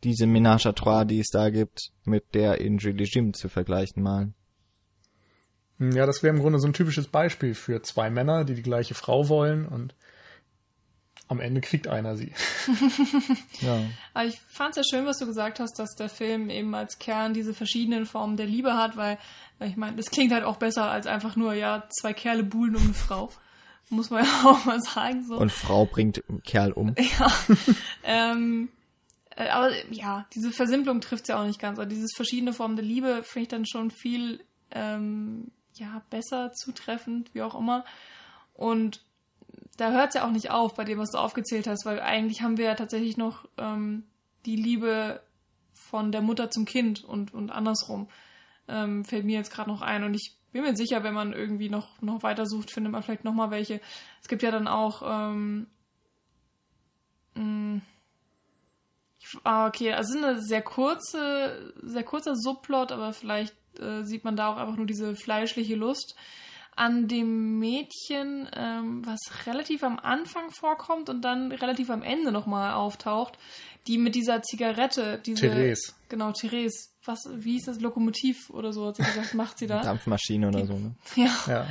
diese Ménage à trois, die es da gibt, mit der in Julie Jim zu vergleichen mal. Ja, das wäre im Grunde so ein typisches Beispiel für zwei Männer, die die gleiche Frau wollen und am Ende kriegt einer sie. ja. Aber ich fand es ja schön, was du gesagt hast, dass der Film eben als Kern diese verschiedenen Formen der Liebe hat, weil ich meine, das klingt halt auch besser als einfach nur, ja, zwei Kerle buhlen um eine Frau. Muss man ja auch mal sagen. So. Und Frau bringt Kerl um. Ja. ähm, äh, aber ja, diese Versimpelung trifft ja auch nicht ganz. Also dieses verschiedene Formen der Liebe finde ich dann schon viel ähm, ja, besser zutreffend, wie auch immer. Und da hört es ja auch nicht auf bei dem, was du aufgezählt hast, weil eigentlich haben wir ja tatsächlich noch ähm, die Liebe von der Mutter zum Kind und, und andersrum. Ähm, fällt mir jetzt gerade noch ein. Und ich bin mir sicher, wenn man irgendwie noch, noch weiter sucht, findet man vielleicht noch mal welche. Es gibt ja dann auch ähm, mm, Ah, okay, also eine sehr kurze, sehr kurzer Subplot, aber vielleicht äh, sieht man da auch einfach nur diese fleischliche Lust an dem Mädchen, ähm, was relativ am Anfang vorkommt und dann relativ am Ende nochmal auftaucht, die mit dieser Zigarette, diese. Therese. Genau, Therese. Was, wie hieß das? Lokomotiv oder so, hat sie gesagt, macht sie da. Dampfmaschine oder die, so, ne? Ja. ja.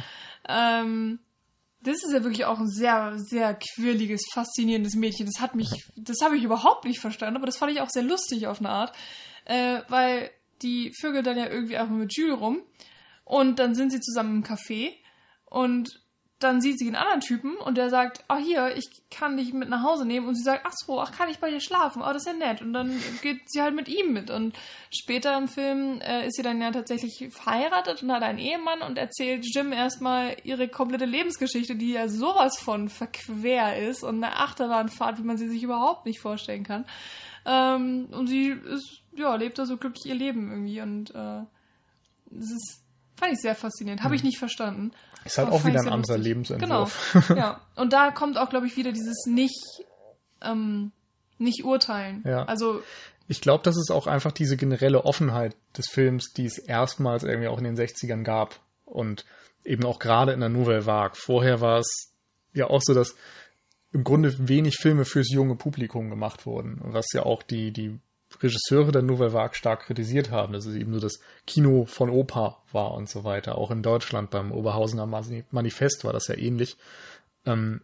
Ähm, das ist ja wirklich auch ein sehr, sehr quirliges, faszinierendes Mädchen. Das hat mich, das habe ich überhaupt nicht verstanden, aber das fand ich auch sehr lustig auf eine Art, äh, weil die Vögel dann ja irgendwie einfach mit Jules rum und dann sind sie zusammen im Café und dann sieht sie einen anderen Typen und der sagt, ah hier, ich kann dich mit nach Hause nehmen und sie sagt, ach so, ach kann ich bei dir schlafen, oh das ist ja nett und dann geht sie halt mit ihm mit und später im Film äh, ist sie dann ja tatsächlich verheiratet und hat einen Ehemann und erzählt Jim erstmal ihre komplette Lebensgeschichte, die ja sowas von verquer ist und eine Achterbahnfahrt, wie man sie sich überhaupt nicht vorstellen kann ähm, und sie ist, ja, lebt da so glücklich ihr Leben irgendwie und äh, das ist Fand ich sehr faszinierend. Habe ich mhm. nicht verstanden. Ist halt auch wieder ein anderer Lebensentwurf. Genau. ja. Und da kommt auch, glaube ich, wieder dieses nicht, ähm, nicht urteilen. Ja. Also. Ich glaube, das ist auch einfach diese generelle Offenheit des Films, die es erstmals irgendwie auch in den 60ern gab. Und eben auch gerade in der Nouvelle Vague. Vorher war es ja auch so, dass im Grunde wenig Filme fürs junge Publikum gemacht wurden. Was ja auch die, die Regisseure der Nouvelle Vague stark kritisiert haben, dass es eben nur das Kino von Opa war und so weiter. Auch in Deutschland beim Oberhausener Manifest war das ja ähnlich. Ähm,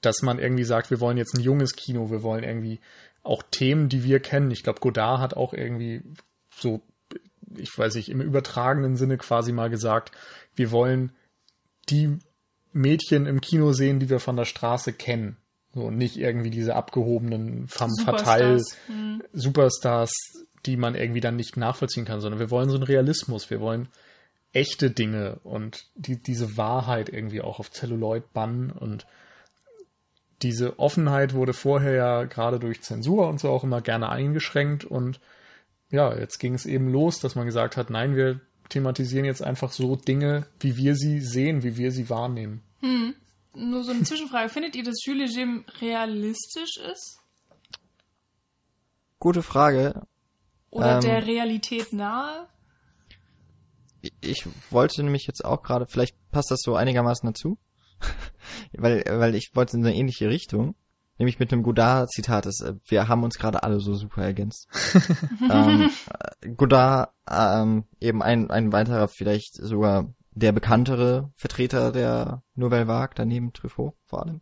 dass man irgendwie sagt, wir wollen jetzt ein junges Kino, wir wollen irgendwie auch Themen, die wir kennen. Ich glaube, Godard hat auch irgendwie so, ich weiß nicht, im übertragenen Sinne quasi mal gesagt, wir wollen die Mädchen im Kino sehen, die wir von der Straße kennen. So, nicht irgendwie diese abgehobenen femme fatale hm. Superstars, die man irgendwie dann nicht nachvollziehen kann, sondern wir wollen so einen Realismus, wir wollen echte Dinge und die, diese Wahrheit irgendwie auch auf Celluloid bannen und diese Offenheit wurde vorher ja gerade durch Zensur und so auch immer gerne eingeschränkt und ja, jetzt ging es eben los, dass man gesagt hat, nein, wir thematisieren jetzt einfach so Dinge, wie wir sie sehen, wie wir sie wahrnehmen. Hm nur so eine Zwischenfrage. Findet ihr, dass Jules Jim realistisch ist? Gute Frage. Oder ähm, der Realität nahe? Ich wollte nämlich jetzt auch gerade, vielleicht passt das so einigermaßen dazu, weil, weil ich wollte in eine ähnliche Richtung, nämlich mit einem Godard-Zitat, äh, wir haben uns gerade alle so super ergänzt. ähm, äh, Godard, ähm, eben ein, ein weiterer, vielleicht sogar der bekanntere Vertreter der Nouvelle Vague, daneben Truffaut vor allem,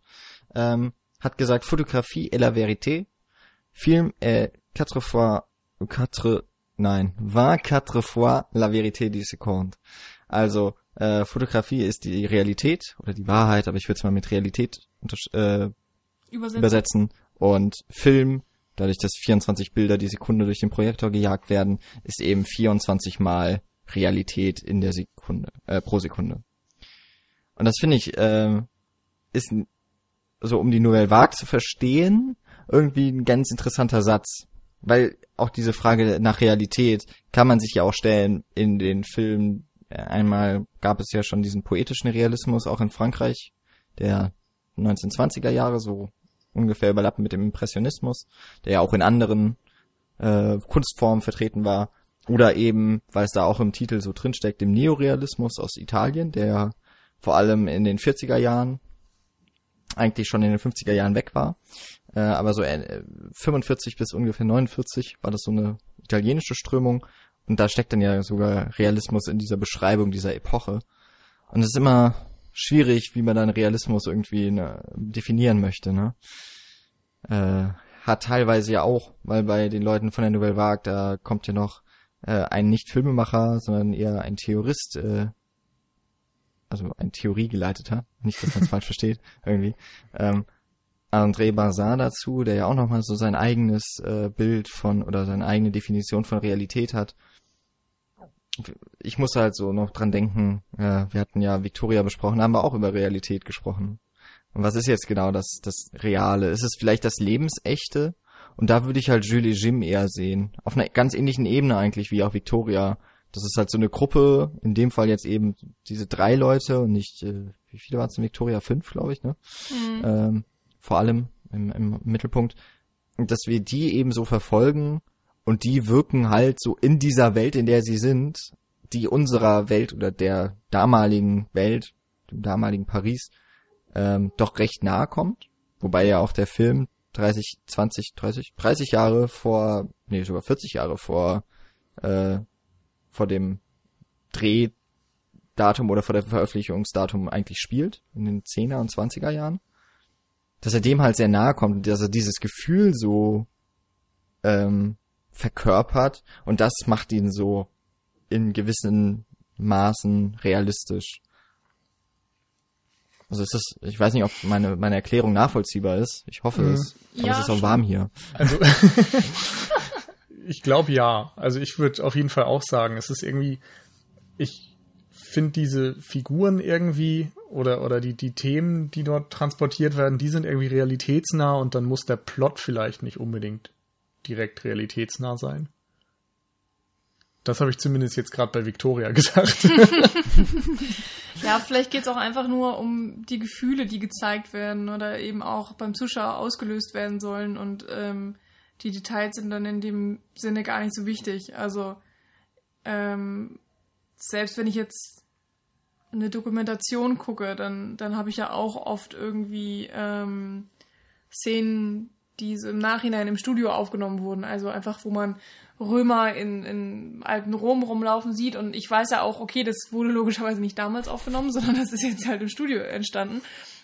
ähm, hat gesagt, Fotografie est la vérité, Film est quatre fois, quatre, nein, vingt quatre fois la vérité du seconde. Also, äh, Fotografie ist die Realität oder die Wahrheit, aber ich würde es mal mit Realität äh, übersetzen. übersetzen. Und Film, dadurch, dass 24 Bilder die Sekunde durch den Projektor gejagt werden, ist eben 24 mal Realität in der Sekunde, äh, pro Sekunde. Und das finde ich, äh, ist so um die Nouvelle Vague zu verstehen, irgendwie ein ganz interessanter Satz. Weil auch diese Frage nach Realität kann man sich ja auch stellen in den Filmen. Einmal gab es ja schon diesen poetischen Realismus auch in Frankreich, der 1920er Jahre so ungefähr überlappen mit dem Impressionismus, der ja auch in anderen äh, Kunstformen vertreten war. Oder eben, weil es da auch im Titel so drinsteckt, dem Neorealismus aus Italien, der vor allem in den 40er Jahren, eigentlich schon in den 50er Jahren weg war. Äh, aber so äh, 45 bis ungefähr 49 war das so eine italienische Strömung. Und da steckt dann ja sogar Realismus in dieser Beschreibung dieser Epoche. Und es ist immer schwierig, wie man dann Realismus irgendwie ne, definieren möchte, ne? Äh, hat teilweise ja auch, weil bei den Leuten von der Nouvelle Vague, da kommt ja noch äh, ein nicht Filmemacher, sondern eher ein Theorist, äh, also ein Theoriegeleiteter, nicht, dass man es falsch versteht, irgendwie, ähm, André Bazin dazu, der ja auch nochmal so sein eigenes äh, Bild von oder seine eigene Definition von Realität hat. Ich muss halt so noch dran denken, äh, wir hatten ja Victoria besprochen, haben wir auch über Realität gesprochen. Und was ist jetzt genau das, das Reale? Ist es vielleicht das Lebensechte? Und da würde ich halt Jules et Jim eher sehen. Auf einer ganz ähnlichen Ebene eigentlich wie auch Victoria. Das ist halt so eine Gruppe, in dem Fall jetzt eben diese drei Leute und nicht, äh, wie viele waren es in Victoria? Fünf, glaube ich, ne? Mhm. Ähm, vor allem im, im Mittelpunkt. Und dass wir die eben so verfolgen und die wirken halt so in dieser Welt, in der sie sind, die unserer Welt oder der damaligen Welt, dem damaligen Paris, ähm, doch recht nahe kommt. Wobei ja auch der Film 30, 20, 30, 30 Jahre vor, nee, sogar 40 Jahre vor, äh, vor dem Drehdatum oder vor dem Veröffentlichungsdatum eigentlich spielt, in den 10er und 20er Jahren. Dass er dem halt sehr nahe kommt, dass er dieses Gefühl so ähm, verkörpert und das macht ihn so in gewissen Maßen realistisch. Also ist das, ich weiß nicht, ob meine, meine Erklärung nachvollziehbar ist. Ich hoffe mhm. es. Aber ja, es ist auch warm hier. Also, ich glaube ja. Also ich würde auf jeden Fall auch sagen, es ist irgendwie, ich finde diese Figuren irgendwie oder, oder die, die Themen, die dort transportiert werden, die sind irgendwie realitätsnah und dann muss der Plot vielleicht nicht unbedingt direkt realitätsnah sein. Das habe ich zumindest jetzt gerade bei Victoria gesagt. ja, vielleicht geht es auch einfach nur um die Gefühle, die gezeigt werden oder eben auch beim Zuschauer ausgelöst werden sollen und ähm, die Details sind dann in dem Sinne gar nicht so wichtig. Also ähm, selbst wenn ich jetzt eine Dokumentation gucke, dann, dann habe ich ja auch oft irgendwie ähm, Szenen, die so im Nachhinein im Studio aufgenommen wurden. Also einfach, wo man Römer in, in alten Rom rumlaufen sieht. Und ich weiß ja auch, okay, das wurde logischerweise nicht damals aufgenommen, sondern das ist jetzt halt im Studio entstanden.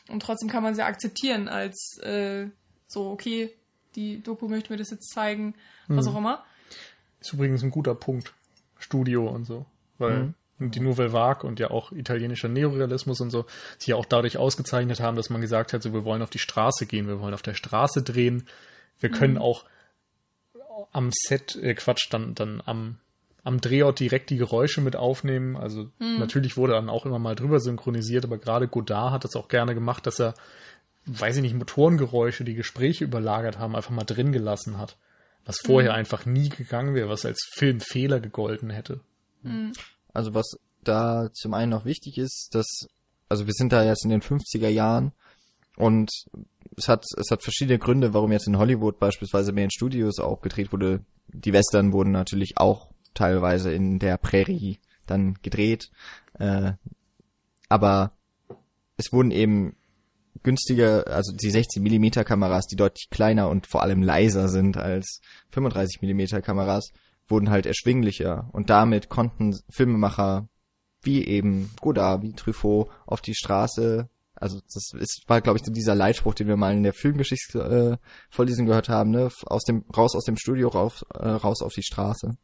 Und trotzdem kann man sie akzeptieren als äh, so, okay, die Doku möchte mir das jetzt zeigen, was mhm. auch immer. Ist übrigens ein guter Punkt. Studio und so. Weil mhm. Die Nouvelle Vague und ja auch italienischer Neorealismus und so sich ja auch dadurch ausgezeichnet haben, dass man gesagt hat, so, wir wollen auf die Straße gehen, wir wollen auf der Straße drehen. Wir können mhm. auch am Set, äh, Quatsch, dann, dann am, am Drehort direkt die Geräusche mit aufnehmen. Also mhm. natürlich wurde dann auch immer mal drüber synchronisiert, aber gerade Godard hat das auch gerne gemacht, dass er, weiß ich nicht, Motorengeräusche, die Gespräche überlagert haben, einfach mal drin gelassen hat. Was vorher mhm. einfach nie gegangen wäre, was als Filmfehler gegolten hätte. Also was da zum einen noch wichtig ist, dass, also wir sind da jetzt in den 50er Jahren und es hat, es hat verschiedene Gründe, warum jetzt in Hollywood beispielsweise mehr in Studios auch gedreht wurde. Die Western wurden natürlich auch teilweise in der Prärie dann gedreht. Äh, aber es wurden eben günstige, also die 16 mm Kameras, die deutlich kleiner und vor allem leiser sind als 35 mm Kameras, wurden halt erschwinglicher und damit konnten Filmemacher wie eben Godard, wie Truffaut auf die Straße also das ist, war, glaube ich, so dieser Leitspruch, den wir mal in der Filmgeschichte äh, gehört haben, ne? Aus dem, raus aus dem Studio, raus, äh, raus auf die Straße.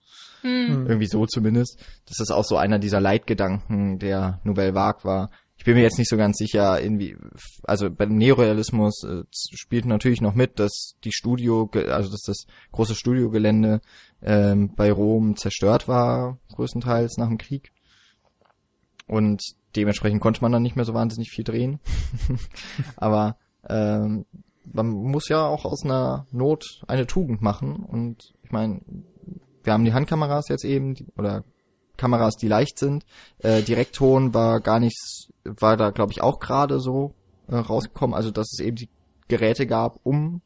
Hm. Irgendwie so zumindest. Das ist auch so einer dieser Leitgedanken der Nouvelle Vague war. Ich bin mir jetzt nicht so ganz sicher, irgendwie, also beim Neorealismus äh, spielt natürlich noch mit, dass die Studio, also dass das große Studiogelände ähm, bei Rom zerstört war, größtenteils nach dem Krieg. Und dementsprechend konnte man dann nicht mehr so wahnsinnig viel drehen. Aber ähm, man muss ja auch aus einer Not eine Tugend machen. Und ich meine, wir haben die Handkameras jetzt eben, die, oder Kameras, die leicht sind. Äh, Direktton war gar nicht, war da glaube ich auch gerade so äh, rausgekommen. Also dass es eben die Geräte gab, um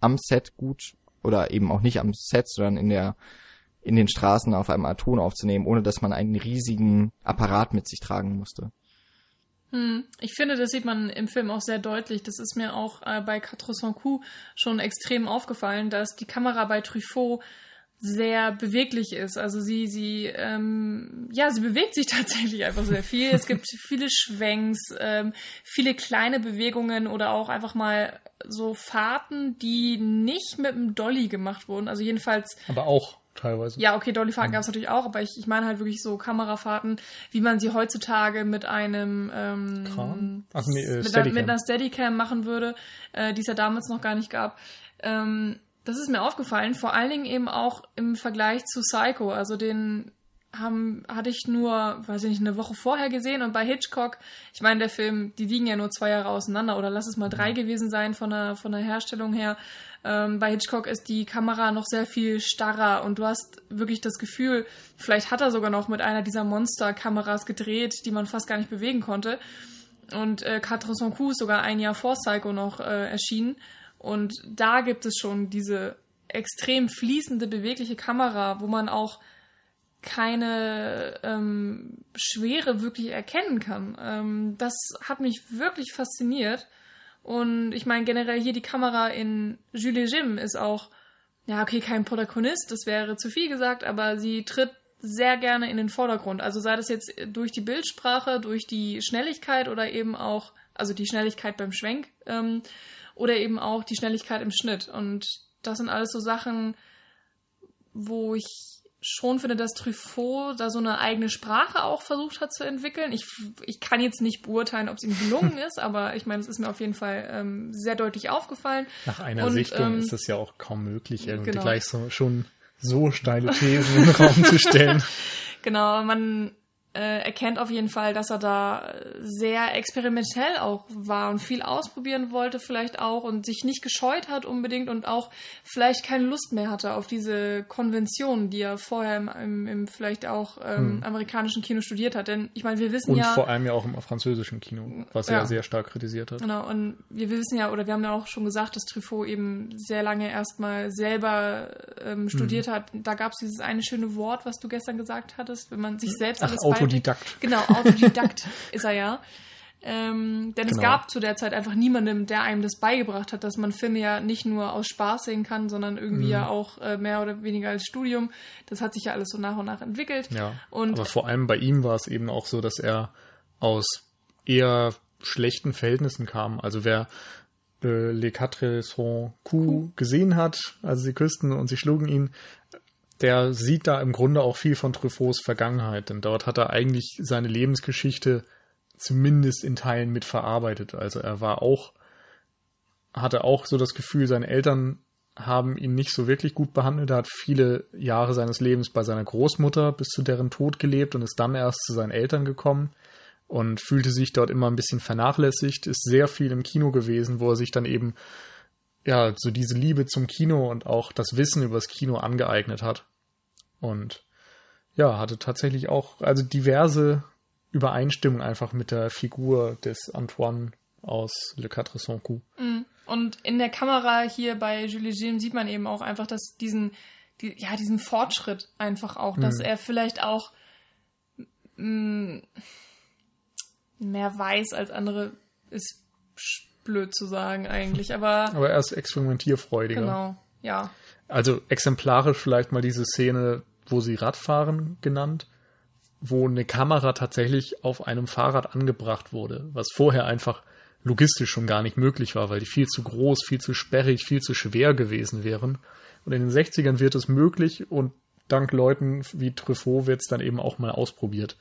am Set gut oder eben auch nicht am Set, sondern in der in den Straßen auf einem Ton aufzunehmen, ohne dass man einen riesigen Apparat mit sich tragen musste. Hm. Ich finde, das sieht man im Film auch sehr deutlich. Das ist mir auch äh, bei Quatre Cent Coups schon extrem aufgefallen, dass die Kamera bei Truffaut sehr beweglich ist. Also sie, sie, ähm, ja, sie bewegt sich tatsächlich einfach sehr viel. Es gibt viele Schwenks, ähm, viele kleine Bewegungen oder auch einfach mal so Fahrten, die nicht mit dem Dolly gemacht wurden. Also jedenfalls. Aber auch teilweise. Ja, okay, Dollyfahrten mhm. gab es natürlich auch, aber ich, ich meine halt wirklich so Kamerafahrten, wie man sie heutzutage mit einem ähm, Kran? Ach, nee, äh, mit, einer, mit einer Steadicam machen würde, äh, die es ja damals noch gar nicht gab. Ähm, das ist mir aufgefallen, vor allen Dingen eben auch im Vergleich zu Psycho. Also den haben, hatte ich nur, weiß ich nicht, eine Woche vorher gesehen und bei Hitchcock, ich meine, der Film, die liegen ja nur zwei Jahre auseinander oder lass es mal drei gewesen sein von der, von der Herstellung her. Ähm, bei Hitchcock ist die Kamera noch sehr viel starrer und du hast wirklich das Gefühl, vielleicht hat er sogar noch mit einer dieser Monster-Kameras gedreht, die man fast gar nicht bewegen konnte. Und äh, Quatre Cent Coups sogar ein Jahr vor Psycho noch äh, erschienen. Und da gibt es schon diese extrem fließende, bewegliche Kamera, wo man auch keine ähm, Schwere wirklich erkennen kann. Ähm, das hat mich wirklich fasziniert. Und ich meine, generell hier die Kamera in Julie Jim ist auch, ja, okay, kein Protagonist, das wäre zu viel gesagt, aber sie tritt sehr gerne in den Vordergrund. Also sei das jetzt durch die Bildsprache, durch die Schnelligkeit oder eben auch, also die Schnelligkeit beim Schwenk. Ähm, oder eben auch die Schnelligkeit im Schnitt. Und das sind alles so Sachen, wo ich schon finde, dass Truffaut da so eine eigene Sprache auch versucht hat zu entwickeln. Ich, ich kann jetzt nicht beurteilen, ob es ihm gelungen ist, aber ich meine, es ist mir auf jeden Fall ähm, sehr deutlich aufgefallen. Nach einer Und, Sichtung ähm, ist es ja auch kaum möglich, irgendwie genau. gleich so schon so steile Thesen in den Raum zu stellen. Genau, man erkennt auf jeden Fall, dass er da sehr experimentell auch war und viel ausprobieren wollte vielleicht auch und sich nicht gescheut hat unbedingt und auch vielleicht keine Lust mehr hatte auf diese Konventionen, die er vorher im, im, im vielleicht auch ähm, hm. amerikanischen Kino studiert hat. Denn ich meine, wir wissen und ja... Und vor allem ja auch im französischen Kino, was ja. er sehr stark kritisiert hat. Genau, und wir wissen ja, oder wir haben ja auch schon gesagt, dass Truffaut eben sehr lange erstmal selber ähm, studiert hm. hat. Da gab es dieses eine schöne Wort, was du gestern gesagt hattest, wenn man sich selbst Ach, alles Autodidakt. Genau, Autodidakt ist er ja. Ähm, denn genau. es gab zu der Zeit einfach niemanden, der einem das beigebracht hat, dass man Filme ja nicht nur aus Spaß sehen kann, sondern irgendwie mhm. ja auch äh, mehr oder weniger als Studium. Das hat sich ja alles so nach und nach entwickelt. Ja. Und aber vor allem bei ihm war es eben auch so, dass er aus eher schlechten Verhältnissen kam. Also wer äh, Les Quatre Sont Coups gesehen hat, also sie küssten und sie schlugen ihn, der sieht da im Grunde auch viel von Truffauts Vergangenheit, denn dort hat er eigentlich seine Lebensgeschichte zumindest in Teilen mit verarbeitet. Also er war auch, hatte auch so das Gefühl, seine Eltern haben ihn nicht so wirklich gut behandelt. Er hat viele Jahre seines Lebens bei seiner Großmutter bis zu deren Tod gelebt und ist dann erst zu seinen Eltern gekommen und fühlte sich dort immer ein bisschen vernachlässigt, ist sehr viel im Kino gewesen, wo er sich dann eben ja, so diese Liebe zum Kino und auch das Wissen über das Kino angeeignet hat. Und ja, hatte tatsächlich auch, also diverse Übereinstimmungen einfach mit der Figur des Antoine aus Le Quatre Cent Coups. Mhm. Und in der Kamera hier bei Julie Gilles sieht man eben auch einfach, dass diesen, die, ja, diesen Fortschritt einfach auch, dass mhm. er vielleicht auch mh, mm, mehr weiß als andere ist blöd zu sagen eigentlich, aber. Aber er ist experimentierfreudiger. Genau, ja. Also exemplarisch vielleicht mal diese Szene, wo sie Radfahren genannt, wo eine Kamera tatsächlich auf einem Fahrrad angebracht wurde, was vorher einfach logistisch schon gar nicht möglich war, weil die viel zu groß, viel zu sperrig, viel zu schwer gewesen wären. Und in den 60ern wird es möglich und dank Leuten wie Truffaut wird es dann eben auch mal ausprobiert.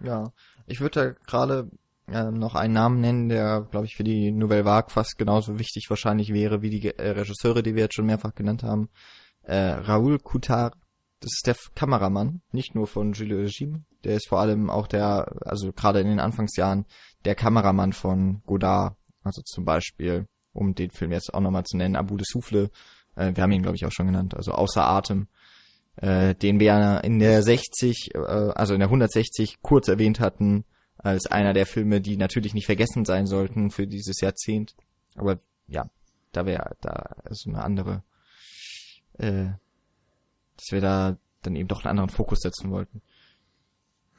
Ja, ich würde da gerade äh, noch einen Namen nennen, der, glaube ich, für die Nouvelle Vague fast genauso wichtig wahrscheinlich wäre wie die äh, Regisseure, die wir jetzt schon mehrfach genannt haben. Äh, Raoul Coutard, das ist der Kameramann, nicht nur von Jules Regime, der ist vor allem auch der, also gerade in den Anfangsjahren, der Kameramann von Godard, also zum Beispiel, um den Film jetzt auch nochmal zu nennen, Abu de Souffle, äh, wir haben ihn, glaube ich, auch schon genannt, also Außer Atem, äh, den wir in der 60, äh, also in der 160 kurz erwähnt hatten, als einer der Filme, die natürlich nicht vergessen sein sollten für dieses Jahrzehnt. Aber ja, da wäre da so eine andere, äh, dass wir da dann eben doch einen anderen Fokus setzen wollten.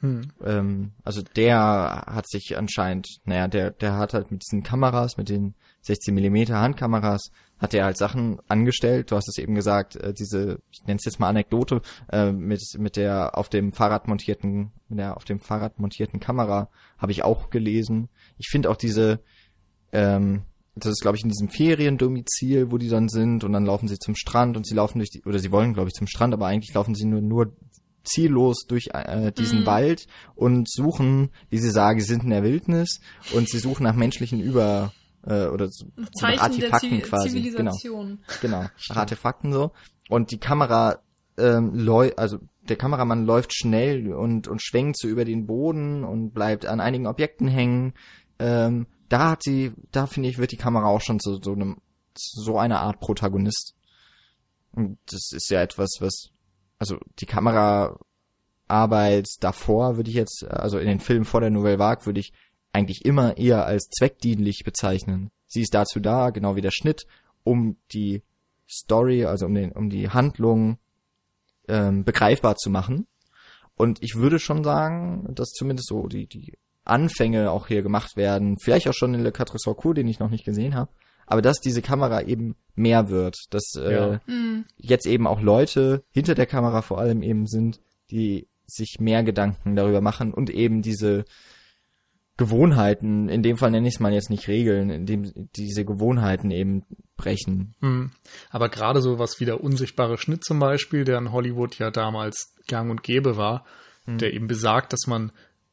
Hm. Ähm, also der hat sich anscheinend, naja, der, der hat halt mit diesen Kameras, mit den 16 Millimeter Handkameras, hat er halt Sachen angestellt. Du hast es eben gesagt, äh, diese, ich nenne es jetzt mal Anekdote, äh, mit, mit der auf dem Fahrrad montierten, mit der auf dem Fahrrad montierten Kamera habe ich auch gelesen. Ich finde auch diese, ähm, das ist glaube ich in diesem Feriendomizil, wo die dann sind und dann laufen sie zum Strand und sie laufen durch die, oder sie wollen glaube ich zum Strand, aber eigentlich laufen sie nur, nur ziellos durch äh, diesen mhm. Wald und suchen, wie sie sagen, sie sind in der Wildnis und sie suchen nach menschlichen Über äh, oder so, Artefakten quasi. Zivilisation. Genau, genau, Artefakten so. Und die Kamera ähm, läu also der Kameramann läuft schnell und und schwenkt so über den Boden und bleibt an einigen Objekten hängen. Ähm, da hat sie, da finde ich, wird die Kamera auch schon zu so einem so eine Art Protagonist. Und das ist ja etwas, was also die Kameraarbeit davor würde ich jetzt, also in den Filmen vor der Nouvelle Vague würde ich eigentlich immer eher als zweckdienlich bezeichnen. Sie ist dazu da, genau wie der Schnitt, um die Story, also um, den, um die Handlung ähm, begreifbar zu machen. Und ich würde schon sagen, dass zumindest so die, die Anfänge auch hier gemacht werden, vielleicht auch schon in Le Quatre Saucourt, den ich noch nicht gesehen habe, aber dass diese Kamera eben mehr wird, dass äh, ja. Mhm. jetzt eben auch Leute hinter der Kamera vor allem eben sind, die sich mehr Gedanken darüber machen und eben diese Gewohnheiten, in dem Fall nenne ich es mal jetzt nicht Regeln, in dem diese Gewohnheiten eben brechen. Mhm. Aber gerade so was wie der unsichtbare Schnitt zum Beispiel, der in Hollywood ja damals gang und gäbe war, mhm. der eben besagt, dass man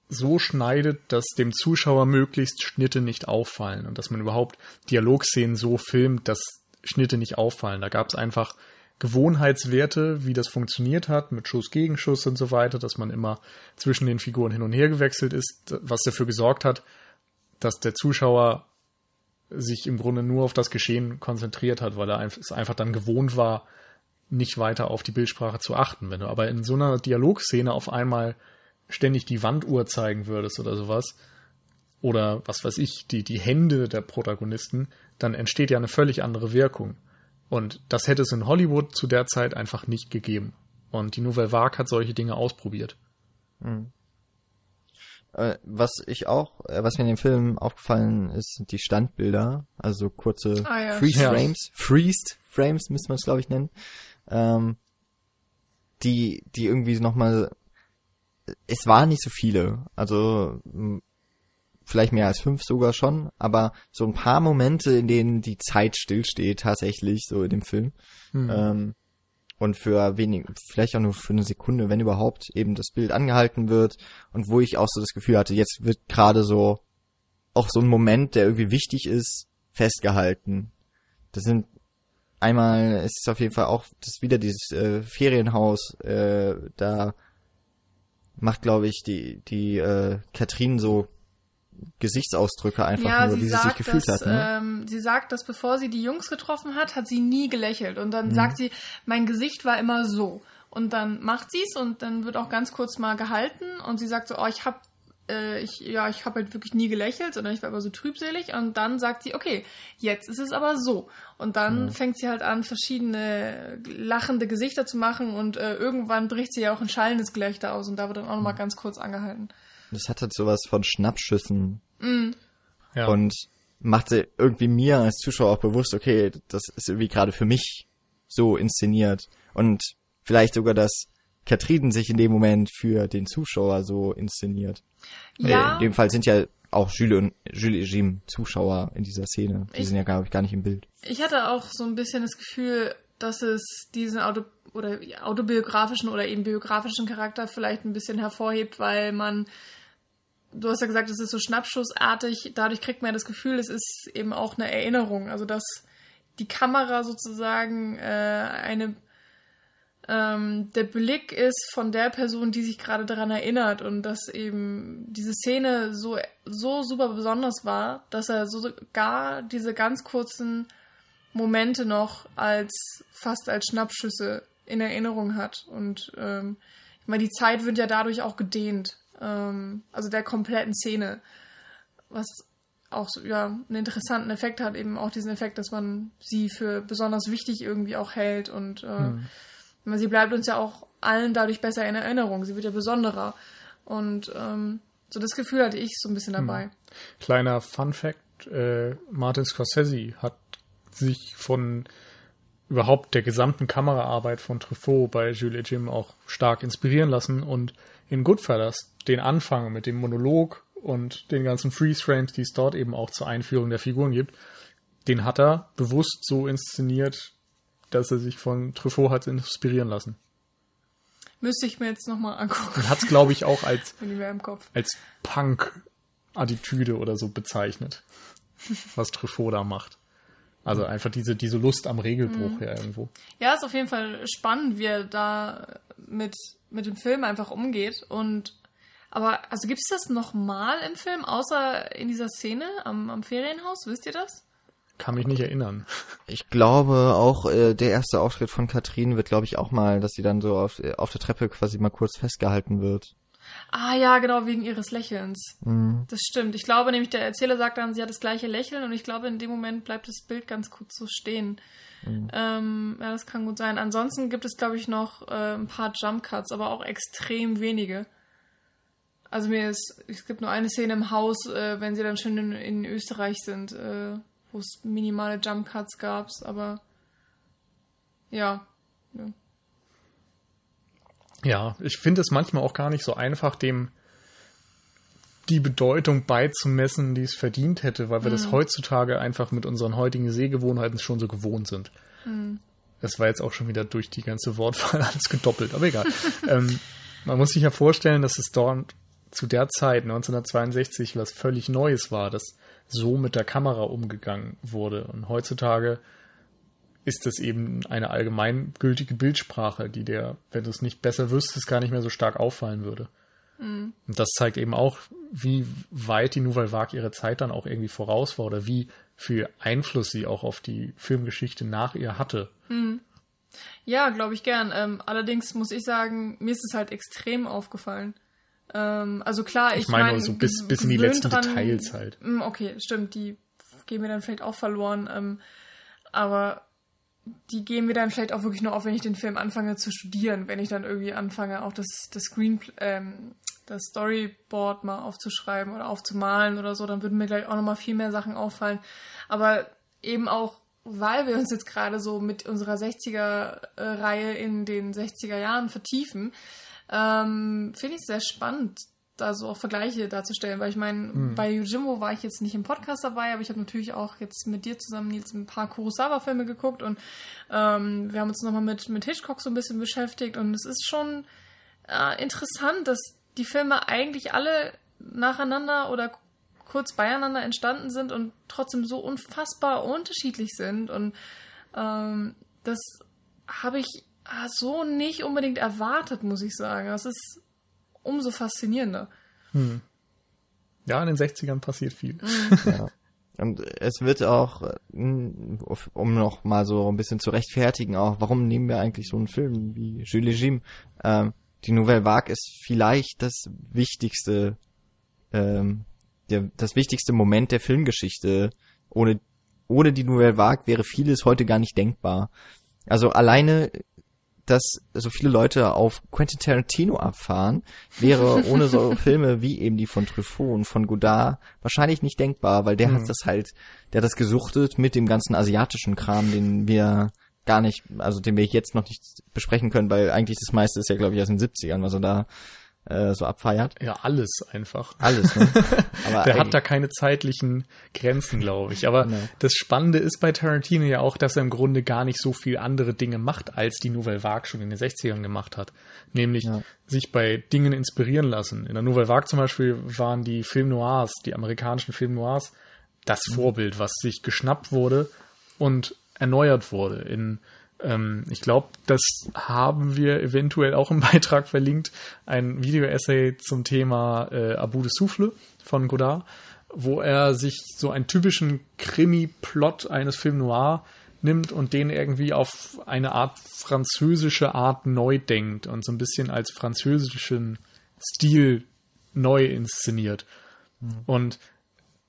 so schneidet, dass dem Zuschauer möglichst Schnitte nicht auffallen und dass man überhaupt Dialogszenen so filmt, dass Schnitte nicht auffallen. Da gab es einfach Gewohnheitswerte, wie das funktioniert hat, mit Schuss gegen Schuss und so weiter, dass man immer zwischen den Figuren hin und her gewechselt ist, was dafür gesorgt hat, dass der Zuschauer sich im Grunde nur auf das Geschehen konzentriert hat, weil er es einfach dann gewohnt war, nicht weiter auf die Bildsprache zu achten. Wenn du aber in so einer Dialogszene auf einmal ständig die Wanduhr zeigen würdest oder sowas, oder was weiß ich, die, die Hände der Protagonisten, dann entsteht ja eine völlig andere Wirkung. Und das hätte es in Hollywood zu der Zeit einfach nicht gegeben. Und die Nouvelle Vague hat solche Dinge ausprobiert. Mhm. Äh, was ich auch, äh, was mir in dem Film aufgefallen ist, sind die Standbilder, also kurze ah, ja. Freeze Frames, Freezed Frames müsste man es glaube ich nennen, ähm, die, die irgendwie nochmal, es waren nicht so viele, also vielleicht mehr als fünf sogar schon, aber so ein paar Momente, in denen die Zeit stillsteht, tatsächlich, so in dem Film. Mhm. Ähm, und für wenig, vielleicht auch nur für eine Sekunde, wenn überhaupt, eben das Bild angehalten wird und wo ich auch so das Gefühl hatte, jetzt wird gerade so auch so ein Moment, der irgendwie wichtig ist, festgehalten. Das sind einmal, es ist auf jeden Fall auch das wieder dieses äh, Ferienhaus, äh, da macht glaube ich die die äh, Katrin so Gesichtsausdrücke einfach ja, nur, wie sie sich gefühlt dass, hat. Ne? Ähm, sie sagt, dass bevor sie die Jungs getroffen hat, hat sie nie gelächelt. Und dann mhm. sagt sie, mein Gesicht war immer so. Und dann macht sie es und dann wird auch ganz kurz mal gehalten und sie sagt so, oh, ich hab äh, ich, ja, ich habe halt wirklich nie gelächelt, sondern ich war immer so trübselig. Und dann sagt sie, okay, jetzt ist es aber so. Und dann ja. fängt sie halt an, verschiedene lachende Gesichter zu machen und äh, irgendwann bricht sie ja auch ein schallendes Gelächter aus und da wird dann auch nochmal mhm. ganz kurz angehalten. Das hat halt sowas von Schnappschüssen. Mhm. Ja. Und machte irgendwie mir als Zuschauer auch bewusst, okay, das ist irgendwie gerade für mich so inszeniert. Und vielleicht sogar, dass Katriden sich in dem Moment für den Zuschauer so inszeniert. Ja. in dem Fall sind ja auch Jules und Jules Jim Zuschauer in dieser Szene. Die ich, sind ja, glaube ich, gar nicht im Bild. Ich hatte auch so ein bisschen das Gefühl, dass es diesen Auto oder autobiografischen oder eben biografischen Charakter vielleicht ein bisschen hervorhebt, weil man du hast ja gesagt, es ist so schnappschussartig. Dadurch kriegt man das Gefühl, es ist eben auch eine Erinnerung. Also, dass die Kamera sozusagen äh, eine ähm, der Blick ist von der Person, die sich gerade daran erinnert und dass eben diese Szene so, so super besonders war, dass er sogar diese ganz kurzen Momente noch als fast als Schnappschüsse in Erinnerung hat. Und ähm, ich meine, die Zeit wird ja dadurch auch gedehnt ähm, also der kompletten Szene, was auch so, ja, einen interessanten Effekt hat, eben auch diesen Effekt, dass man sie für besonders wichtig irgendwie auch hält und äh, mhm. sie bleibt uns ja auch allen dadurch besser in Erinnerung. Sie wird ja besonderer. Und ähm, so das Gefühl hatte ich so ein bisschen dabei. Hm. Kleiner Fun Fact, äh, Martin Scorsese hat sich von überhaupt der gesamten Kameraarbeit von Truffaut bei Jules et Jim auch stark inspirieren lassen und in Goodfellas den Anfang mit dem Monolog und den ganzen Freeze-Frames, die es dort eben auch zur Einführung der Figuren gibt, den hat er bewusst so inszeniert, dass er sich von Truffaut hat inspirieren lassen. Müsste ich mir jetzt nochmal angucken. Und hat es, glaube ich, auch als, als Punk-Attitüde oder so bezeichnet, was Truffaut da macht. Also einfach diese, diese Lust am Regelbruch mhm. ja irgendwo. Ja, ist auf jeden Fall spannend, wie er da mit, mit dem Film einfach umgeht. Und aber also gibt es das nochmal im Film, außer in dieser Szene am, am Ferienhaus? Wisst ihr das? Kann mich nicht erinnern. Ich glaube auch, äh, der erste Auftritt von Katrin wird, glaube ich, auch mal, dass sie dann so auf, äh, auf der Treppe quasi mal kurz festgehalten wird. Ah ja, genau, wegen ihres Lächelns. Mhm. Das stimmt. Ich glaube nämlich, der Erzähler sagt dann, sie hat das gleiche Lächeln und ich glaube, in dem Moment bleibt das Bild ganz kurz so stehen. Mhm. Ähm, ja, das kann gut sein. Ansonsten gibt es, glaube ich, noch äh, ein paar Jump Cuts, aber auch extrem wenige. Also mir ist, es gibt nur eine Szene im Haus, äh, wenn sie dann schon in, in Österreich sind, äh, wo es minimale Jump Cuts gab, aber ja. ja. Ja, ich finde es manchmal auch gar nicht so einfach, dem die Bedeutung beizumessen, die es verdient hätte, weil wir mhm. das heutzutage einfach mit unseren heutigen Sehgewohnheiten schon so gewohnt sind. Mhm. Das war jetzt auch schon wieder durch die ganze Wortwahl alles gedoppelt, aber egal. ähm, man muss sich ja vorstellen, dass es dort zu der Zeit, 1962, was völlig Neues war, dass so mit der Kamera umgegangen wurde. Und heutzutage ist das eben eine allgemeingültige Bildsprache, die der, wenn du es nicht besser wüsstest, gar nicht mehr so stark auffallen würde. Mhm. Und das zeigt eben auch, wie weit die Nouvelle Vague ihre Zeit dann auch irgendwie voraus war oder wie viel Einfluss sie auch auf die Filmgeschichte nach ihr hatte. Mhm. Ja, glaube ich gern. Ähm, allerdings muss ich sagen, mir ist es halt extrem aufgefallen. Ähm, also klar, ich, ich meine, mein, so bis, bis in die letzten dran, Details halt. Mm, okay, stimmt, die gehen mir dann vielleicht auch verloren. Ähm, aber die gehen mir dann vielleicht auch wirklich nur auf, wenn ich den Film anfange zu studieren, wenn ich dann irgendwie anfange, auch das, das Screen, ähm, das Storyboard mal aufzuschreiben oder aufzumalen oder so, dann würden mir gleich auch nochmal viel mehr Sachen auffallen. Aber eben auch, weil wir uns jetzt gerade so mit unserer 60er-Reihe in den 60er Jahren vertiefen, ähm, finde ich sehr spannend, da so auch Vergleiche darzustellen, weil ich meine, mhm. bei Yojimbo war ich jetzt nicht im Podcast dabei, aber ich habe natürlich auch jetzt mit dir zusammen jetzt ein paar Kurosawa-Filme geguckt und ähm, wir haben uns nochmal mit, mit Hitchcock so ein bisschen beschäftigt und es ist schon äh, interessant, dass die Filme eigentlich alle nacheinander oder kurz beieinander entstanden sind und trotzdem so unfassbar unterschiedlich sind und ähm, das habe ich so nicht unbedingt erwartet, muss ich sagen. Das ist umso faszinierender. Hm. Ja, in den 60ern passiert viel. Mhm. Ja. Und es wird auch, um noch mal so ein bisschen zu rechtfertigen, auch, warum nehmen wir eigentlich so einen Film wie Jules Jim? Ähm, die Nouvelle Vague ist vielleicht das wichtigste, ähm, der, das wichtigste Moment der Filmgeschichte. Ohne, ohne die Nouvelle Vague wäre vieles heute gar nicht denkbar. Also alleine dass so viele Leute auf Quentin Tarantino abfahren, wäre ohne so Filme wie eben die von Truffaut und von Godard wahrscheinlich nicht denkbar, weil der mhm. hat das halt, der hat das gesuchtet mit dem ganzen asiatischen Kram, den wir gar nicht, also den wir jetzt noch nicht besprechen können, weil eigentlich das meiste ist ja, glaube ich, aus den 70ern, was er da äh, so abfeiert. Ja, alles einfach. Alles, ne? Aber Der hat da keine zeitlichen Grenzen, glaube ich. Aber no. das Spannende ist bei Tarantino ja auch, dass er im Grunde gar nicht so viel andere Dinge macht, als die Nouvelle Vague schon in den 60ern gemacht hat. Nämlich ja. sich bei Dingen inspirieren lassen. In der Nouvelle Vague zum Beispiel waren die Film Noirs, die amerikanischen Film Noirs, das mhm. Vorbild, was sich geschnappt wurde und erneuert wurde. In ich glaube, das haben wir eventuell auch im Beitrag verlinkt. Ein Video-Essay zum Thema äh, Abu de Souffle von Godard, wo er sich so einen typischen Krimi-Plot eines Film Noir nimmt und den irgendwie auf eine Art französische Art neu denkt und so ein bisschen als französischen Stil neu inszeniert. Mhm. Und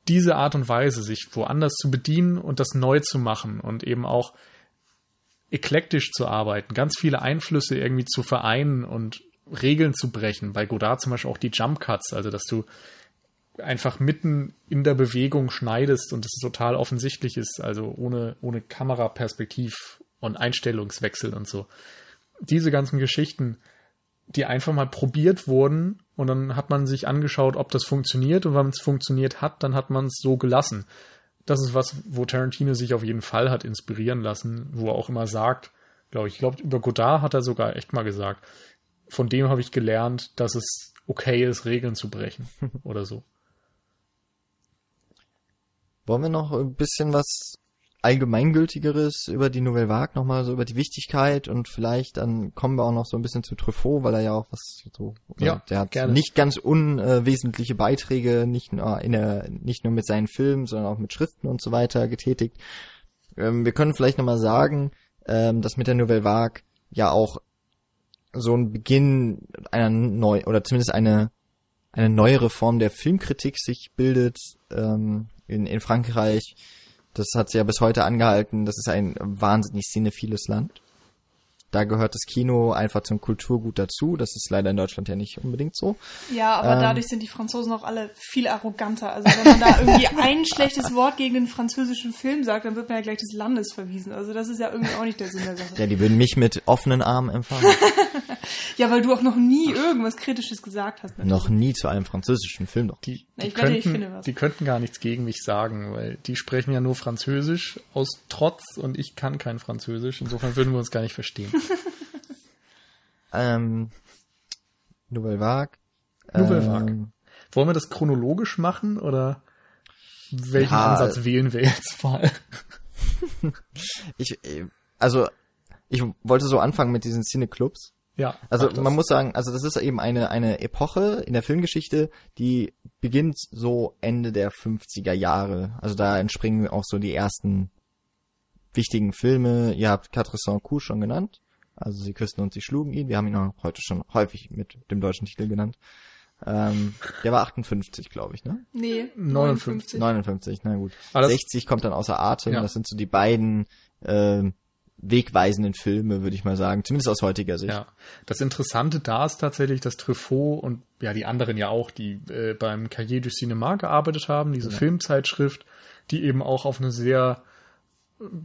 diese Art und Weise, sich woanders zu bedienen und das neu zu machen und eben auch eklektisch zu arbeiten, ganz viele Einflüsse irgendwie zu vereinen und Regeln zu brechen. Bei Godard zum Beispiel auch die Jump Cuts, also dass du einfach mitten in der Bewegung schneidest und es total offensichtlich ist, also ohne, ohne Kameraperspektiv und Einstellungswechsel und so. Diese ganzen Geschichten, die einfach mal probiert wurden und dann hat man sich angeschaut, ob das funktioniert und wenn es funktioniert hat, dann hat man es so gelassen. Das ist was, wo Tarantino sich auf jeden Fall hat inspirieren lassen, wo er auch immer sagt, glaube ich, ich glaube, über Godard hat er sogar echt mal gesagt, von dem habe ich gelernt, dass es okay ist, Regeln zu brechen oder so. Wollen wir noch ein bisschen was allgemeingültigeres über die Nouvelle Vague nochmal so über die Wichtigkeit und vielleicht dann kommen wir auch noch so ein bisschen zu Truffaut, weil er ja auch was so, ja, der hat gerne. nicht ganz unwesentliche Beiträge, nicht nur in der, nicht nur mit seinen Filmen, sondern auch mit Schriften und so weiter getätigt. Ähm, wir können vielleicht nochmal sagen, ähm, dass mit der Nouvelle Vague ja auch so ein Beginn einer neu oder zumindest eine eine neuere Form der Filmkritik sich bildet ähm, in, in Frankreich das hat sie ja bis heute angehalten. Das ist ein wahnsinnig cinephiles Land. Da gehört das Kino einfach zum Kulturgut dazu. Das ist leider in Deutschland ja nicht unbedingt so. Ja, aber ähm, dadurch sind die Franzosen auch alle viel arroganter. Also wenn man da irgendwie ein schlechtes Wort gegen den französischen Film sagt, dann wird man ja gleich des Landes verwiesen. Also das ist ja irgendwie auch nicht der Sinn der Sache. Ja, die würden mich mit offenen Armen empfangen. ja, weil du auch noch nie irgendwas Kritisches gesagt hast. Noch nie zu einem französischen Film doch. Die, die, Na, könnten, wette, die könnten gar nichts gegen mich sagen, weil die sprechen ja nur Französisch aus Trotz und ich kann kein Französisch. Insofern würden wir uns gar nicht verstehen. ähm, Nouvelle Vague. Nouvelle Vague. Ähm, Wollen wir das chronologisch machen oder welchen ja, Ansatz wählen wir jetzt mal? ich, also, ich wollte so anfangen mit diesen Cineclubs. Ja. Also man muss sagen, also das ist eben eine eine Epoche in der Filmgeschichte, die beginnt so Ende der 50er Jahre. Also da entspringen auch so die ersten wichtigen Filme. Ihr habt Quatre Cent Coups schon genannt. Also sie küssten und sie schlugen ihn. Wir haben ihn auch heute schon häufig mit dem deutschen Titel genannt. Ähm, der war 58, glaube ich, ne? Nee, 59. 59, na gut. Aber 60 kommt dann außer Atem. Ja. Das sind so die beiden äh, wegweisenden Filme, würde ich mal sagen, zumindest aus heutiger Sicht. Ja, das Interessante da ist tatsächlich, dass Truffaut und ja die anderen ja auch, die äh, beim Cahiers du Cinéma gearbeitet haben, diese ja. Filmzeitschrift, die eben auch auf eine sehr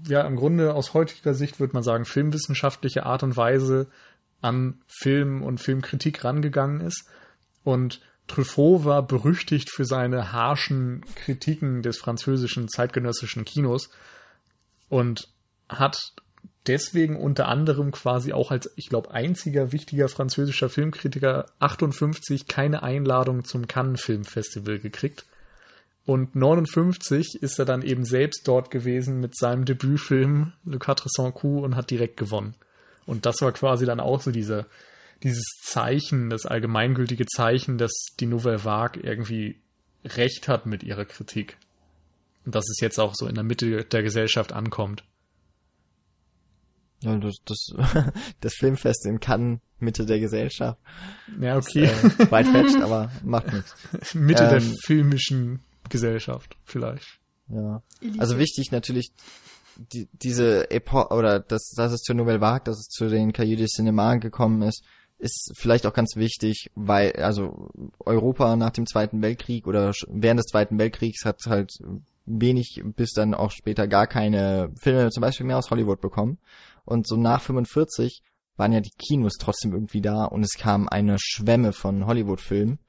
ja, im Grunde aus heutiger Sicht würde man sagen, filmwissenschaftliche Art und Weise an Film und Filmkritik rangegangen ist. Und Truffaut war berüchtigt für seine harschen Kritiken des französischen zeitgenössischen Kinos und hat deswegen unter anderem quasi auch als, ich glaube, einziger wichtiger französischer Filmkritiker 58 keine Einladung zum Cannes Filmfestival gekriegt. Und 59 ist er dann eben selbst dort gewesen mit seinem Debütfilm Le Quatre Cent Coups und hat direkt gewonnen. Und das war quasi dann auch so diese, dieses Zeichen, das allgemeingültige Zeichen, dass die Nouvelle Vague irgendwie recht hat mit ihrer Kritik. Und dass es jetzt auch so in der Mitte der Gesellschaft ankommt. Ja, das, das, das Filmfest in Cannes, Mitte der Gesellschaft. Ja, okay. Ist, äh, weit fetcht, aber macht nichts. Mitte ähm, der filmischen Gesellschaft vielleicht. Ja. Also wichtig natürlich die, diese Epoche oder dass, dass es zur Nouvelle Vague, dass es zu den Cahiers du Cinéma gekommen ist, ist vielleicht auch ganz wichtig, weil also Europa nach dem Zweiten Weltkrieg oder während des Zweiten Weltkriegs hat halt wenig bis dann auch später gar keine Filme zum Beispiel mehr aus Hollywood bekommen. Und so nach 45 waren ja die Kinos trotzdem irgendwie da und es kam eine Schwemme von Hollywood-Filmen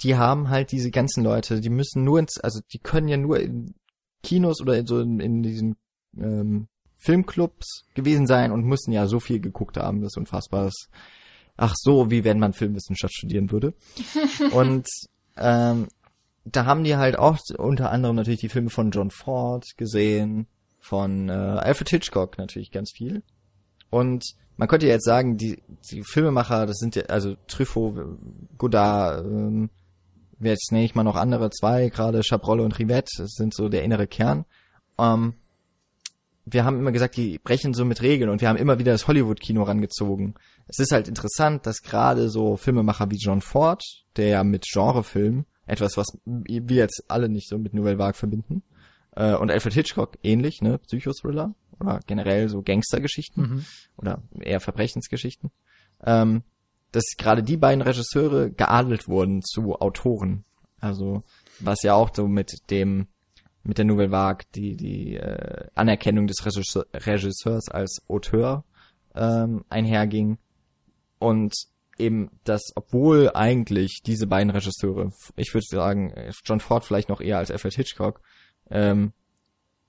die haben halt diese ganzen Leute, die müssen nur ins, also die können ja nur in Kinos oder in so in, in diesen ähm, Filmclubs gewesen sein und müssen ja so viel geguckt haben, das ist unfassbar. Das, ach so, wie wenn man Filmwissenschaft studieren würde. und ähm, da haben die halt auch unter anderem natürlich die Filme von John Ford gesehen, von äh, Alfred Hitchcock natürlich ganz viel. Und man könnte jetzt sagen, die, die Filmemacher, das sind ja, also Truffaut, Godard, ähm, Jetzt nenne ich mal noch andere zwei, gerade Chabrol und Rivette, das sind so der innere Kern. Ähm, wir haben immer gesagt, die brechen so mit Regeln und wir haben immer wieder das Hollywood-Kino rangezogen. Es ist halt interessant, dass gerade so Filmemacher wie John Ford, der ja mit Genrefilm, etwas, was wir jetzt alle nicht so mit Nouvelle Vague verbinden, äh, und Alfred Hitchcock ähnlich, ne, Psychothriller oder generell so Gangstergeschichten mhm. oder eher Verbrechensgeschichten, ähm, dass gerade die beiden Regisseure geadelt wurden zu Autoren. Also was ja auch so mit dem mit der Nouvelle Vague die die äh, Anerkennung des Regisseur, Regisseurs als Auteur ähm, einherging und eben dass obwohl eigentlich diese beiden Regisseure ich würde sagen John Ford vielleicht noch eher als Alfred Hitchcock ähm,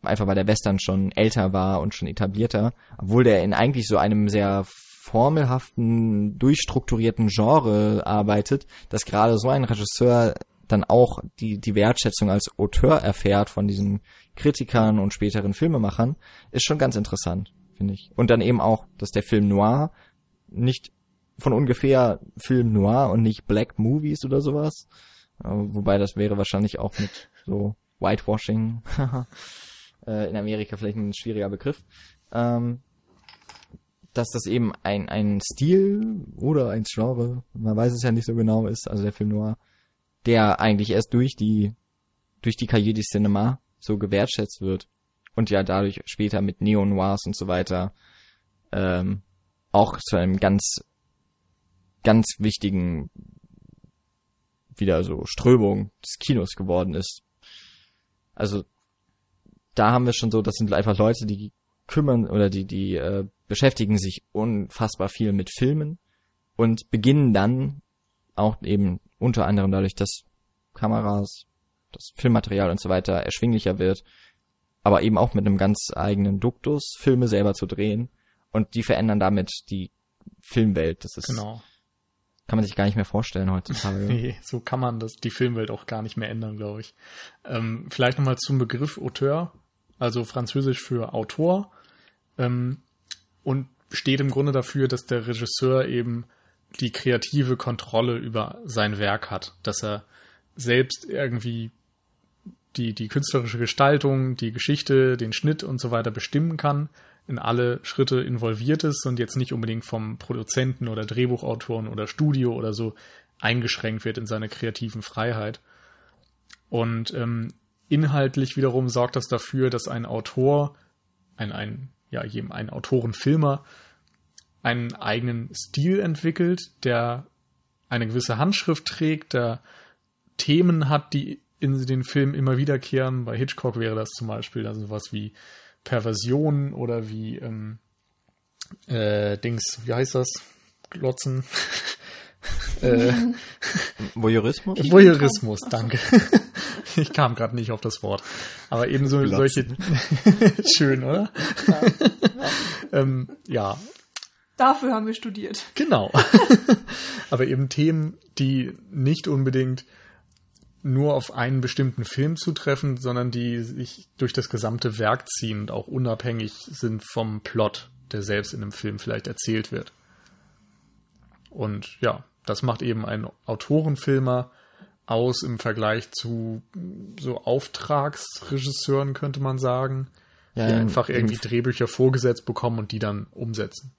einfach weil der Western schon älter war und schon etablierter obwohl der in eigentlich so einem sehr formelhaften durchstrukturierten Genre arbeitet dass gerade so ein Regisseur dann auch die, die Wertschätzung als Auteur erfährt von diesen Kritikern und späteren Filmemachern, ist schon ganz interessant, finde ich. Und dann eben auch, dass der Film Noir nicht von ungefähr Film Noir und nicht Black Movies oder sowas, äh, wobei das wäre wahrscheinlich auch mit so Whitewashing äh, in Amerika vielleicht ein schwieriger Begriff, ähm, dass das eben ein, ein Stil oder ein Genre, man weiß es ja nicht so genau ist, also der Film Noir, der eigentlich erst durch die, durch die Cahiers du Cinema so gewertschätzt wird und ja dadurch später mit Neo-Noirs und so weiter ähm, auch zu einem ganz, ganz wichtigen wieder so Strömung des Kinos geworden ist. Also da haben wir schon so, das sind einfach Leute, die kümmern oder die, die äh, beschäftigen sich unfassbar viel mit Filmen und beginnen dann auch eben unter anderem dadurch, dass Kameras, das Filmmaterial und so weiter erschwinglicher wird, aber eben auch mit einem ganz eigenen Duktus, Filme selber zu drehen und die verändern damit die Filmwelt. Das ist genau. Kann man sich gar nicht mehr vorstellen heutzutage. nee, so kann man das die Filmwelt auch gar nicht mehr ändern, glaube ich. Ähm, vielleicht nochmal zum Begriff Auteur, also französisch für Autor ähm, und steht im Grunde dafür, dass der Regisseur eben die kreative Kontrolle über sein Werk hat, dass er selbst irgendwie die, die künstlerische Gestaltung, die Geschichte, den Schnitt und so weiter bestimmen kann, in alle Schritte involviert ist und jetzt nicht unbedingt vom Produzenten oder Drehbuchautoren oder Studio oder so eingeschränkt wird in seiner kreativen Freiheit. Und ähm, inhaltlich wiederum sorgt das dafür, dass ein Autor, ein, ein, ja, ein Autorenfilmer einen eigenen Stil entwickelt, der eine gewisse Handschrift trägt, der Themen hat, die in den Filmen immer wiederkehren. Bei Hitchcock wäre das zum Beispiel also was wie Perversion oder wie ähm, äh, Dings, wie heißt das? Glotzen. äh, Voyeurismus? Voyeurismus, danke. ich kam gerade nicht auf das Wort. Aber eben so Glotzen. solche schön, oder? Ja. ähm, ja, Dafür haben wir studiert. Genau. Aber eben Themen, die nicht unbedingt nur auf einen bestimmten Film zutreffen, sondern die sich durch das gesamte Werk ziehen und auch unabhängig sind vom Plot, der selbst in einem Film vielleicht erzählt wird. Und ja, das macht eben ein Autorenfilmer aus im Vergleich zu so Auftragsregisseuren, könnte man sagen, ja, die einfach irgendwie Drehbücher vorgesetzt bekommen und die dann umsetzen.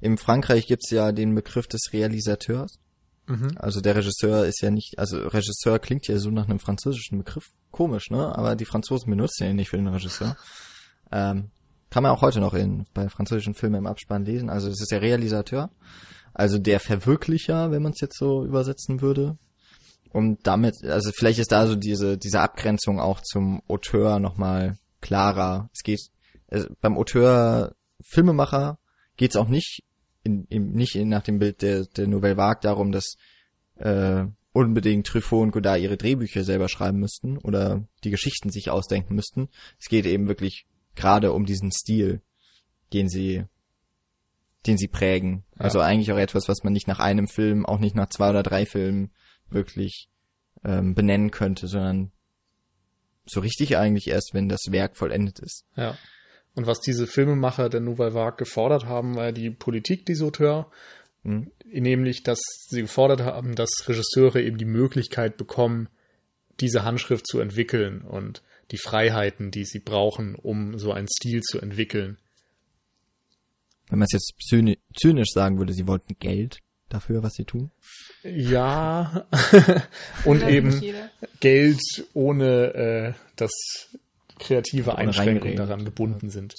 In Frankreich gibt's ja den Begriff des Realisateurs. Mhm. Also der Regisseur ist ja nicht, also Regisseur klingt ja so nach einem französischen Begriff. Komisch, ne? Aber die Franzosen benutzen ihn nicht für den Regisseur. Ähm, kann man auch heute noch in, bei französischen Filmen im Abspann lesen. Also es ist der Realisateur, also der Verwirklicher, wenn man es jetzt so übersetzen würde. Und damit, also vielleicht ist da so diese, diese Abgrenzung auch zum Auteur nochmal klarer. Es geht also beim Auteur, Filmemacher geht es auch nicht in, in, nicht in, nach dem Bild der, der Nouvelle Vague darum, dass äh, unbedingt Truffaut und Godard ihre Drehbücher selber schreiben müssten oder die Geschichten sich ausdenken müssten. Es geht eben wirklich gerade um diesen Stil, den sie, den sie prägen. Ja. Also eigentlich auch etwas, was man nicht nach einem Film, auch nicht nach zwei oder drei Filmen wirklich ähm, benennen könnte, sondern so richtig eigentlich erst, wenn das Werk vollendet ist. Ja. Und was diese Filmemacher der Nouvelle Vague gefordert haben, war die Politik des Auteurs, mhm. nämlich, dass sie gefordert haben, dass Regisseure eben die Möglichkeit bekommen, diese Handschrift zu entwickeln und die Freiheiten, die sie brauchen, um so einen Stil zu entwickeln. Wenn man es jetzt zynisch sagen würde, sie wollten Geld dafür, was sie tun? Ja, und eben Geld ohne äh, das kreative Einschränkungen daran gebunden sind.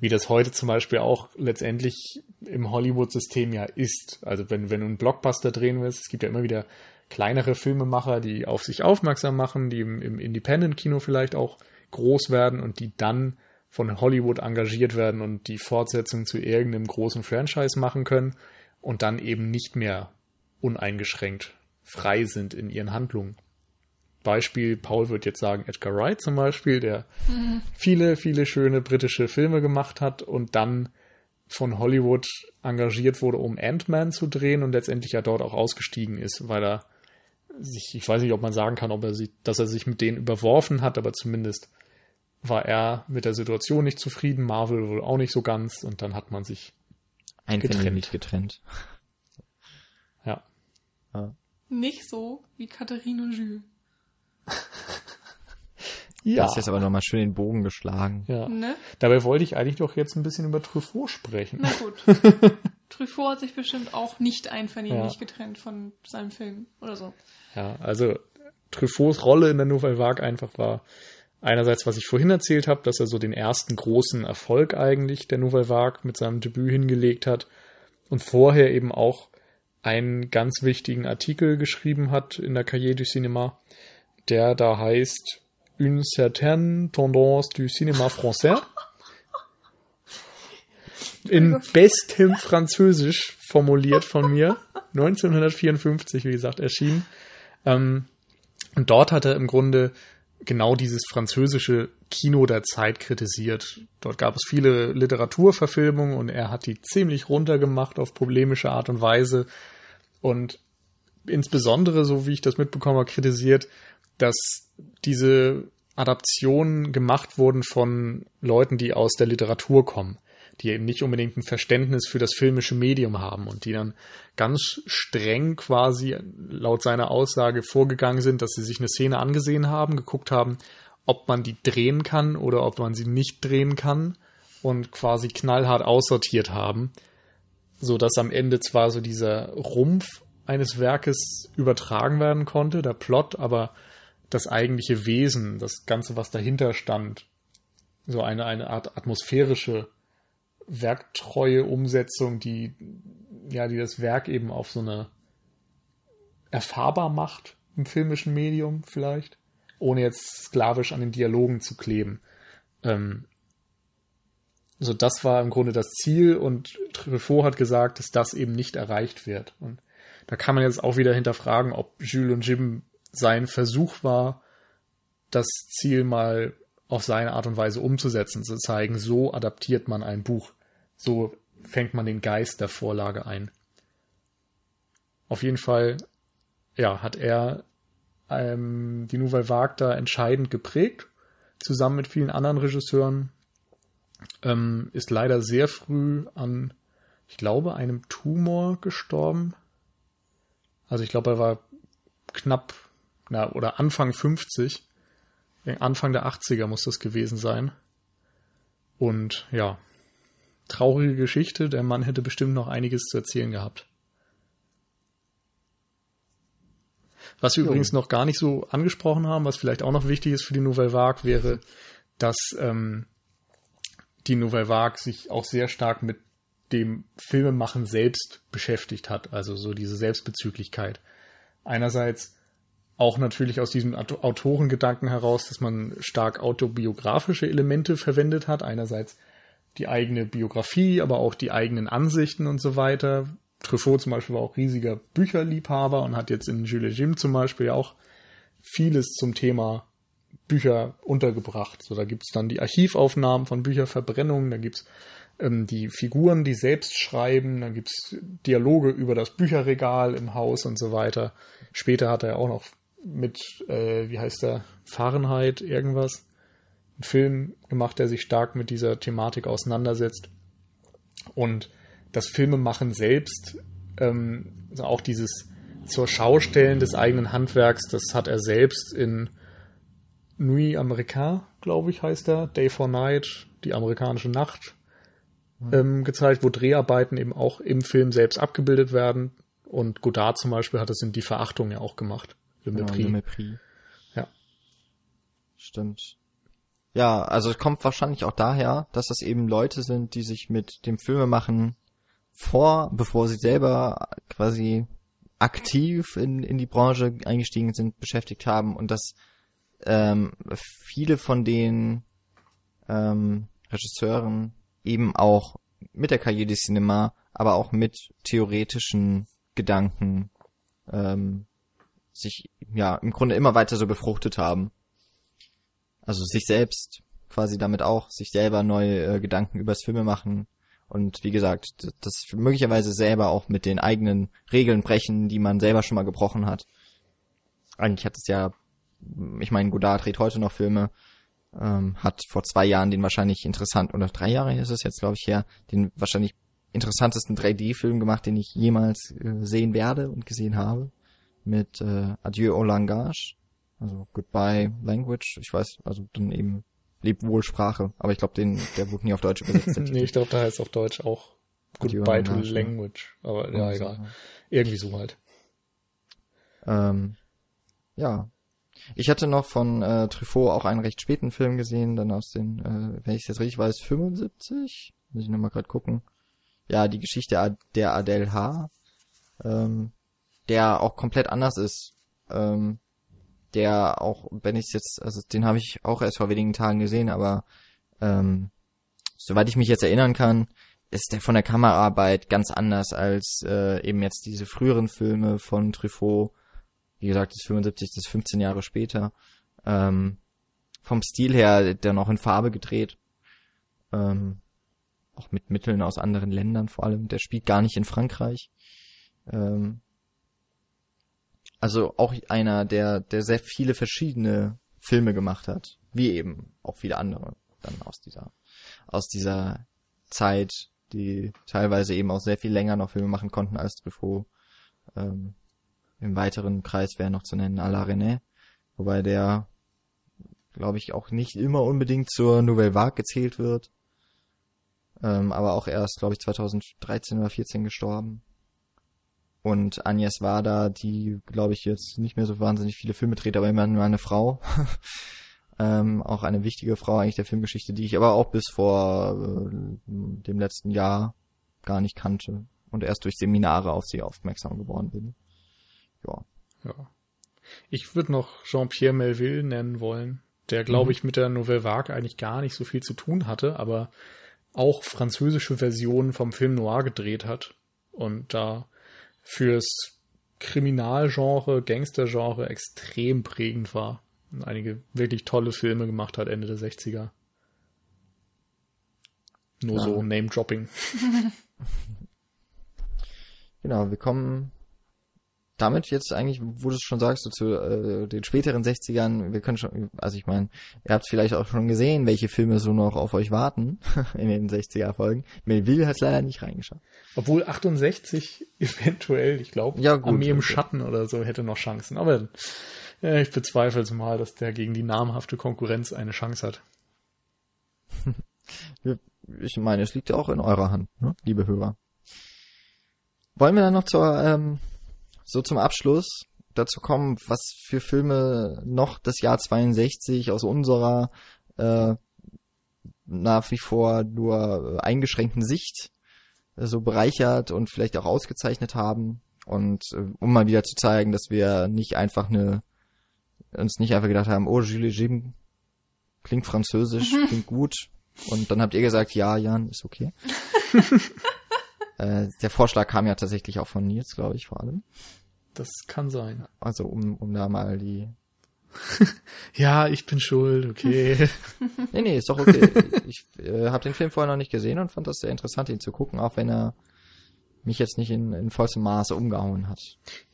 Wie das heute zum Beispiel auch letztendlich im Hollywood-System ja ist. Also wenn, wenn du einen Blockbuster drehen willst, es gibt ja immer wieder kleinere Filmemacher, die auf sich aufmerksam machen, die im, im Independent-Kino vielleicht auch groß werden und die dann von Hollywood engagiert werden und die Fortsetzung zu irgendeinem großen Franchise machen können und dann eben nicht mehr uneingeschränkt frei sind in ihren Handlungen. Beispiel, Paul wird jetzt sagen, Edgar Wright zum Beispiel, der mhm. viele, viele schöne britische Filme gemacht hat und dann von Hollywood engagiert wurde, um Ant-Man zu drehen und letztendlich ja dort auch ausgestiegen ist, weil er sich, ich weiß nicht, ob man sagen kann, ob er sich, dass er sich mit denen überworfen hat, aber zumindest war er mit der Situation nicht zufrieden, Marvel wohl auch nicht so ganz und dann hat man sich getrennt. getrennt. Ja. ja. Nicht so wie Katharine und Jules. ja. Das ist jetzt aber nochmal schön den Bogen geschlagen. Ja. Ne? Dabei wollte ich eigentlich doch jetzt ein bisschen über Truffaut sprechen. Na gut. Truffaut hat sich bestimmt auch nicht einvernehmlich ja. getrennt von seinem Film oder so. Ja, also Truffauts Rolle in der Nouvelle Vague einfach war einerseits, was ich vorhin erzählt habe, dass er so den ersten großen Erfolg eigentlich der Nouvelle Vague mit seinem Debüt hingelegt hat und vorher eben auch einen ganz wichtigen Artikel geschrieben hat in der Cahiers du Cinéma, der da heißt Une certaine tendance du cinéma français. In bestem Französisch formuliert von mir. 1954, wie gesagt, erschienen. Ähm, und dort hat er im Grunde genau dieses französische Kino der Zeit kritisiert. Dort gab es viele Literaturverfilmungen und er hat die ziemlich runtergemacht auf problemische Art und Weise und insbesondere, so wie ich das mitbekomme, kritisiert, dass diese Adaptionen gemacht wurden von Leuten, die aus der Literatur kommen, die eben nicht unbedingt ein Verständnis für das filmische Medium haben und die dann ganz streng quasi laut seiner Aussage vorgegangen sind, dass sie sich eine Szene angesehen haben, geguckt haben, ob man die drehen kann oder ob man sie nicht drehen kann und quasi knallhart aussortiert haben, so dass am Ende zwar so dieser Rumpf eines Werkes übertragen werden konnte, der Plot, aber das eigentliche Wesen, das Ganze, was dahinter stand, so eine, eine Art atmosphärische, werktreue Umsetzung, die, ja, die das Werk eben auf so eine erfahrbar macht im filmischen Medium vielleicht, ohne jetzt sklavisch an den Dialogen zu kleben. Ähm, so, das war im Grunde das Ziel und Truffaut hat gesagt, dass das eben nicht erreicht wird. Und da kann man jetzt auch wieder hinterfragen, ob Jules und Jim sein Versuch war, das Ziel mal auf seine Art und Weise umzusetzen, zu zeigen, so adaptiert man ein Buch, so fängt man den Geist der Vorlage ein. Auf jeden Fall, ja, hat er ähm, die Nouvelle Vague da entscheidend geprägt, zusammen mit vielen anderen Regisseuren, ähm, ist leider sehr früh an, ich glaube, einem Tumor gestorben. Also ich glaube, er war knapp na, oder Anfang 50. Anfang der 80er muss das gewesen sein. Und ja, traurige Geschichte. Der Mann hätte bestimmt noch einiges zu erzählen gehabt. Was wir jo. übrigens noch gar nicht so angesprochen haben, was vielleicht auch noch wichtig ist für die Nouvelle Vague, wäre, dass ähm, die Nouvelle Vague sich auch sehr stark mit dem Filmemachen selbst beschäftigt hat, also so diese Selbstbezüglichkeit. Einerseits auch natürlich aus diesem Autorengedanken heraus, dass man stark autobiografische Elemente verwendet hat. Einerseits die eigene Biografie, aber auch die eigenen Ansichten und so weiter. Truffaut zum Beispiel war auch riesiger Bücherliebhaber und hat jetzt in Jules Jim zum Beispiel auch vieles zum Thema Bücher untergebracht. So, da gibt's dann die Archivaufnahmen von Bücherverbrennungen, da gibt's ähm, die Figuren, die selbst schreiben, dann gibt's Dialoge über das Bücherregal im Haus und so weiter. Später hat er auch noch mit, äh, wie heißt der, Fahrenheit irgendwas, einen Film gemacht, der sich stark mit dieser Thematik auseinandersetzt. Und das Filmemachen selbst, ähm, also auch dieses zur Schaustellen des eigenen Handwerks, das hat er selbst in Nuit Americain, glaube ich, heißt er, Day for Night, die amerikanische Nacht, mhm. ähm, gezeigt, wo Dreharbeiten eben auch im Film selbst abgebildet werden. Und Godard zum Beispiel hat das in Die Verachtung ja auch gemacht. Le Mépris. Ja, Le Mépris. Ja. Stimmt. ja, also es kommt wahrscheinlich auch daher, dass das eben Leute sind, die sich mit dem Filmemachen vor, bevor sie selber quasi aktiv in, in die Branche eingestiegen sind, beschäftigt haben und dass ähm, viele von den ähm, Regisseuren eben auch mit der Karriere des Cinema, aber auch mit theoretischen Gedanken ähm, sich ja im Grunde immer weiter so befruchtet haben. Also sich selbst quasi damit auch, sich selber neue äh, Gedanken übers Filme machen und wie gesagt, das möglicherweise selber auch mit den eigenen Regeln brechen, die man selber schon mal gebrochen hat. Eigentlich hat es ja, ich meine, Godard dreht heute noch Filme, ähm, hat vor zwei Jahren den wahrscheinlich interessant, oder drei Jahre ist es jetzt, glaube ich, her, den wahrscheinlich interessantesten 3D-Film gemacht, den ich jemals äh, sehen werde und gesehen habe. Mit äh, Adieu au langage, also Goodbye Language, ich weiß, also dann eben Lebt wohl Sprache, aber ich glaube, den, der wurde nie auf Deutsch übersetzt. nee, ich glaube, da heißt auf Deutsch auch Goodbye to Language, aber ja, egal. So. Irgendwie so halt. Ähm, ja, ich hatte noch von äh, Truffaut auch einen recht späten Film gesehen, dann aus den, äh, wenn ich es jetzt richtig weiß, 75. Muss ich nochmal gerade gucken. Ja, die Geschichte der Adele H. Ähm, der auch komplett anders ist. Ähm, der auch, wenn ich jetzt, also den habe ich auch erst vor wenigen Tagen gesehen, aber ähm, soweit ich mich jetzt erinnern kann, ist der von der Kameraarbeit ganz anders als äh, eben jetzt diese früheren Filme von Truffaut wie gesagt, das ist 75, das ist 15 Jahre später. Ähm, vom Stil her, der noch in Farbe gedreht. Ähm, auch mit Mitteln aus anderen Ländern vor allem. Der spielt gar nicht in Frankreich. Ähm, also auch einer, der, der sehr viele verschiedene Filme gemacht hat. Wie eben auch viele andere dann aus dieser, aus dieser Zeit, die teilweise eben auch sehr viel länger noch Filme machen konnten als Truffaut. Ähm, im weiteren Kreis wäre noch zu nennen Alain René, wobei der, glaube ich, auch nicht immer unbedingt zur Nouvelle Vague gezählt wird. Ähm, aber auch erst, glaube ich, 2013 oder 14 gestorben. Und Agnes Wada, die, glaube ich, jetzt nicht mehr so wahnsinnig viele Filme dreht, aber immerhin eine Frau. ähm, auch eine wichtige Frau eigentlich der Filmgeschichte, die ich aber auch bis vor äh, dem letzten Jahr gar nicht kannte und erst durch Seminare auf sie aufmerksam geworden bin ja. Ja. Ich würde noch Jean-Pierre Melville nennen wollen, der, glaube mhm. ich, mit der Nouvelle Vague eigentlich gar nicht so viel zu tun hatte, aber auch französische Versionen vom Film Noir gedreht hat und da fürs Kriminalgenre, Gangstergenre extrem prägend war und einige wirklich tolle Filme gemacht hat Ende der 60er. Nur ja. so Name-Dropping. genau, wir kommen damit jetzt eigentlich, wo du es schon sagst, so zu äh, den späteren 60ern, wir können schon, also ich meine, ihr habt vielleicht auch schon gesehen, welche Filme so noch auf euch warten in den 60er-Folgen. Melville hat es leider nicht reingeschaut. Obwohl 68 eventuell, ich glaube, ja, gut, Armee im Schatten oder so hätte noch Chancen. Aber äh, ich bezweifle es mal, dass der gegen die namhafte Konkurrenz eine Chance hat. ich meine, es liegt ja auch in eurer Hand, ne? liebe Hörer. Wollen wir dann noch zur ähm, so zum Abschluss dazu kommen, was für Filme noch das Jahr 62 aus unserer äh, nach wie vor nur eingeschränkten Sicht äh, so bereichert und vielleicht auch ausgezeichnet haben. Und äh, um mal wieder zu zeigen, dass wir nicht einfach eine, uns nicht einfach gedacht haben, oh, Jules Jim klingt französisch, mhm. klingt gut. Und dann habt ihr gesagt, ja, Jan, ist okay. Äh, der Vorschlag kam ja tatsächlich auch von Nils, glaube ich, vor allem. Das kann sein. Also um, um da mal die. ja, ich bin schuld, okay. nee, nee, ist doch okay. ich äh, habe den Film vorher noch nicht gesehen und fand das sehr interessant, ihn zu gucken, auch wenn er mich jetzt nicht in, in vollstem Maße umgehauen hat.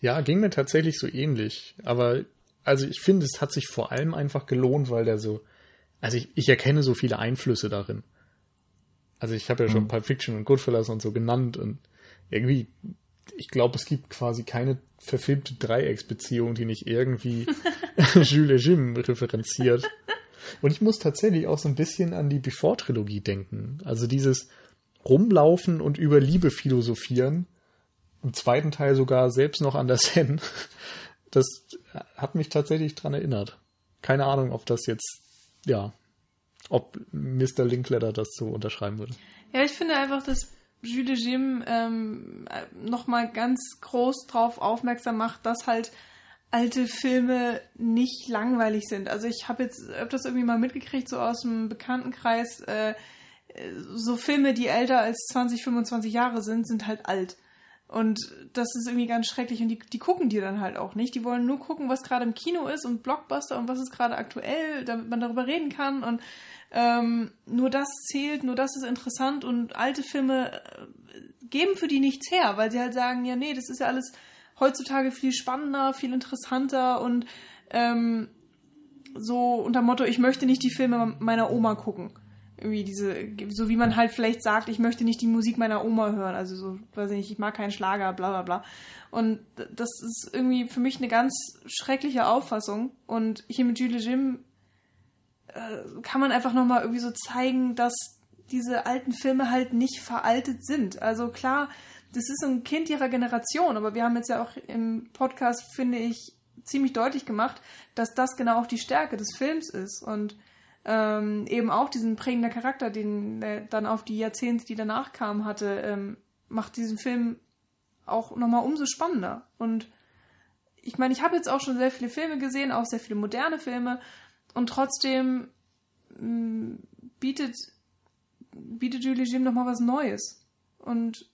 Ja, ging mir tatsächlich so ähnlich. Aber also ich finde, es hat sich vor allem einfach gelohnt, weil der so. Also ich, ich erkenne so viele Einflüsse darin. Also ich habe ja schon mhm. Pulp Fiction und Goodfellas und so genannt und irgendwie, ich glaube, es gibt quasi keine verfilmte Dreiecksbeziehung, die nicht irgendwie Jules Jim referenziert. Und ich muss tatsächlich auch so ein bisschen an die Before-Trilogie denken. Also dieses Rumlaufen und über Liebe philosophieren. Im zweiten Teil sogar selbst noch an der Sen. Das hat mich tatsächlich dran erinnert. Keine Ahnung, ob das jetzt, ja, ob Mr. Linkletter das so unterschreiben würde. Ja, ich finde einfach, dass Jules Jim ähm, nochmal ganz groß drauf aufmerksam macht, dass halt alte Filme nicht langweilig sind. Also ich habe jetzt öfters irgendwie mal mitgekriegt, so aus dem Bekanntenkreis, äh, so Filme, die älter als 20, 25 Jahre sind, sind halt alt. Und das ist irgendwie ganz schrecklich. Und die, die gucken die dann halt auch nicht. Die wollen nur gucken, was gerade im Kino ist und Blockbuster und was ist gerade aktuell, damit man darüber reden kann. Und ähm, nur das zählt, nur das ist interessant. Und alte Filme äh, geben für die nichts her, weil sie halt sagen, ja, nee, das ist ja alles heutzutage viel spannender, viel interessanter und ähm, so unter Motto, ich möchte nicht die Filme meiner Oma gucken irgendwie diese, so wie man halt vielleicht sagt, ich möchte nicht die Musik meiner Oma hören, also so, weiß ich nicht, ich mag keinen Schlager, bla bla bla. Und das ist irgendwie für mich eine ganz schreckliche Auffassung. Und hier mit Jules Jim äh, kann man einfach nochmal irgendwie so zeigen, dass diese alten Filme halt nicht veraltet sind. Also klar, das ist ein Kind ihrer Generation, aber wir haben jetzt ja auch im Podcast, finde ich, ziemlich deutlich gemacht, dass das genau auch die Stärke des Films ist. Und ähm, eben auch diesen prägenden Charakter, den er dann auf die Jahrzehnte, die danach kamen, hatte, ähm, macht diesen Film auch nochmal umso spannender. Und ich meine, ich habe jetzt auch schon sehr viele Filme gesehen, auch sehr viele moderne Filme, und trotzdem mm, bietet, bietet Julie Jim nochmal was Neues. Und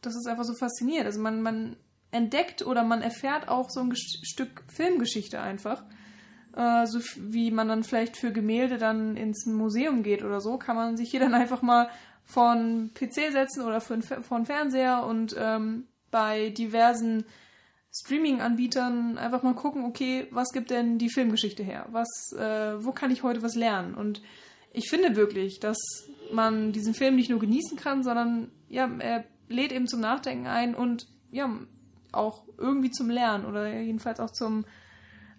das ist einfach so faszinierend. Also man, man entdeckt oder man erfährt auch so ein Stück Filmgeschichte einfach äh, so wie man dann vielleicht für Gemälde dann ins Museum geht oder so, kann man sich hier dann einfach mal von PC setzen oder von, von Fernseher und ähm, bei diversen Streaming-Anbietern einfach mal gucken, okay, was gibt denn die Filmgeschichte her? Was, äh, wo kann ich heute was lernen? Und ich finde wirklich, dass man diesen Film nicht nur genießen kann, sondern ja, er lädt eben zum Nachdenken ein und ja, auch irgendwie zum Lernen oder jedenfalls auch zum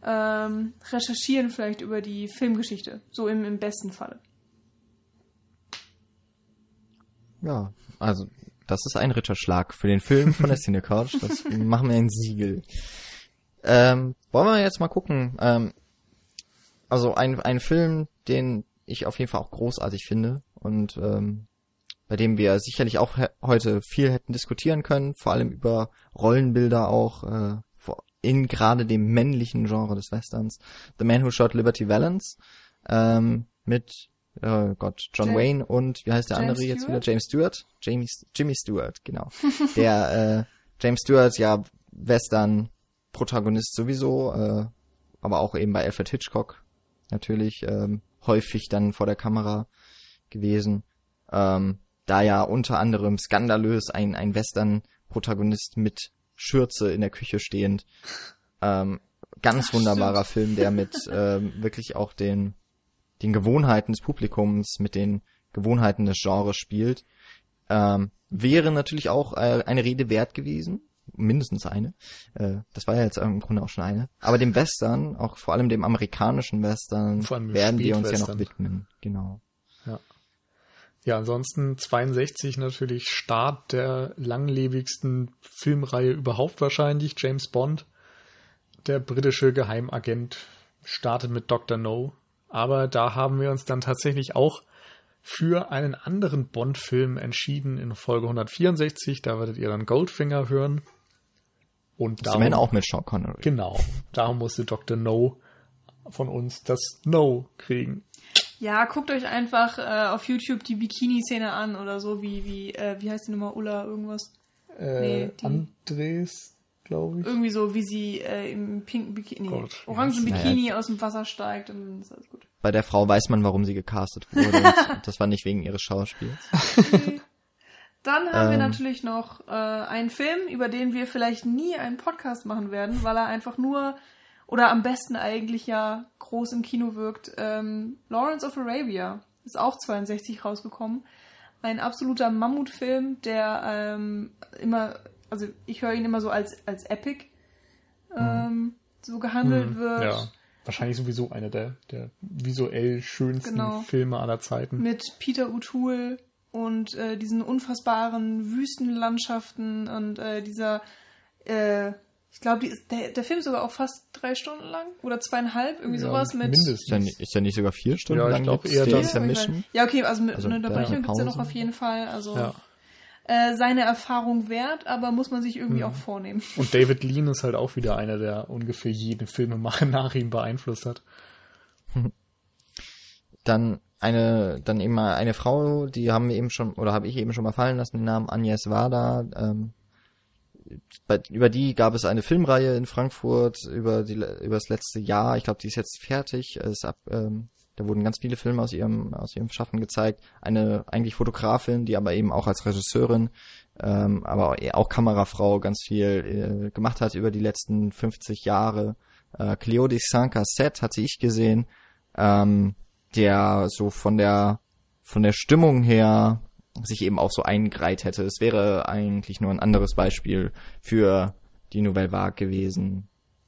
ähm, recherchieren vielleicht über die Filmgeschichte. So im, im besten Falle. Ja, also das ist ein Ritterschlag für den Film von der Cine Couch. Das machen wir ein Siegel. Ähm, wollen wir jetzt mal gucken. Ähm, also ein, ein Film, den ich auf jeden Fall auch großartig finde und ähm, bei dem wir sicherlich auch heute viel hätten diskutieren können, vor allem über Rollenbilder auch, äh, in gerade dem männlichen Genre des Westerns. The Man Who Shot Liberty Valance ähm, mit oh Gott, John James, Wayne und wie heißt der James andere jetzt Stewart? wieder? James Stewart? Jamie, Jimmy Stewart, genau. der äh, James Stewart, ja, Western-Protagonist sowieso, äh, aber auch eben bei Alfred Hitchcock natürlich ähm, häufig dann vor der Kamera gewesen. Ähm, da ja unter anderem skandalös ein, ein Western-Protagonist mit Schürze in der Küche stehend. Ähm, ganz Ach, wunderbarer stimmt. Film, der mit ähm, wirklich auch den, den Gewohnheiten des Publikums, mit den Gewohnheiten des Genres spielt. Ähm, wäre natürlich auch äh, eine Rede wert gewesen, mindestens eine. Äh, das war ja jetzt im Grunde auch schon eine. Aber dem Western, auch vor allem dem amerikanischen Western, werden wir uns ja noch widmen. Genau. Ja. Ja, ansonsten 62 natürlich Start der langlebigsten Filmreihe überhaupt wahrscheinlich. James Bond, der britische Geheimagent, startet mit Dr. No. Aber da haben wir uns dann tatsächlich auch für einen anderen Bond-Film entschieden in Folge 164. Da werdet ihr dann Goldfinger hören. Und darum, auch mit Sean Connery. Genau. Darum musste Dr. No von uns das No kriegen. Ja, guckt euch einfach äh, auf YouTube die Bikini-Szene an oder so, wie, wie, äh, wie heißt die Nummer? Ulla irgendwas? Äh, nee, Andres, glaube ich. Irgendwie so, wie sie äh, im pinken Bikini, nee, orangen Bikini ja. aus dem Wasser steigt und dann ist alles gut. Bei der Frau weiß man, warum sie gecastet wurde. das war nicht wegen ihres Schauspiels. Okay. Dann haben ähm, wir natürlich noch äh, einen Film, über den wir vielleicht nie einen Podcast machen werden, weil er einfach nur oder am besten eigentlich ja groß im Kino wirkt. Ähm, Lawrence of Arabia ist auch 62 rausgekommen. Ein absoluter Mammutfilm, der ähm, immer, also ich höre ihn immer so als, als Epic ähm, mhm. so gehandelt mhm, wird. Ja, wahrscheinlich sowieso einer der, der visuell schönsten genau. Filme aller Zeiten. Mit Peter O'Toole und äh, diesen unfassbaren Wüstenlandschaften und äh, dieser äh, Ich glaube, der, der Film ist sogar auch fast drei Stunden lang oder zweieinhalb, irgendwie ja, sowas mit. Mindestens. Ist ja, nicht, ist ja nicht sogar vier Stunden ja, lang? Ich glaube eher das. Ja, okay, also mit also, einer Unterbrechung gibt es ja noch auf jeden Fall. Also ja. Äh, seine Erfahrung wert, aber muss man sich irgendwie mhm. auch vornehmen. Und David Lean ist halt auch wieder einer, der ungefähr jeden Filmemacher nach ihm beeinflusst hat. Dann eine, dann eben mal eine Frau, die haben wir eben schon, oder habe ich eben schon mal fallen lassen, den Namen Agnes Wada, ähm, bei, über die gab es eine Filmreihe in Frankfurt über die über das letzte Jahr. Ich glaube, die ist jetzt fertig. Ist ab, ähm, da wurden ganz viele Filme aus ihrem aus ihrem Schaffen gezeigt. Eine eigentlich Fotografin, die aber eben auch als Regisseurin, ähm, aber auch Kamerafrau ganz viel äh, gemacht hat über die letzten 50 Jahre. Äh, Cleo de Saint-Cassette hatte ich gesehen, ähm, der so von der von der Stimmung her sich eben auch so eingereiht hätte. Es wäre eigentlich nur ein anderes Beispiel für die Nouvelle Vague gewesen.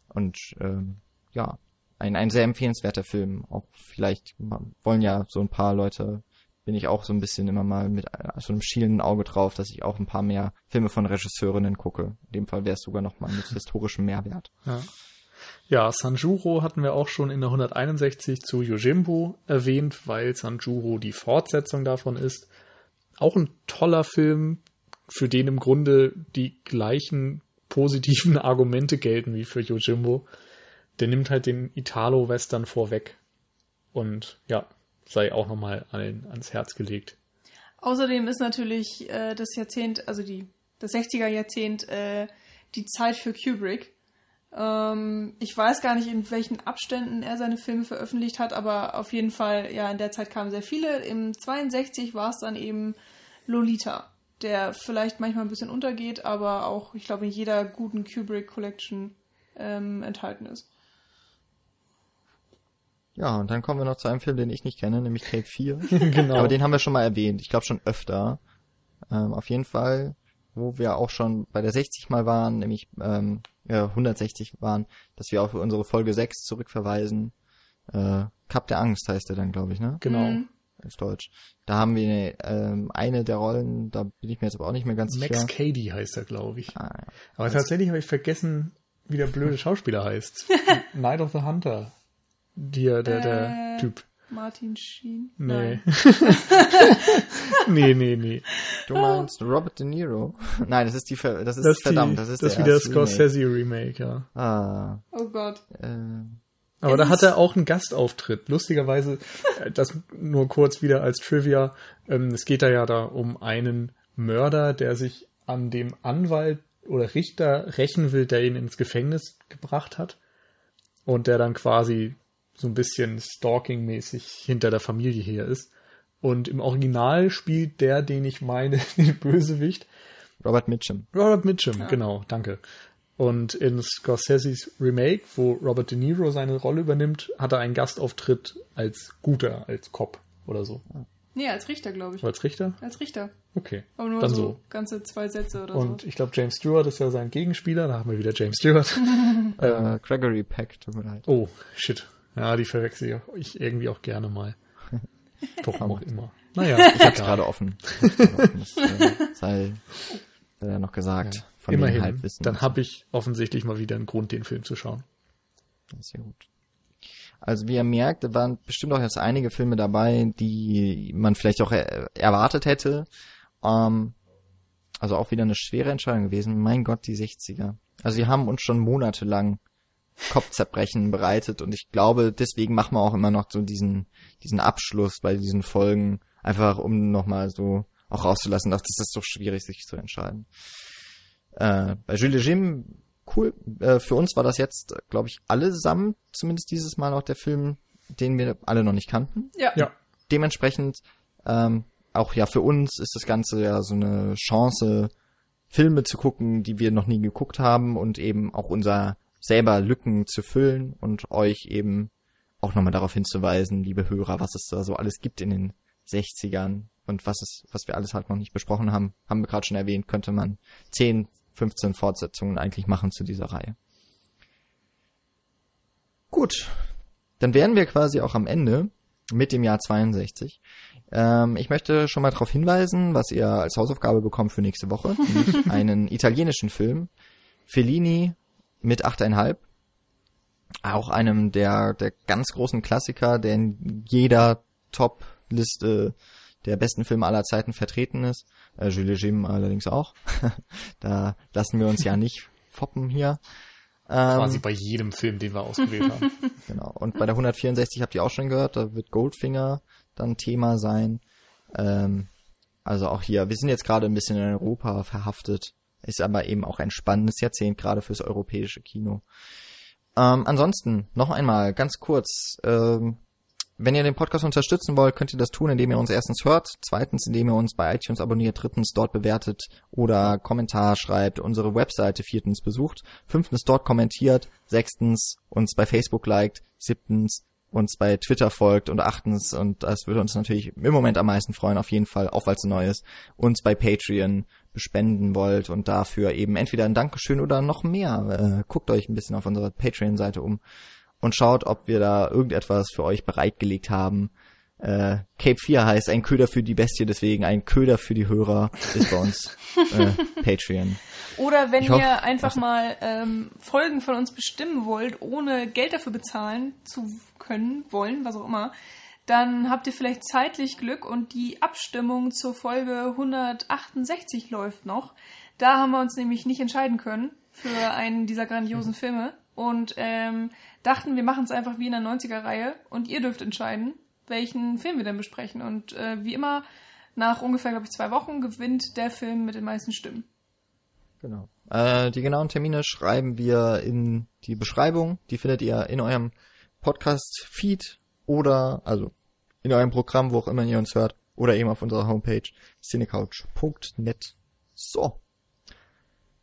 Und ähm, ja, ein, ein sehr empfehlenswerter Film. Auch vielleicht wollen ja so ein paar Leute, bin ich auch so ein bisschen immer mal mit so einem schielenden Auge drauf, dass ich auch ein paar mehr Filme von Regisseurinnen gucke. In dem Fall wäre es sogar noch mal mit historischem Mehrwert. Ja. Ja, Sanjuro hatten wir auch schon in der 161 zu Yojimbo erwähnt, weil Sanjuro die Fortsetzung davon ist auch ein toller Film, für den im Grunde die gleichen positiven Argumente gelten wie für Yojimbo. Der nimmt halt den Italo-Western vorweg. Und ja, sei auch nochmal allen ans Herz gelegt. Außerdem ist natürlich äh, das Jahrzehnt, also die, das 60er Jahrzehnt, äh, die Zeit für Kubrick. Ähm, ich weiß gar nicht, in welchen Abständen er seine Filme veröffentlicht hat, aber auf jeden Fall, ja, in der Zeit kamen sehr viele. Im 62 war es dann eben Lolita, der vielleicht manchmal ein bisschen untergeht, aber auch, ich glaube, in jeder guten Kubrick Collection ähm, enthalten ist. Ja, und dann kommen wir noch zu einem Film, den ich nicht kenne, nämlich Cape 4. genau. Aber den haben wir schon mal erwähnt. Ich glaube schon öfter. Ähm, auf jeden Fall, wo wir auch schon bei der 60 mal waren, nämlich ähm, ja, 160 waren, dass wir auf unsere Folge 6 zurückverweisen. Äh, Cup der Angst heißt der dann, glaube ich, ne? Genau. Mhm. Auf Deutsch. Da haben wir ähm, eine der Rollen, da bin ich mir jetzt aber auch nicht mehr ganz Max sicher. Max Cady heißt er, glaube ich. Ah, ja. Aber also, tatsächlich habe ich vergessen, wie der blöde Schauspieler heißt. Night of the Hunter. Der, der, der äh, Typ. Martin Sheen? Nee. nee, nee, nee. Du meinst Robert De Niro? Nein, das ist die, das ist das verdammt, die, das ist das der wieder Scorsese Remake. Ja. Ah. Oh Gott. Äh, aber es da hat er auch einen Gastauftritt. Lustigerweise, äh, das nur kurz wieder als Trivia. Ähm, es geht da ja da um einen Mörder, der sich an dem Anwalt oder Richter rächen will, der ihn ins Gefängnis gebracht hat. Und der dann quasi so ein bisschen stalking-mäßig hinter der Familie her ist. Und im Original spielt der, den ich meine, den Bösewicht. Robert Mitchum. Robert Mitchum, ja. genau, danke. Und in Scorseses Remake, wo Robert De Niro seine Rolle übernimmt, hat er einen Gastauftritt als Guter, als Cop oder so. Nee, als Richter, glaube ich. Als Richter? Als Richter. Okay. Aber nur Dann so, so. ganze zwei Sätze oder Und so. Und ich glaube, James Stewart ist ja sein Gegenspieler. Da haben wir wieder James Stewart. äh, Gregory Peck, tut mir leid. Oh, shit. Ja, die verwechsel ich irgendwie auch gerne mal. Warum auch immer. Naja, ich hab's gerade offen. Das, äh, sei äh, noch gesagt. Ja. Von Immerhin. Dann habe ich offensichtlich mal wieder einen Grund, den Film zu schauen. Sehr gut. Also wie ihr merkt, da waren bestimmt auch jetzt einige Filme dabei, die man vielleicht auch er erwartet hätte. Ähm, also auch wieder eine schwere Entscheidung gewesen. Mein Gott, die 60er. Also sie haben uns schon monatelang Kopfzerbrechen bereitet und ich glaube, deswegen machen wir auch immer noch so diesen, diesen Abschluss bei diesen Folgen, einfach um nochmal so auch rauszulassen, dass das ist doch schwierig, sich zu entscheiden. Äh, bei Jules Jim, cool. Äh, für uns war das jetzt, glaube ich, allesamt, zumindest dieses Mal noch der Film, den wir alle noch nicht kannten. Ja. ja. Dementsprechend, ähm, auch ja für uns ist das Ganze ja so eine Chance, Filme zu gucken, die wir noch nie geguckt haben und eben auch unser selber Lücken zu füllen und euch eben auch nochmal darauf hinzuweisen, liebe Hörer, was es da so alles gibt in den 60ern und was es, was wir alles halt noch nicht besprochen haben, haben wir gerade schon erwähnt, könnte man 10, 15 Fortsetzungen eigentlich machen zu dieser Reihe. Gut, dann wären wir quasi auch am Ende mit dem Jahr 62. Ähm, ich möchte schon mal darauf hinweisen, was ihr als Hausaufgabe bekommt für nächste Woche, einen italienischen Film. Fellini mit 8,5. Auch einem der, der ganz großen Klassiker, der in jeder Top-Liste der besten Filme aller Zeiten vertreten ist. Äh, Jules Jim allerdings auch. da lassen wir uns ja nicht foppen hier. Ähm, Quasi bei jedem Film, den wir ausgewählt haben. Genau. Und bei der 164 habt ihr auch schon gehört, da wird Goldfinger dann Thema sein. Ähm, also auch hier, wir sind jetzt gerade ein bisschen in Europa verhaftet. Ist aber eben auch ein spannendes Jahrzehnt, gerade fürs europäische Kino. Ähm, ansonsten, noch einmal, ganz kurz, ähm, wenn ihr den Podcast unterstützen wollt, könnt ihr das tun, indem ihr uns erstens hört, zweitens, indem ihr uns bei iTunes abonniert, drittens dort bewertet oder Kommentar schreibt, unsere Webseite viertens besucht, fünftens dort kommentiert, sechstens uns bei Facebook liked, siebtens uns bei Twitter folgt und achtens, und das würde uns natürlich im Moment am meisten freuen, auf jeden Fall, auch weil es neu ist, uns bei Patreon spenden wollt und dafür eben entweder ein Dankeschön oder noch mehr. Äh, guckt euch ein bisschen auf unserer Patreon-Seite um und schaut, ob wir da irgendetwas für euch bereitgelegt haben. Äh, Cape 4 heißt ein Köder für die Bestie, deswegen ein Köder für die Hörer ist bei uns äh, Patreon. Oder wenn ich ihr hoff, einfach mal ähm, Folgen von uns bestimmen wollt, ohne Geld dafür bezahlen zu können, wollen, was auch immer, dann habt ihr vielleicht zeitlich Glück und die Abstimmung zur Folge 168 läuft noch. Da haben wir uns nämlich nicht entscheiden können für einen dieser grandiosen Filme und ähm, dachten, wir machen es einfach wie in der 90er-Reihe und ihr dürft entscheiden, welchen Film wir denn besprechen. Und äh, wie immer, nach ungefähr, glaube ich, zwei Wochen gewinnt der Film mit den meisten Stimmen. Genau. Äh, die genauen Termine schreiben wir in die Beschreibung. Die findet ihr in eurem Podcast-Feed oder, also in eurem Programm, wo auch immer ihr uns hört, oder eben auf unserer Homepage cinecouch.net. So.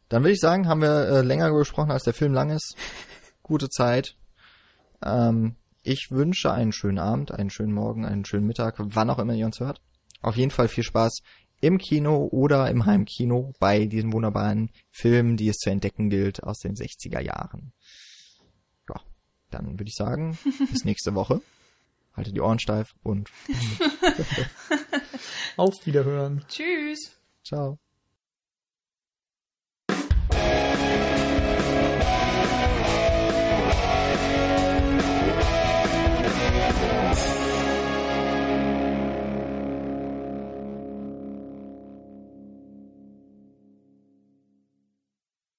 Dann würde ich sagen, haben wir äh, länger gesprochen, als der Film lang ist. Gute Zeit. Ähm, ich wünsche einen schönen Abend, einen schönen Morgen, einen schönen Mittag, wann auch immer ihr uns hört. Auf jeden Fall viel Spaß im Kino oder im Heimkino bei diesen wunderbaren Filmen, die es zu entdecken gilt aus den 60er Jahren. Ja, dann würde ich sagen, bis nächste Woche. Haltet die Ohren steif und auf Wiederhören. Tschüss. Ciao.